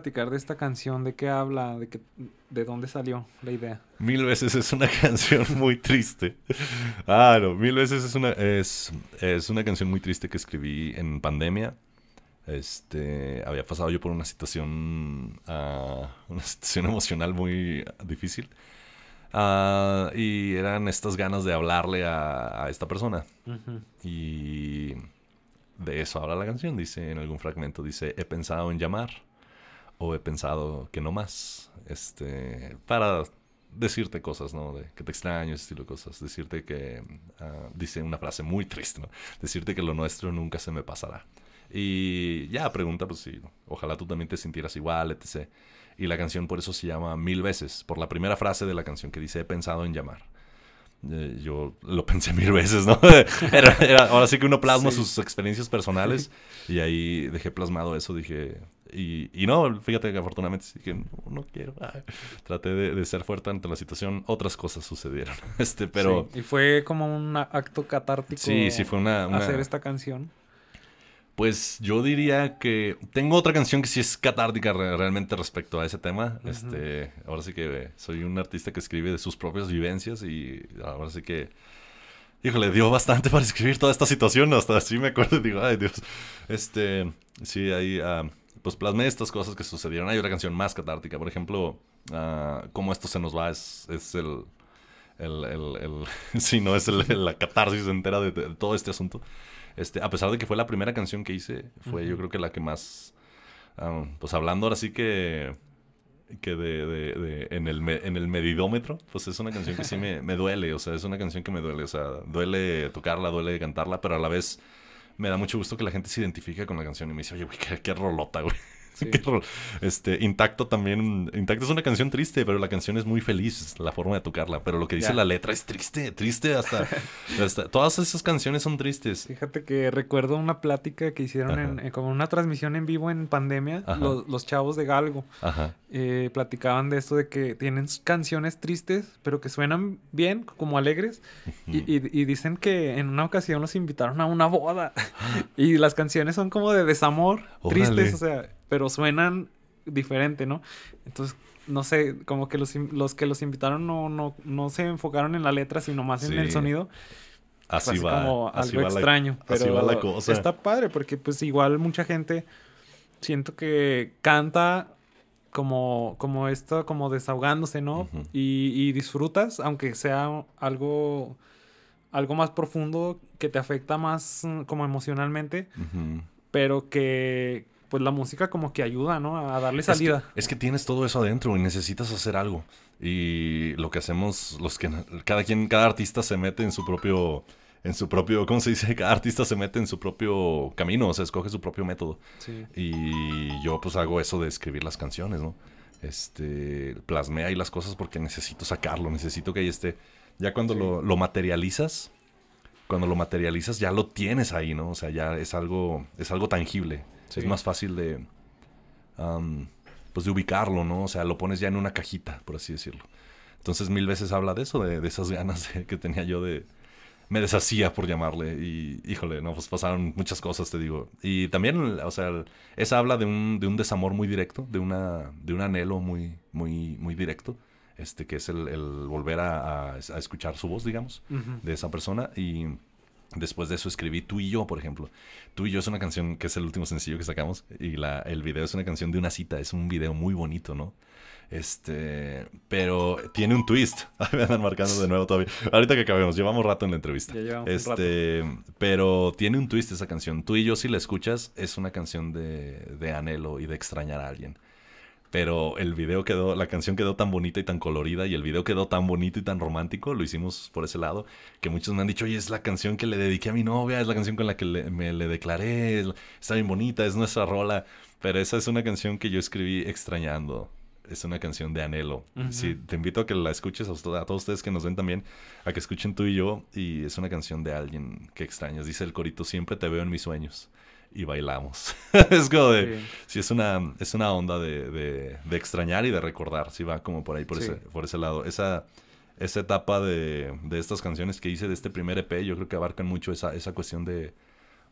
Platicar de esta canción? ¿De qué habla? ¿De, qué, de dónde salió la idea? Mil veces es una canción muy triste. Ah, no, mil veces es una, es, es una canción muy triste que escribí en pandemia. Este, había pasado yo por una situación, uh, una situación emocional muy difícil. Uh, y eran estas ganas de hablarle a, a esta persona. Y de eso habla la canción, dice en algún fragmento, dice, he pensado en llamar o he pensado que no más, este, para decirte cosas, ¿no? De que te extraño, estilo de cosas, decirte que, uh, dice una frase muy triste, ¿no? Decirte que lo nuestro nunca se me pasará. Y ya, pregunta, pues sí, ojalá tú también te sintieras igual, etc. Y la canción por eso se llama Mil veces, por la primera frase de la canción que dice, he pensado en llamar. Eh, yo lo pensé mil veces, ¿no? era, ahora sí que uno plasma sus experiencias personales y ahí dejé plasmado eso, dije... Y, y no, fíjate que afortunadamente dije, no, no quiero. traté de, de, ser fuerte ante la situación, otras cosas sucedieron. Este, pero... Sí, y fue como un acto catártico. Sí, sí, fue una... una... Hacer esta canción. Pues yo diría que tengo otra canción que sí es catártica realmente respecto a ese tema. Este, ahora sí que soy un artista que escribe de sus propias vivencias y ahora sí que híjole, dio bastante para escribir toda esta situación, hasta así me acuerdo y digo, ay Dios. Este, sí, ahí uh, pues plasmé estas cosas que sucedieron. Hay otra canción más catártica, por ejemplo, uh, Cómo esto se nos va es, es el el, el, el sí, no, es la catarsis entera de, de todo este asunto. Este, a pesar de que fue la primera canción que hice, fue yo creo que la que más, um, pues hablando ahora sí que, que de, de, de en, el en el medidómetro, pues es una canción que sí me, me, duele, o sea, es una canción que me duele, o sea, duele tocarla, duele cantarla, pero a la vez me da mucho gusto que la gente se identifique con la canción y me dice, oye, güey, qué, qué rolota, güey. este, Intacto también. Intacto es una canción triste, pero la canción es muy feliz, la forma de tocarla. Pero lo que dice la letra es triste, triste hasta, Todas esas canciones son tristes. Fíjate que recuerdo una plática que hicieron en, eh, como una transmisión en vivo en pandemia, los, chavos de Galgo. Eh, platicaban de esto de que tienen canciones tristes, pero que suenan bien, como alegres. y, dicen que en una ocasión los invitaron a una boda. y las canciones son como de desamor, tristes, o sea pero suenan diferente, ¿no? Entonces, no sé, como que los, los que los invitaron no, no, no se enfocaron en la letra, sino más en el sonido. Así va. Como algo extraño. pero así va la cosa. Está padre, porque pues igual mucha gente siento que canta como, como esto, como desahogándose, ¿no? y, y, disfrutas, aunque sea algo, algo más profundo que te afecta más mm, como emocionalmente, pero que, pues la música como que ayuda, ¿no? A darle salida. Es que, es que, tienes todo eso adentro y necesitas hacer algo. Y lo que hacemos, los que cada quien, cada artista se mete en su propio, en su propio, ¿cómo se dice? Cada artista se mete en su propio camino, o sea, escoge su propio método. Sí. Y yo pues hago eso de escribir las canciones, ¿no? Este, plasmé ahí las cosas porque necesito sacarlo, necesito que ahí esté. Ya cuando lo, lo materializas, cuando lo materializas ya lo tienes ahí, ¿no? O sea, ya es algo, es algo tangible. Es más fácil de, pues de ubicarlo, ¿no? O sea, lo pones ya en una cajita, por así decirlo. Entonces mil veces habla de eso, de, esas ganas que tenía yo de... Me deshacía por llamarle y, híjole, no, pues pasaron muchas cosas, te digo. Y también, o sea, esa habla de un, de un desamor muy directo, de, una, de un anhelo muy, muy, muy directo, este, que es el, volver a, escuchar su voz, digamos, de esa persona. Y Después de eso escribí Tú y yo, por ejemplo. Tú y yo es una canción que es el último sencillo que sacamos y la, el video es una canción de una cita, es un video muy bonito, ¿no? Este, pero tiene un twist. me andan marcando de nuevo todavía. Ahorita que acabemos, llevamos rato en la entrevista. este, pero tiene un twist esa canción. Tú y yo si la escuchas es una canción de, de anhelo y de extrañar a alguien. Pero el video quedó, la canción quedó tan bonita y tan colorida y el video quedó tan bonito y tan romántico, lo hicimos por ese lado, que muchos me han dicho, oye, es la canción que le dediqué a mi novia, es la canción con la que me le declaré, está bien bonita, es nuestra rola, pero esa es una canción que yo escribí extrañando, es una canción de anhelo. Sí, te invito a que la escuches a, a, todos ustedes que nos ven también, a que escuchen tú y yo, y es una canción de alguien que extrañas, dice el corito, siempre te veo en mis sueños y bailamos. es como de. Sí. es una, es una onda de, de, extrañar y de recordar. Sí, va como por ahí, por, ese, por ese lado. Esa, esa etapa de, de estas canciones que hice de este primer EP, yo creo que abarcan mucho esa, esa cuestión de,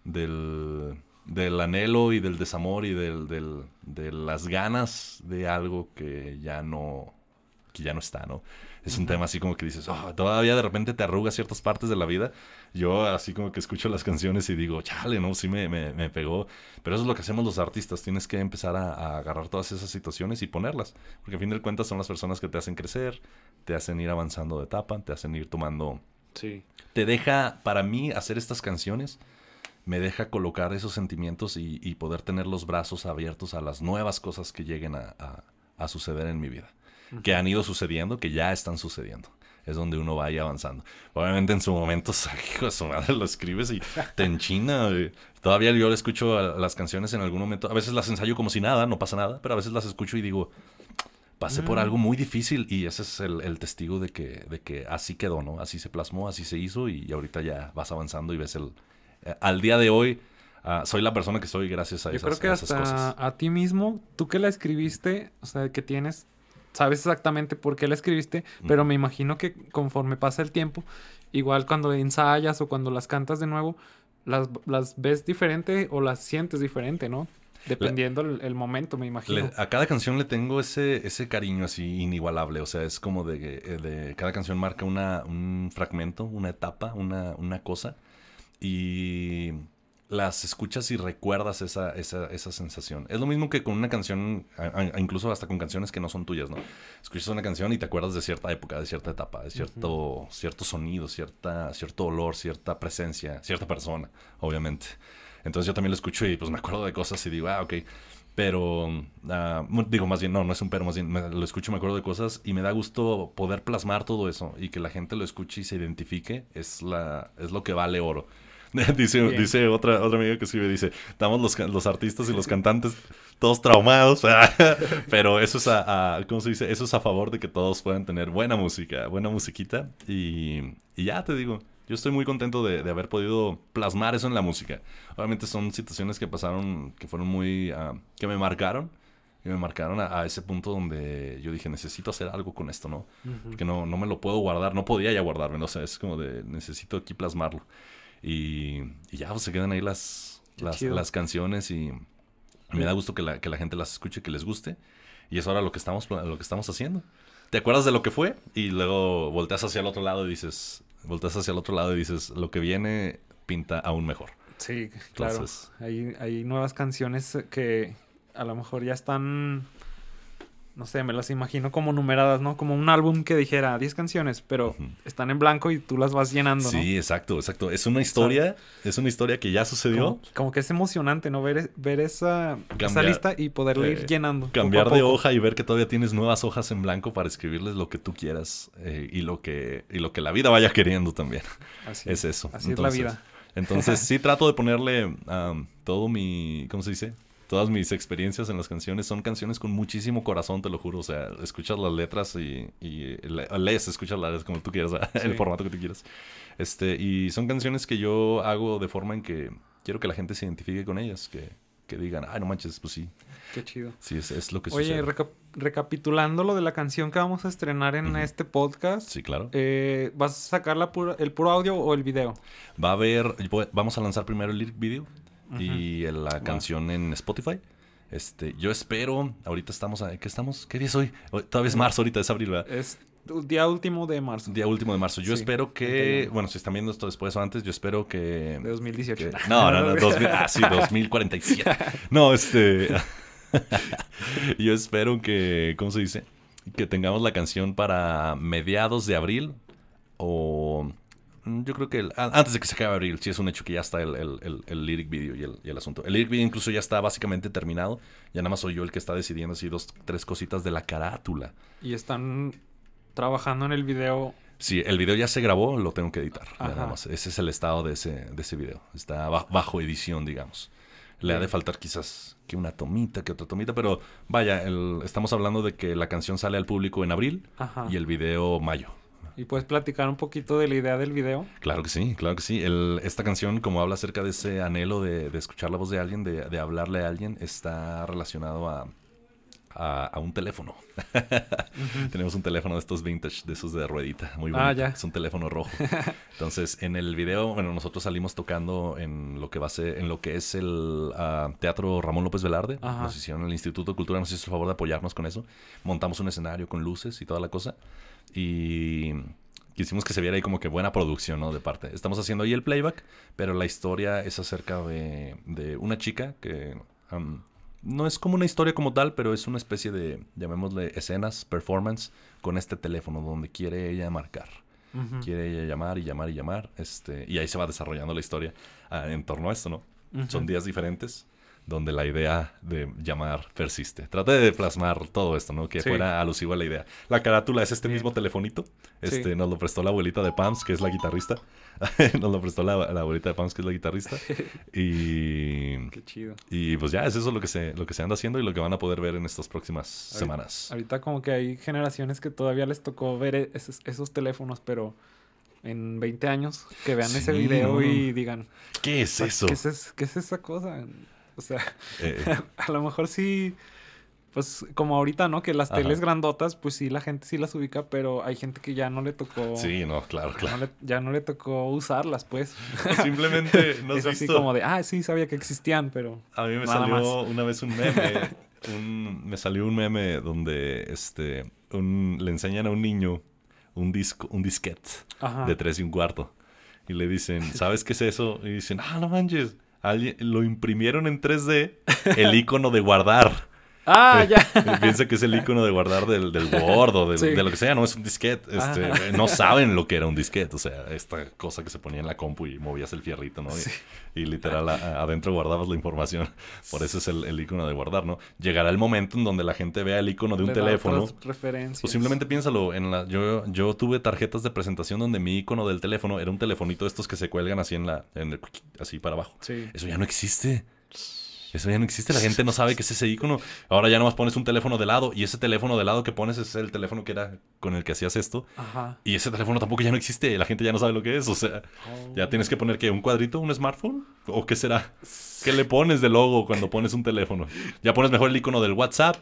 del, del anhelo y del desamor y del, del, de las ganas de algo que ya no, que ya no está, ¿no? Es un tema así como que dices, "Ah, todavía de repente te arrugas ciertas partes de la vida. Yo así como que escucho las canciones y digo, chale, no, sí me, me, me pegó. Pero eso es lo que hacemos los artistas, tienes que empezar a, a agarrar todas esas situaciones y ponerlas. Porque a fin de cuentas son las personas que te hacen crecer, te hacen ir avanzando de etapa, te hacen ir tomando Sí. te deja, para mí, hacer estas canciones, me deja colocar esos sentimientos y, y poder tener los brazos abiertos a las nuevas cosas que lleguen a, a- a suceder en mi vida. Que han ido sucediendo, que ya están sucediendo. Es donde uno va ahí avanzando. Obviamente en su momento, hijo de su madre, lo escribes y te enchina. güey. Todavía yo le escucho a- las canciones en algún momento. A veces las ensayo como si nada, no pasa nada, pero a veces las escucho y digo, pasé por Mm. algo muy difícil y ese es el, el testigo de que, de que así quedó, ¿no? Así se plasmó, así se hizo y ahorita ya vas avanzando y ves el... eh, al día de hoy, ah, soy la persona que soy gracias a Yo esas, creo que a esas hasta cosas. a ti mismo, tú que la escribiste, o sea, que tienes, sabes exactamente por qué la escribiste, pero me imagino que conforme pasa el tiempo, igual cuando ensayas o cuando las cantas de nuevo, las, las ves diferente o las sientes diferente, ¿no? Dependiendo el, el momento, me imagino. Le- a cada canción le tengo ese, ese cariño así inigualable. O sea, es como de, eh, de- cada canción marca una, un fragmento, una etapa, una, una cosa. Y las escuchas y recuerdas esa, esa, esa sensación. Es lo mismo que con una canción, incluso hasta con canciones que no son tuyas, ¿no? Escuchas una canción y te acuerdas de cierta época, de cierta etapa, de cierto, cierto sonido, cierta, cierto olor, cierta presencia, cierta persona, obviamente. Entonces yo también lo escucho y pues me acuerdo de cosas y digo, ah, ok. Pero, mu- digo, más bien, no, no es un pero, más bien me- lo escucho me acuerdo de cosas y me da gusto poder plasmar todo eso y que la gente lo escuche y se identifique, es, la, es lo que vale oro. dice, Bien. dice otra, otra amiga que escribe, dice, estamos los, los artistas y los cantantes todos traumados, pero eso es a, a- ¿cómo se dice? Eso es a favor de que todos puedan tener buena música, buena musiquita y, y ya te digo, yo estoy muy contento de, de haber podido plasmar eso en la música. Obviamente son situaciones que pasaron, que fueron muy, ah, que me marcaron, que me marcaron a, a ese punto donde yo dije, necesito hacer algo con esto, ¿no? Ujú. Porque no, no me lo puedo guardar, no podía ya guardarme, no sé, es como de, necesito aquí plasmarlo. Y, y ya, pues se quedan ahí las, las, canciones y me da gusto que la, que la gente las escuche, que les guste. Y es ahora lo que estamos, lo que estamos haciendo. Te acuerdas de lo que fue y luego volteas hacia el otro lado y dices, volteas hacia el otro lado y dices, lo que viene pinta aún mejor. Sí, claro. Entonces- Hay, hay nuevas canciones que a lo mejor ya están, no sé, me las imagino como numeradas, ¿no? Como un álbum que dijera 10 canciones, pero están en blanco y tú las vas llenando, ¿no? Sí, exacto, exacto. Es una historia, es una historia que ya sucedió. Como, como que es emocionante, ¿no? Ver, ver esa, esa lista y poderla ir eh, llenando. Cambiar de hoja y ver que todavía tienes nuevas hojas en blanco para escribirles lo que tú quieras eh, y, lo que, y lo que la vida vaya queriendo también. Así Es eso. Así es la vida. Entonces sí trato de ponerle todo mi, ¿cómo se dice? Todas mis experiencias en las canciones son canciones con muchísimo corazón, te lo juro. O sea, escuchas las letras y, y le- lees, escuchas las letras como tú quieras, el formato que tú quieras. Este, y son canciones que yo hago de forma en que quiero que la gente se identifique con ellas, que, que digan, ay, no manches, pues sí, Qué chido. sí, es, es lo que Oye, sucede. reca- recapitulando lo de la canción que vamos a estrenar en este podcast, Sí, claro. eh, ¿vas a sacar la pura- el puro audio o el video? Va a haber, vamos a lanzar primero el lyric video y la canción en Spotify. Este, yo espero, ahorita estamos, a, ¿qué estamos? ¿Qué día es hoy? Todavía es marzo, ahorita es abril, ¿verdad? Es día último de marzo Día último de marzo. Yo Sí, espero que, 31. bueno, si están viendo esto después o antes, yo espero que... de 2018. que- no, no, no, 2000, ah, sí, 2047. No, este... yo espero que, ¿cómo se dice? Que tengamos la canción para mediados de abril o... mm, Yo creo que el- antes de que se acabe abril, sí es un hecho que ya está el, el- el- lyric video y el, y el asunto. El lyric video incluso ya está básicamente terminado. Ya nada más soy yo el que está decidiendo así dos, tres cositas de la carátula. Y están trabajando en el video. Sí, el video ya se grabó, lo tengo que editar. ya. Nada más. Ese es el estado de ese, de ese video. Está ba- bajo edición, digamos. Le ha de faltar quizás que una tomita, que otra tomita, pero vaya, el- estamos hablando de que la canción sale al público en abril Ajá. y el video mayo. ¿Y puedes platicar un poquito de la idea del video? Claro que sí, claro que sí. El- esta canción, como habla acerca de ese anhelo de, de escuchar la voz de alguien, de, de hablarle a alguien, está relacionado a, a, un teléfono. Tenemos un teléfono de estos vintage, de esos de ruedita, muy ah, bonito. Es un teléfono rojo. Entonces, en el video, bueno, nosotros salimos tocando en lo que va a ser, en lo que es el ah, Teatro Ramón López Velarde. Nos hicieron el Instituto de Cultura, nos hizo el favor de apoyarnos con eso. Montamos un escenario con luces y toda la cosa. Y quisimos que se viera ahí como que buena producción, ¿no? De parte. Estamos haciendo ahí el playback, pero la historia es acerca de, de una chica que no es como una historia como tal, pero es una especie de, llamémosle, escenas, performance con este teléfono donde quiere ella marcar. Quiere ella llamar y llamar y llamar. Este, y ahí se va desarrollando la historia ah, en torno a esto, ¿no? Son días diferentes donde la idea de llamar persiste. Trate de plasmar todo esto, ¿no? Que fuera alusivo a la idea. La carátula es este mismo telefonito. Este, Nos lo prestó la abuelita de Pams, que es la guitarrista. nos lo prestó la, abuelita de Pams, que es la guitarrista. Y... Qué chido. Y pues ya, es eso lo que, se, lo que se anda haciendo y lo que van a poder ver en estas próximas semanas. Ahorita como que hay generaciones que todavía les tocó ver e-, esos, teléfonos, pero en 20 años que vean ese video y digan... ¿Qué es eso? ¿Qué es, ¿Qué es esa cosa? O sea, eh, eh. a lo mejor sí, pues como ahorita, ¿no? Que las teles grandotas, pues sí, la gente sí las ubica, pero hay gente que ya no le tocó. Sí, no, claro, claro. ya no le tocó usarlas, pues. Simplemente no Es así como de, ah, sí, sabía que existían, pero. A mí me salió una vez un meme. me salió un meme donde este un, le enseñan a un niño un disco, un disquete de tres y un cuarto. Y le dicen, ¿sabes qué es eso? Y dicen, ah, no manches lo imprimieron en 3D el icono de guardar. Ah, ya. Piensa que es el icono de guardar del, del Word o de lo que sea, no es un disquete. Este, no saben lo que era un disquete, o sea, esta cosa que se ponía en la compu y movías el fierrito, ¿no? Y, literal adentro guardabas la información. Por eso es el, icono de guardar, ¿no? Llegará el momento en donde la gente vea el icono de un teléfono. Referencias. Pues simplemente piénsalo. En la, yo, yo tuve tarjetas de presentación donde mi icono del teléfono era un telefonito de estos que se cuelgan así en la, en así para abajo. Eso ya no existe. Eso ya no existe, la gente no sabe qué es ese icono. Ahora ya nomás pones un teléfono de lado y ese teléfono de lado que pones es el teléfono que era con el que hacías esto. Ajá. Y ese teléfono tampoco ya no existe, la gente ya no sabe lo que es. O sea, ya oh. tienes que poner que un cuadrito, un smartphone o qué será. ¿Qué le pones de logo cuando pones un teléfono? Ya pones mejor el icono del WhatsApp.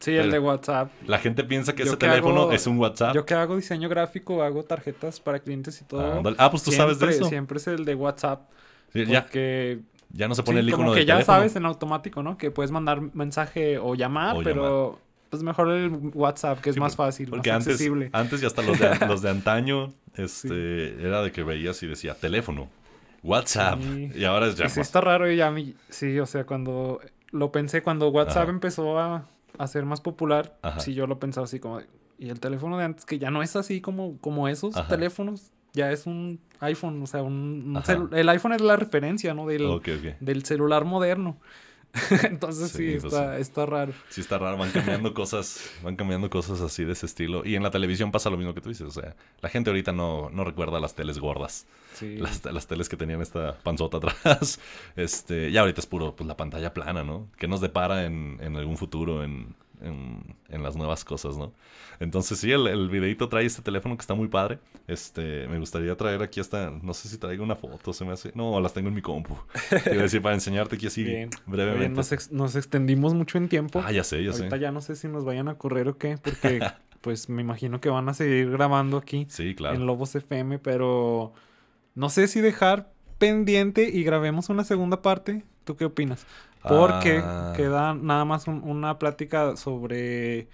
Sí, el de WhatsApp. La gente piensa que ese teléfono es un WhatsApp. Yo que hago diseño gráfico, hago tarjetas para clientes y todo. Ah, pues tú sabes de eso. Siempre es el de WhatsApp. porque ya no se pone el icono como que ya sabes en automático, ¿no? Que puedes mandar mensaje o llamar, pero pues mejor el WhatsApp, que es más fácil, porque más antes, accesible. Antes y hasta los de, los de antaño, este, era de que veías y decía teléfono, WhatsApp, y ahora es ya Sí, está raro y ya mí, sí, o sea, cuando lo pensé, cuando WhatsApp empezó a, a, ser más popular, sí, yo lo pensaba así como, y el teléfono de antes, que ya no es así como, como esos teléfonos, ya es un iPhone, o sea, un, el iPhone es la referencia, ¿no? Del, del celular moderno. Entonces sí, pues está, está, raro. Sí está raro, van cambiando cosas, van cambiando cosas así de ese estilo. Y en la televisión pasa lo mismo que tú dices, o sea, la gente ahorita no, no recuerda las teles gordas. Las, las, teles que tenían esta panzota atrás. Este, ya ahorita es puro, pues la pantalla plana, ¿no? Que nos depara en, en algún futuro en, en, las nuevas cosas, ¿no? Entonces sí, el, el, videito trae este teléfono que está muy padre. Este, me gustaría traer aquí hasta, no sé si traigo una foto, se me hace. No, las tengo en mi compu. Quiero decir, para enseñarte aquí así brevemente. nos, extendimos mucho en tiempo. Ah, ya sé, ya Ahorita sé. Ahorita ya no sé si nos vayan a correr o qué, porque pues me imagino que van a seguir grabando aquí. Sí, claro. En Lobos FM, pero no sé si dejar pendiente y grabemos una segunda parte. ¿Tú qué opinas? Porque ah. queda nada más una plática sobre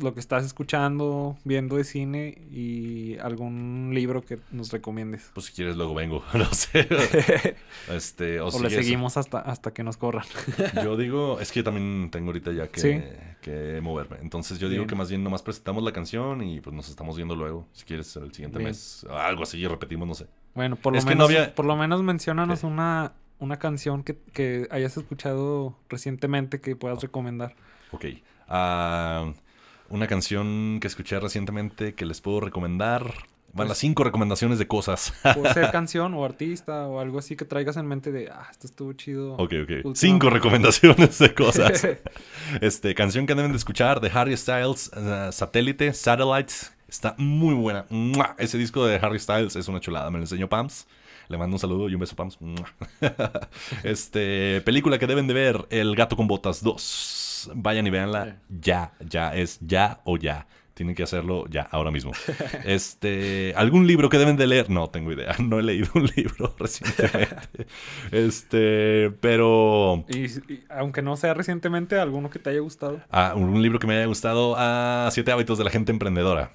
lo que estás escuchando, viendo de cine y algún libro que nos recomiendes. Pues si quieres luego vengo, no sé. este, o, le seguimos hasta, hasta que nos corran. yo digo, es que yo también tengo ahorita ya que, moverme. Entonces yo digo que más bien nomás presentamos la canción y pues nos estamos viendo luego. Si quieres el siguiente mes, algo así, repetimos, no sé. Bueno, por lo, menos, por lo menos mencionanos una una canción que, hayas escuchado recientemente que puedas recomendar. Ok. Ah, una canción que escuché recientemente que les puedo recomendar. Van pues las cinco recomendaciones de cosas. Puede ser canción o artista o algo así que traigas en mente de, ah, esto estuvo chido. Ok, ok. Cinco recomendaciones de cosas. este, canción que deben de escuchar de Harry Styles, uh, Satélite, Satellites. Está muy buena. Ese disco de Harry Styles es una chulada. Me lo enseñó Pams. Le mando un saludo y un beso, Pams. este, película que deben de ver, El gato con botas 2. Entonces, vayan y véanla ya, ya, es ya o ya. Tienen que hacerlo ya, ahora mismo. Este, ¿algún libro que deben de leer? No tengo idea. No he leído un libro recientemente. Este, pero. Y, y aunque no sea recientemente, alguno que te haya gustado. Ah, un libro que me haya gustado. Ah, Siete hábitos de la gente emprendedora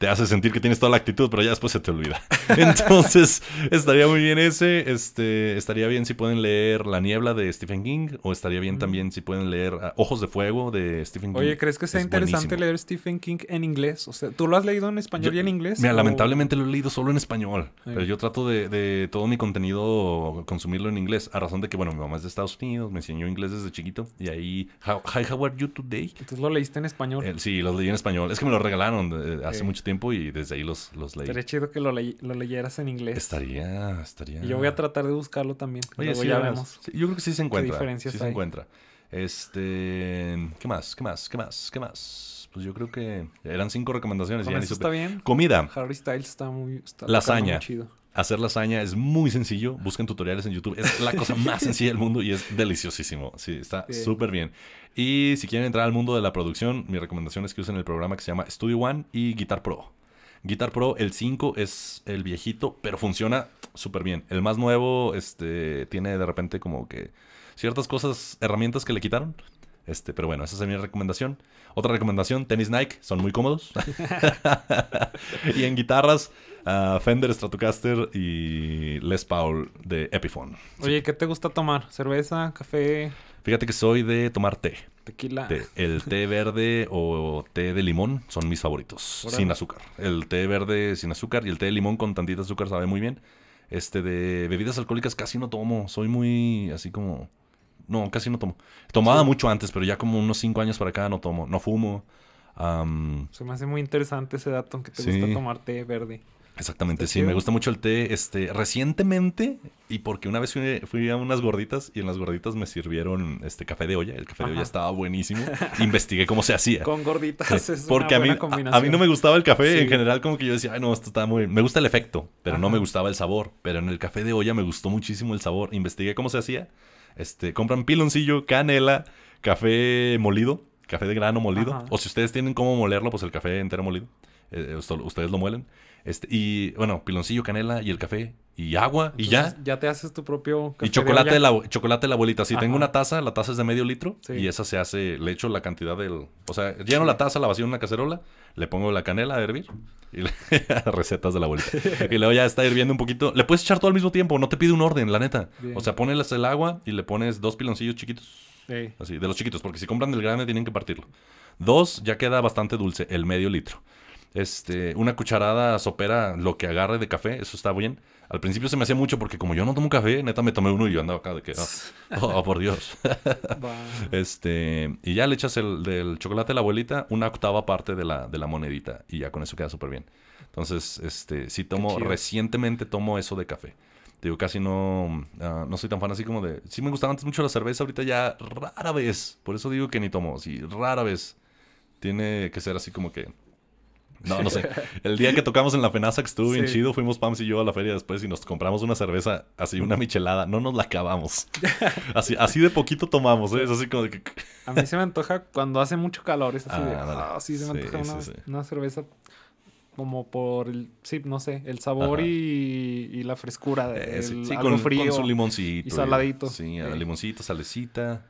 te hace sentir que tienes toda la actitud, pero ya después se te olvida. Entonces, estaría muy bien ese. Este, estaría bien si pueden leer La Niebla de Stephen King, o estaría bien también si pueden leer ah, Ojos de Fuego de Stephen King. Oye, ¿crees que sea Es interesante buenísimo. leer Stephen King en inglés? O sea, ¿tú lo has leído en español Yo- y en inglés? Mira, o- lamentablemente lo he leído solo en español. Pero yo trato de, de todo mi contenido consumirlo en inglés. A razón de que, bueno, mi mamá es de Estados Unidos, me enseñó inglés desde chiquito. Y ahí, How, Hi, how are you today? Entonces lo leíste en español. Eh, sí, los leí en español. Es que me lo regalaron eh, hace mucho tiempo y desde ahí los, los leí. Sería chido que lo, ley- lo leyeras en inglés. Estaría, estaría. Y yo voy a tratar de buscarlo también. Oye, Luego sí, ya vemos. Sí, yo creo que sí se encuentra. diferencias sí se hay? encuentra. Este. ¿Qué más? ¿Qué más? ¿Qué más? ¿Qué más? Pues yo creo que eran cinco recomendaciones. Ya eso está bien. Comida. Harry Styles está muy... Está Lasaña. muy chido. Hacer lasaña es muy sencillo. Busquen tutoriales en YouTube. Es la cosa más sencilla del mundo y es deliciosísimo. Sí, está súper bien. Y si quieren entrar al mundo de la producción, mi recomendación es que usen el programa que se llama Studio One y Guitar Pro. Guitar Pro, el 5 es el viejito, pero funciona súper bien. El más nuevo, este, tiene de repente como que ciertas cosas, herramientas que le quitaron. Este, pero bueno, esa es mi recomendación. Otra recomendación, tenis Nike, son muy cómodos. y en guitarras, ah, Fender Stratocaster y Les Paul de Epiphone. Oye, ¿qué te gusta tomar? ¿Cerveza, café, Fíjate que soy de tomar té. tequila? Té. El té verde o té de limón son mis favoritos, sin azúcar. El té verde sin azúcar y el té de limón con tantita azúcar sabe muy bien. Este de bebidas alcohólicas casi no tomo, soy muy así como no, casi no tomo. Tomaba Sí. mucho antes, pero ya como unos cinco años para acá no tomo, no fumo. Se me hace muy interesante ese dato que te Sí. gusta tomar té verde. Exactamente, sí, me gusta mucho el té. Este, recientemente, y porque una vez fui, fui a unas gorditas y en las gorditas me sirvieron este café de olla. El café de olla estaba buenísimo. Investigué cómo se hacía. Con gorditas es Porque una a mí, buena a, combinación. a mí no me gustaba el café. Sí. En general, como que yo decía, ay, no, esto está muy. Me gusta el efecto, pero no me gustaba el sabor. Pero en el café de olla me gustó muchísimo el sabor. Investigué cómo se hacía. Este, compran piloncillo, canela, café molido, café de grano molido. Ajá. O si ustedes tienen cómo molerlo, pues el café entero molido. Eh, usto- ustedes lo muelen. Este, y bueno, piloncillo, canela y el café y agua y ya. Ya te haces tu propio café Y chocolate de, la, chocolate de la abuelita. Si Ajá. tengo una taza, la taza es de medio litro. Sí. Y esa se hace, le echo la cantidad del... O sea, lleno la taza, la vacío en una cacerola, le pongo la canela a hervir. Y le- recetas de la abuelita. Y luego ya está hirviendo un poquito. Le puedes echar todo al mismo tiempo, no te pide un orden, la neta. Bien. O sea, pones el agua y le pones dos piloncillos chiquitos. Sí. Así, de los chiquitos, porque si compran del grande tienen que partirlo. Dos, ya queda bastante dulce, el medio litro. Este, una cucharada sopera lo que agarre de café, eso está bien. Al principio se me hacía mucho porque como yo no tomo café, neta me tomé uno y yo andaba acá de que, oh, oh, por Dios. Este, y ya le echas el del chocolate de la abuelita, una octava parte de la, de la monedita y ya con eso queda súper bien. Entonces, este, sí tomo, recientemente tomo eso de café. Digo, casi no, ah, no soy tan fan así como de... Sí me gustaba antes mucho la cerveza, ahorita ya rara vez. Por eso digo que ni tomo, sí, rara vez. Tiene que ser así como que... No, no sé. El día que tocamos en la Penaza, que estuvo bien Sí. chido, fuimos Pams y yo a la feria después y nos compramos una cerveza, así una michelada. No nos la acabamos. Así, así de poquito tomamos, ¿eh? Es así como de que... A mí se me antoja cuando hace mucho calor. Es así de. Ah, dale. Ah, sí, se me Sí, antoja sí, una, una cerveza como por el. Sí, no sé. El sabor y, y la frescura. De, Eh, el- algo con, frío. con su limoncito. y saladito. Sí, Sí. limoncito, salecita.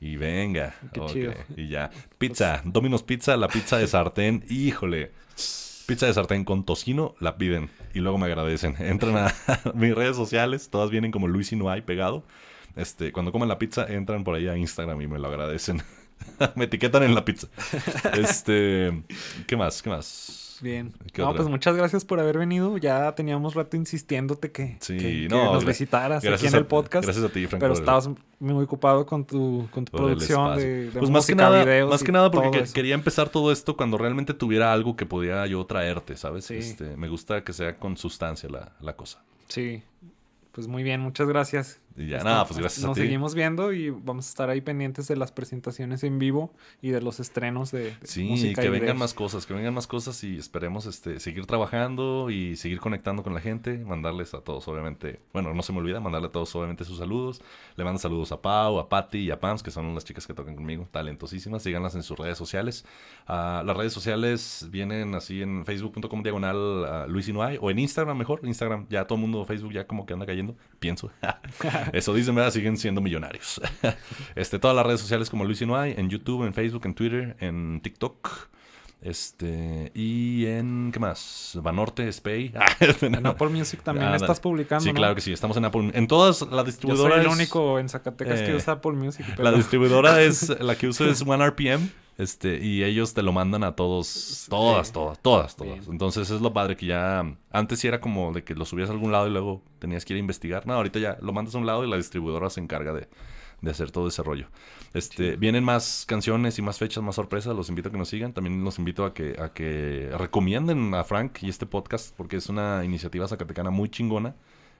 Y venga. Qué chido. Y ya. Pizza. Domino's Pizza, la pizza de sartén. Híjole. Pizza de sartén con tocino, la piden. Y luego me agradecen. Entran a mis redes sociales. Todas vienen como Luis y no hay pegado. Este, cuando comen la pizza, entran por ahí a Instagram y me lo agradecen. me etiquetan en la pizza. Este. ¿Qué más? ¿Qué más? Bien. ¿Qué No, otra? pues muchas gracias por haber venido. Ya teníamos rato insistiéndote que, Sí, que- que no, nos visitaras aquí en a- el podcast. Gracias a ti, Franco. pero estabas muy ocupado con tu, con tu producción de, de pues más que nada, videos más que nada porque que- quería empezar todo esto cuando realmente tuviera algo que podía yo traerte, ¿sabes? Sí. Este, me gusta que sea con sustancia la, la cosa. Sí. Pues muy bien, muchas gracias. Y ya, nada, pues gracias a Nos ti. seguimos viendo y vamos a estar ahí pendientes de las presentaciones en vivo y de los estrenos de, de Sí, música que y vengan más cosas, que vengan más cosas y esperemos este, seguir trabajando y seguir conectando con la gente, mandarles a todos, obviamente, bueno, no se me olvida, mandarle a todos, obviamente, sus saludos. Le mando saludos a Pau, a Patty y a Pams, que son las chicas que tocan conmigo, talentosísimas. Síganlas en sus redes sociales. Ah, las redes sociales vienen así en facebook.com diagonal ah, Luis Inuay, o en Instagram mejor. Instagram, ya todo el mundo, Facebook ya como que anda cayendo, pienso. Eso dicen, ¿verdad? Siguen siendo millonarios. este, todas las redes sociales como Luis Inuay, en YouTube, en Facebook, en Twitter, en TikTok. Este, y en, ¿qué más? Banorte, Spay. En Apple Music también Ah, estás publicando, Sí, ¿no? claro que sí, estamos en Apple. En todas las Yo soy distribuidoras. el único en Zacatecas que eh, usa Apple Music. La distribuidora es, la que uso es OneRPM. Este, y ellos te lo mandan a todos, todas, Sí. todas, todas, todas. Bien. Entonces es lo padre que ya, antes sí era como de que lo subías a algún lado y luego tenías que ir a investigar. No, ahorita ya lo mandas a un lado y la distribuidora se encarga de, de hacer todo ese rollo. Este, vienen más canciones y más fechas, más sorpresas. Los invito a que nos sigan. También los invito a que, a que recomienden a Frank y este podcast porque es una iniciativa zacatecana muy chingona.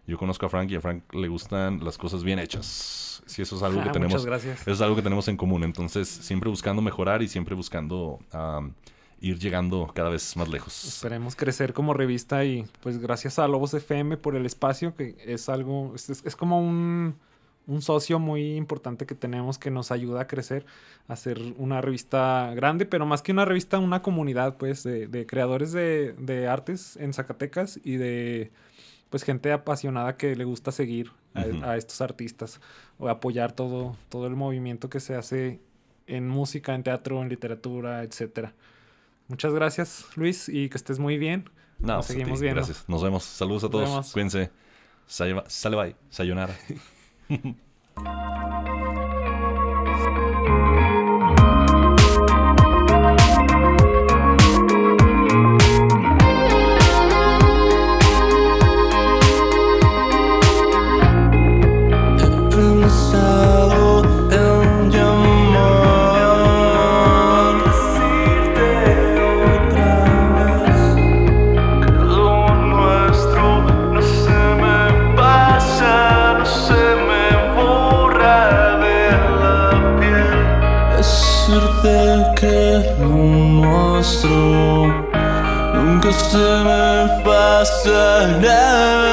Yo conozco a Frank y a Frank le gustan las cosas bien hechas. Si eso es algo que Ah, tenemos. Muchas gracias. Eso es algo que tenemos en común. Entonces, siempre buscando mejorar y siempre buscando ir llegando cada vez más lejos. Esperemos crecer como revista y pues gracias a Lobos FM por el espacio, que es algo, es, es- es como un, un socio muy importante que tenemos que nos ayuda a crecer, a hacer una revista grande, pero más que una revista, una comunidad pues de, de creadores de, de artes en Zacatecas y de pues gente apasionada que le gusta seguir a, estos artistas o apoyar todo, todo el movimiento que se hace en música, en teatro, en literatura, etcétera. Muchas gracias, Luis, y que estés muy bien. No, Nos pues seguimos viendo. Gracias. Nos vemos. Saludos a todos. vemos. Cuídense. Sale, sale bye. Sayonara. Nunca se me pasará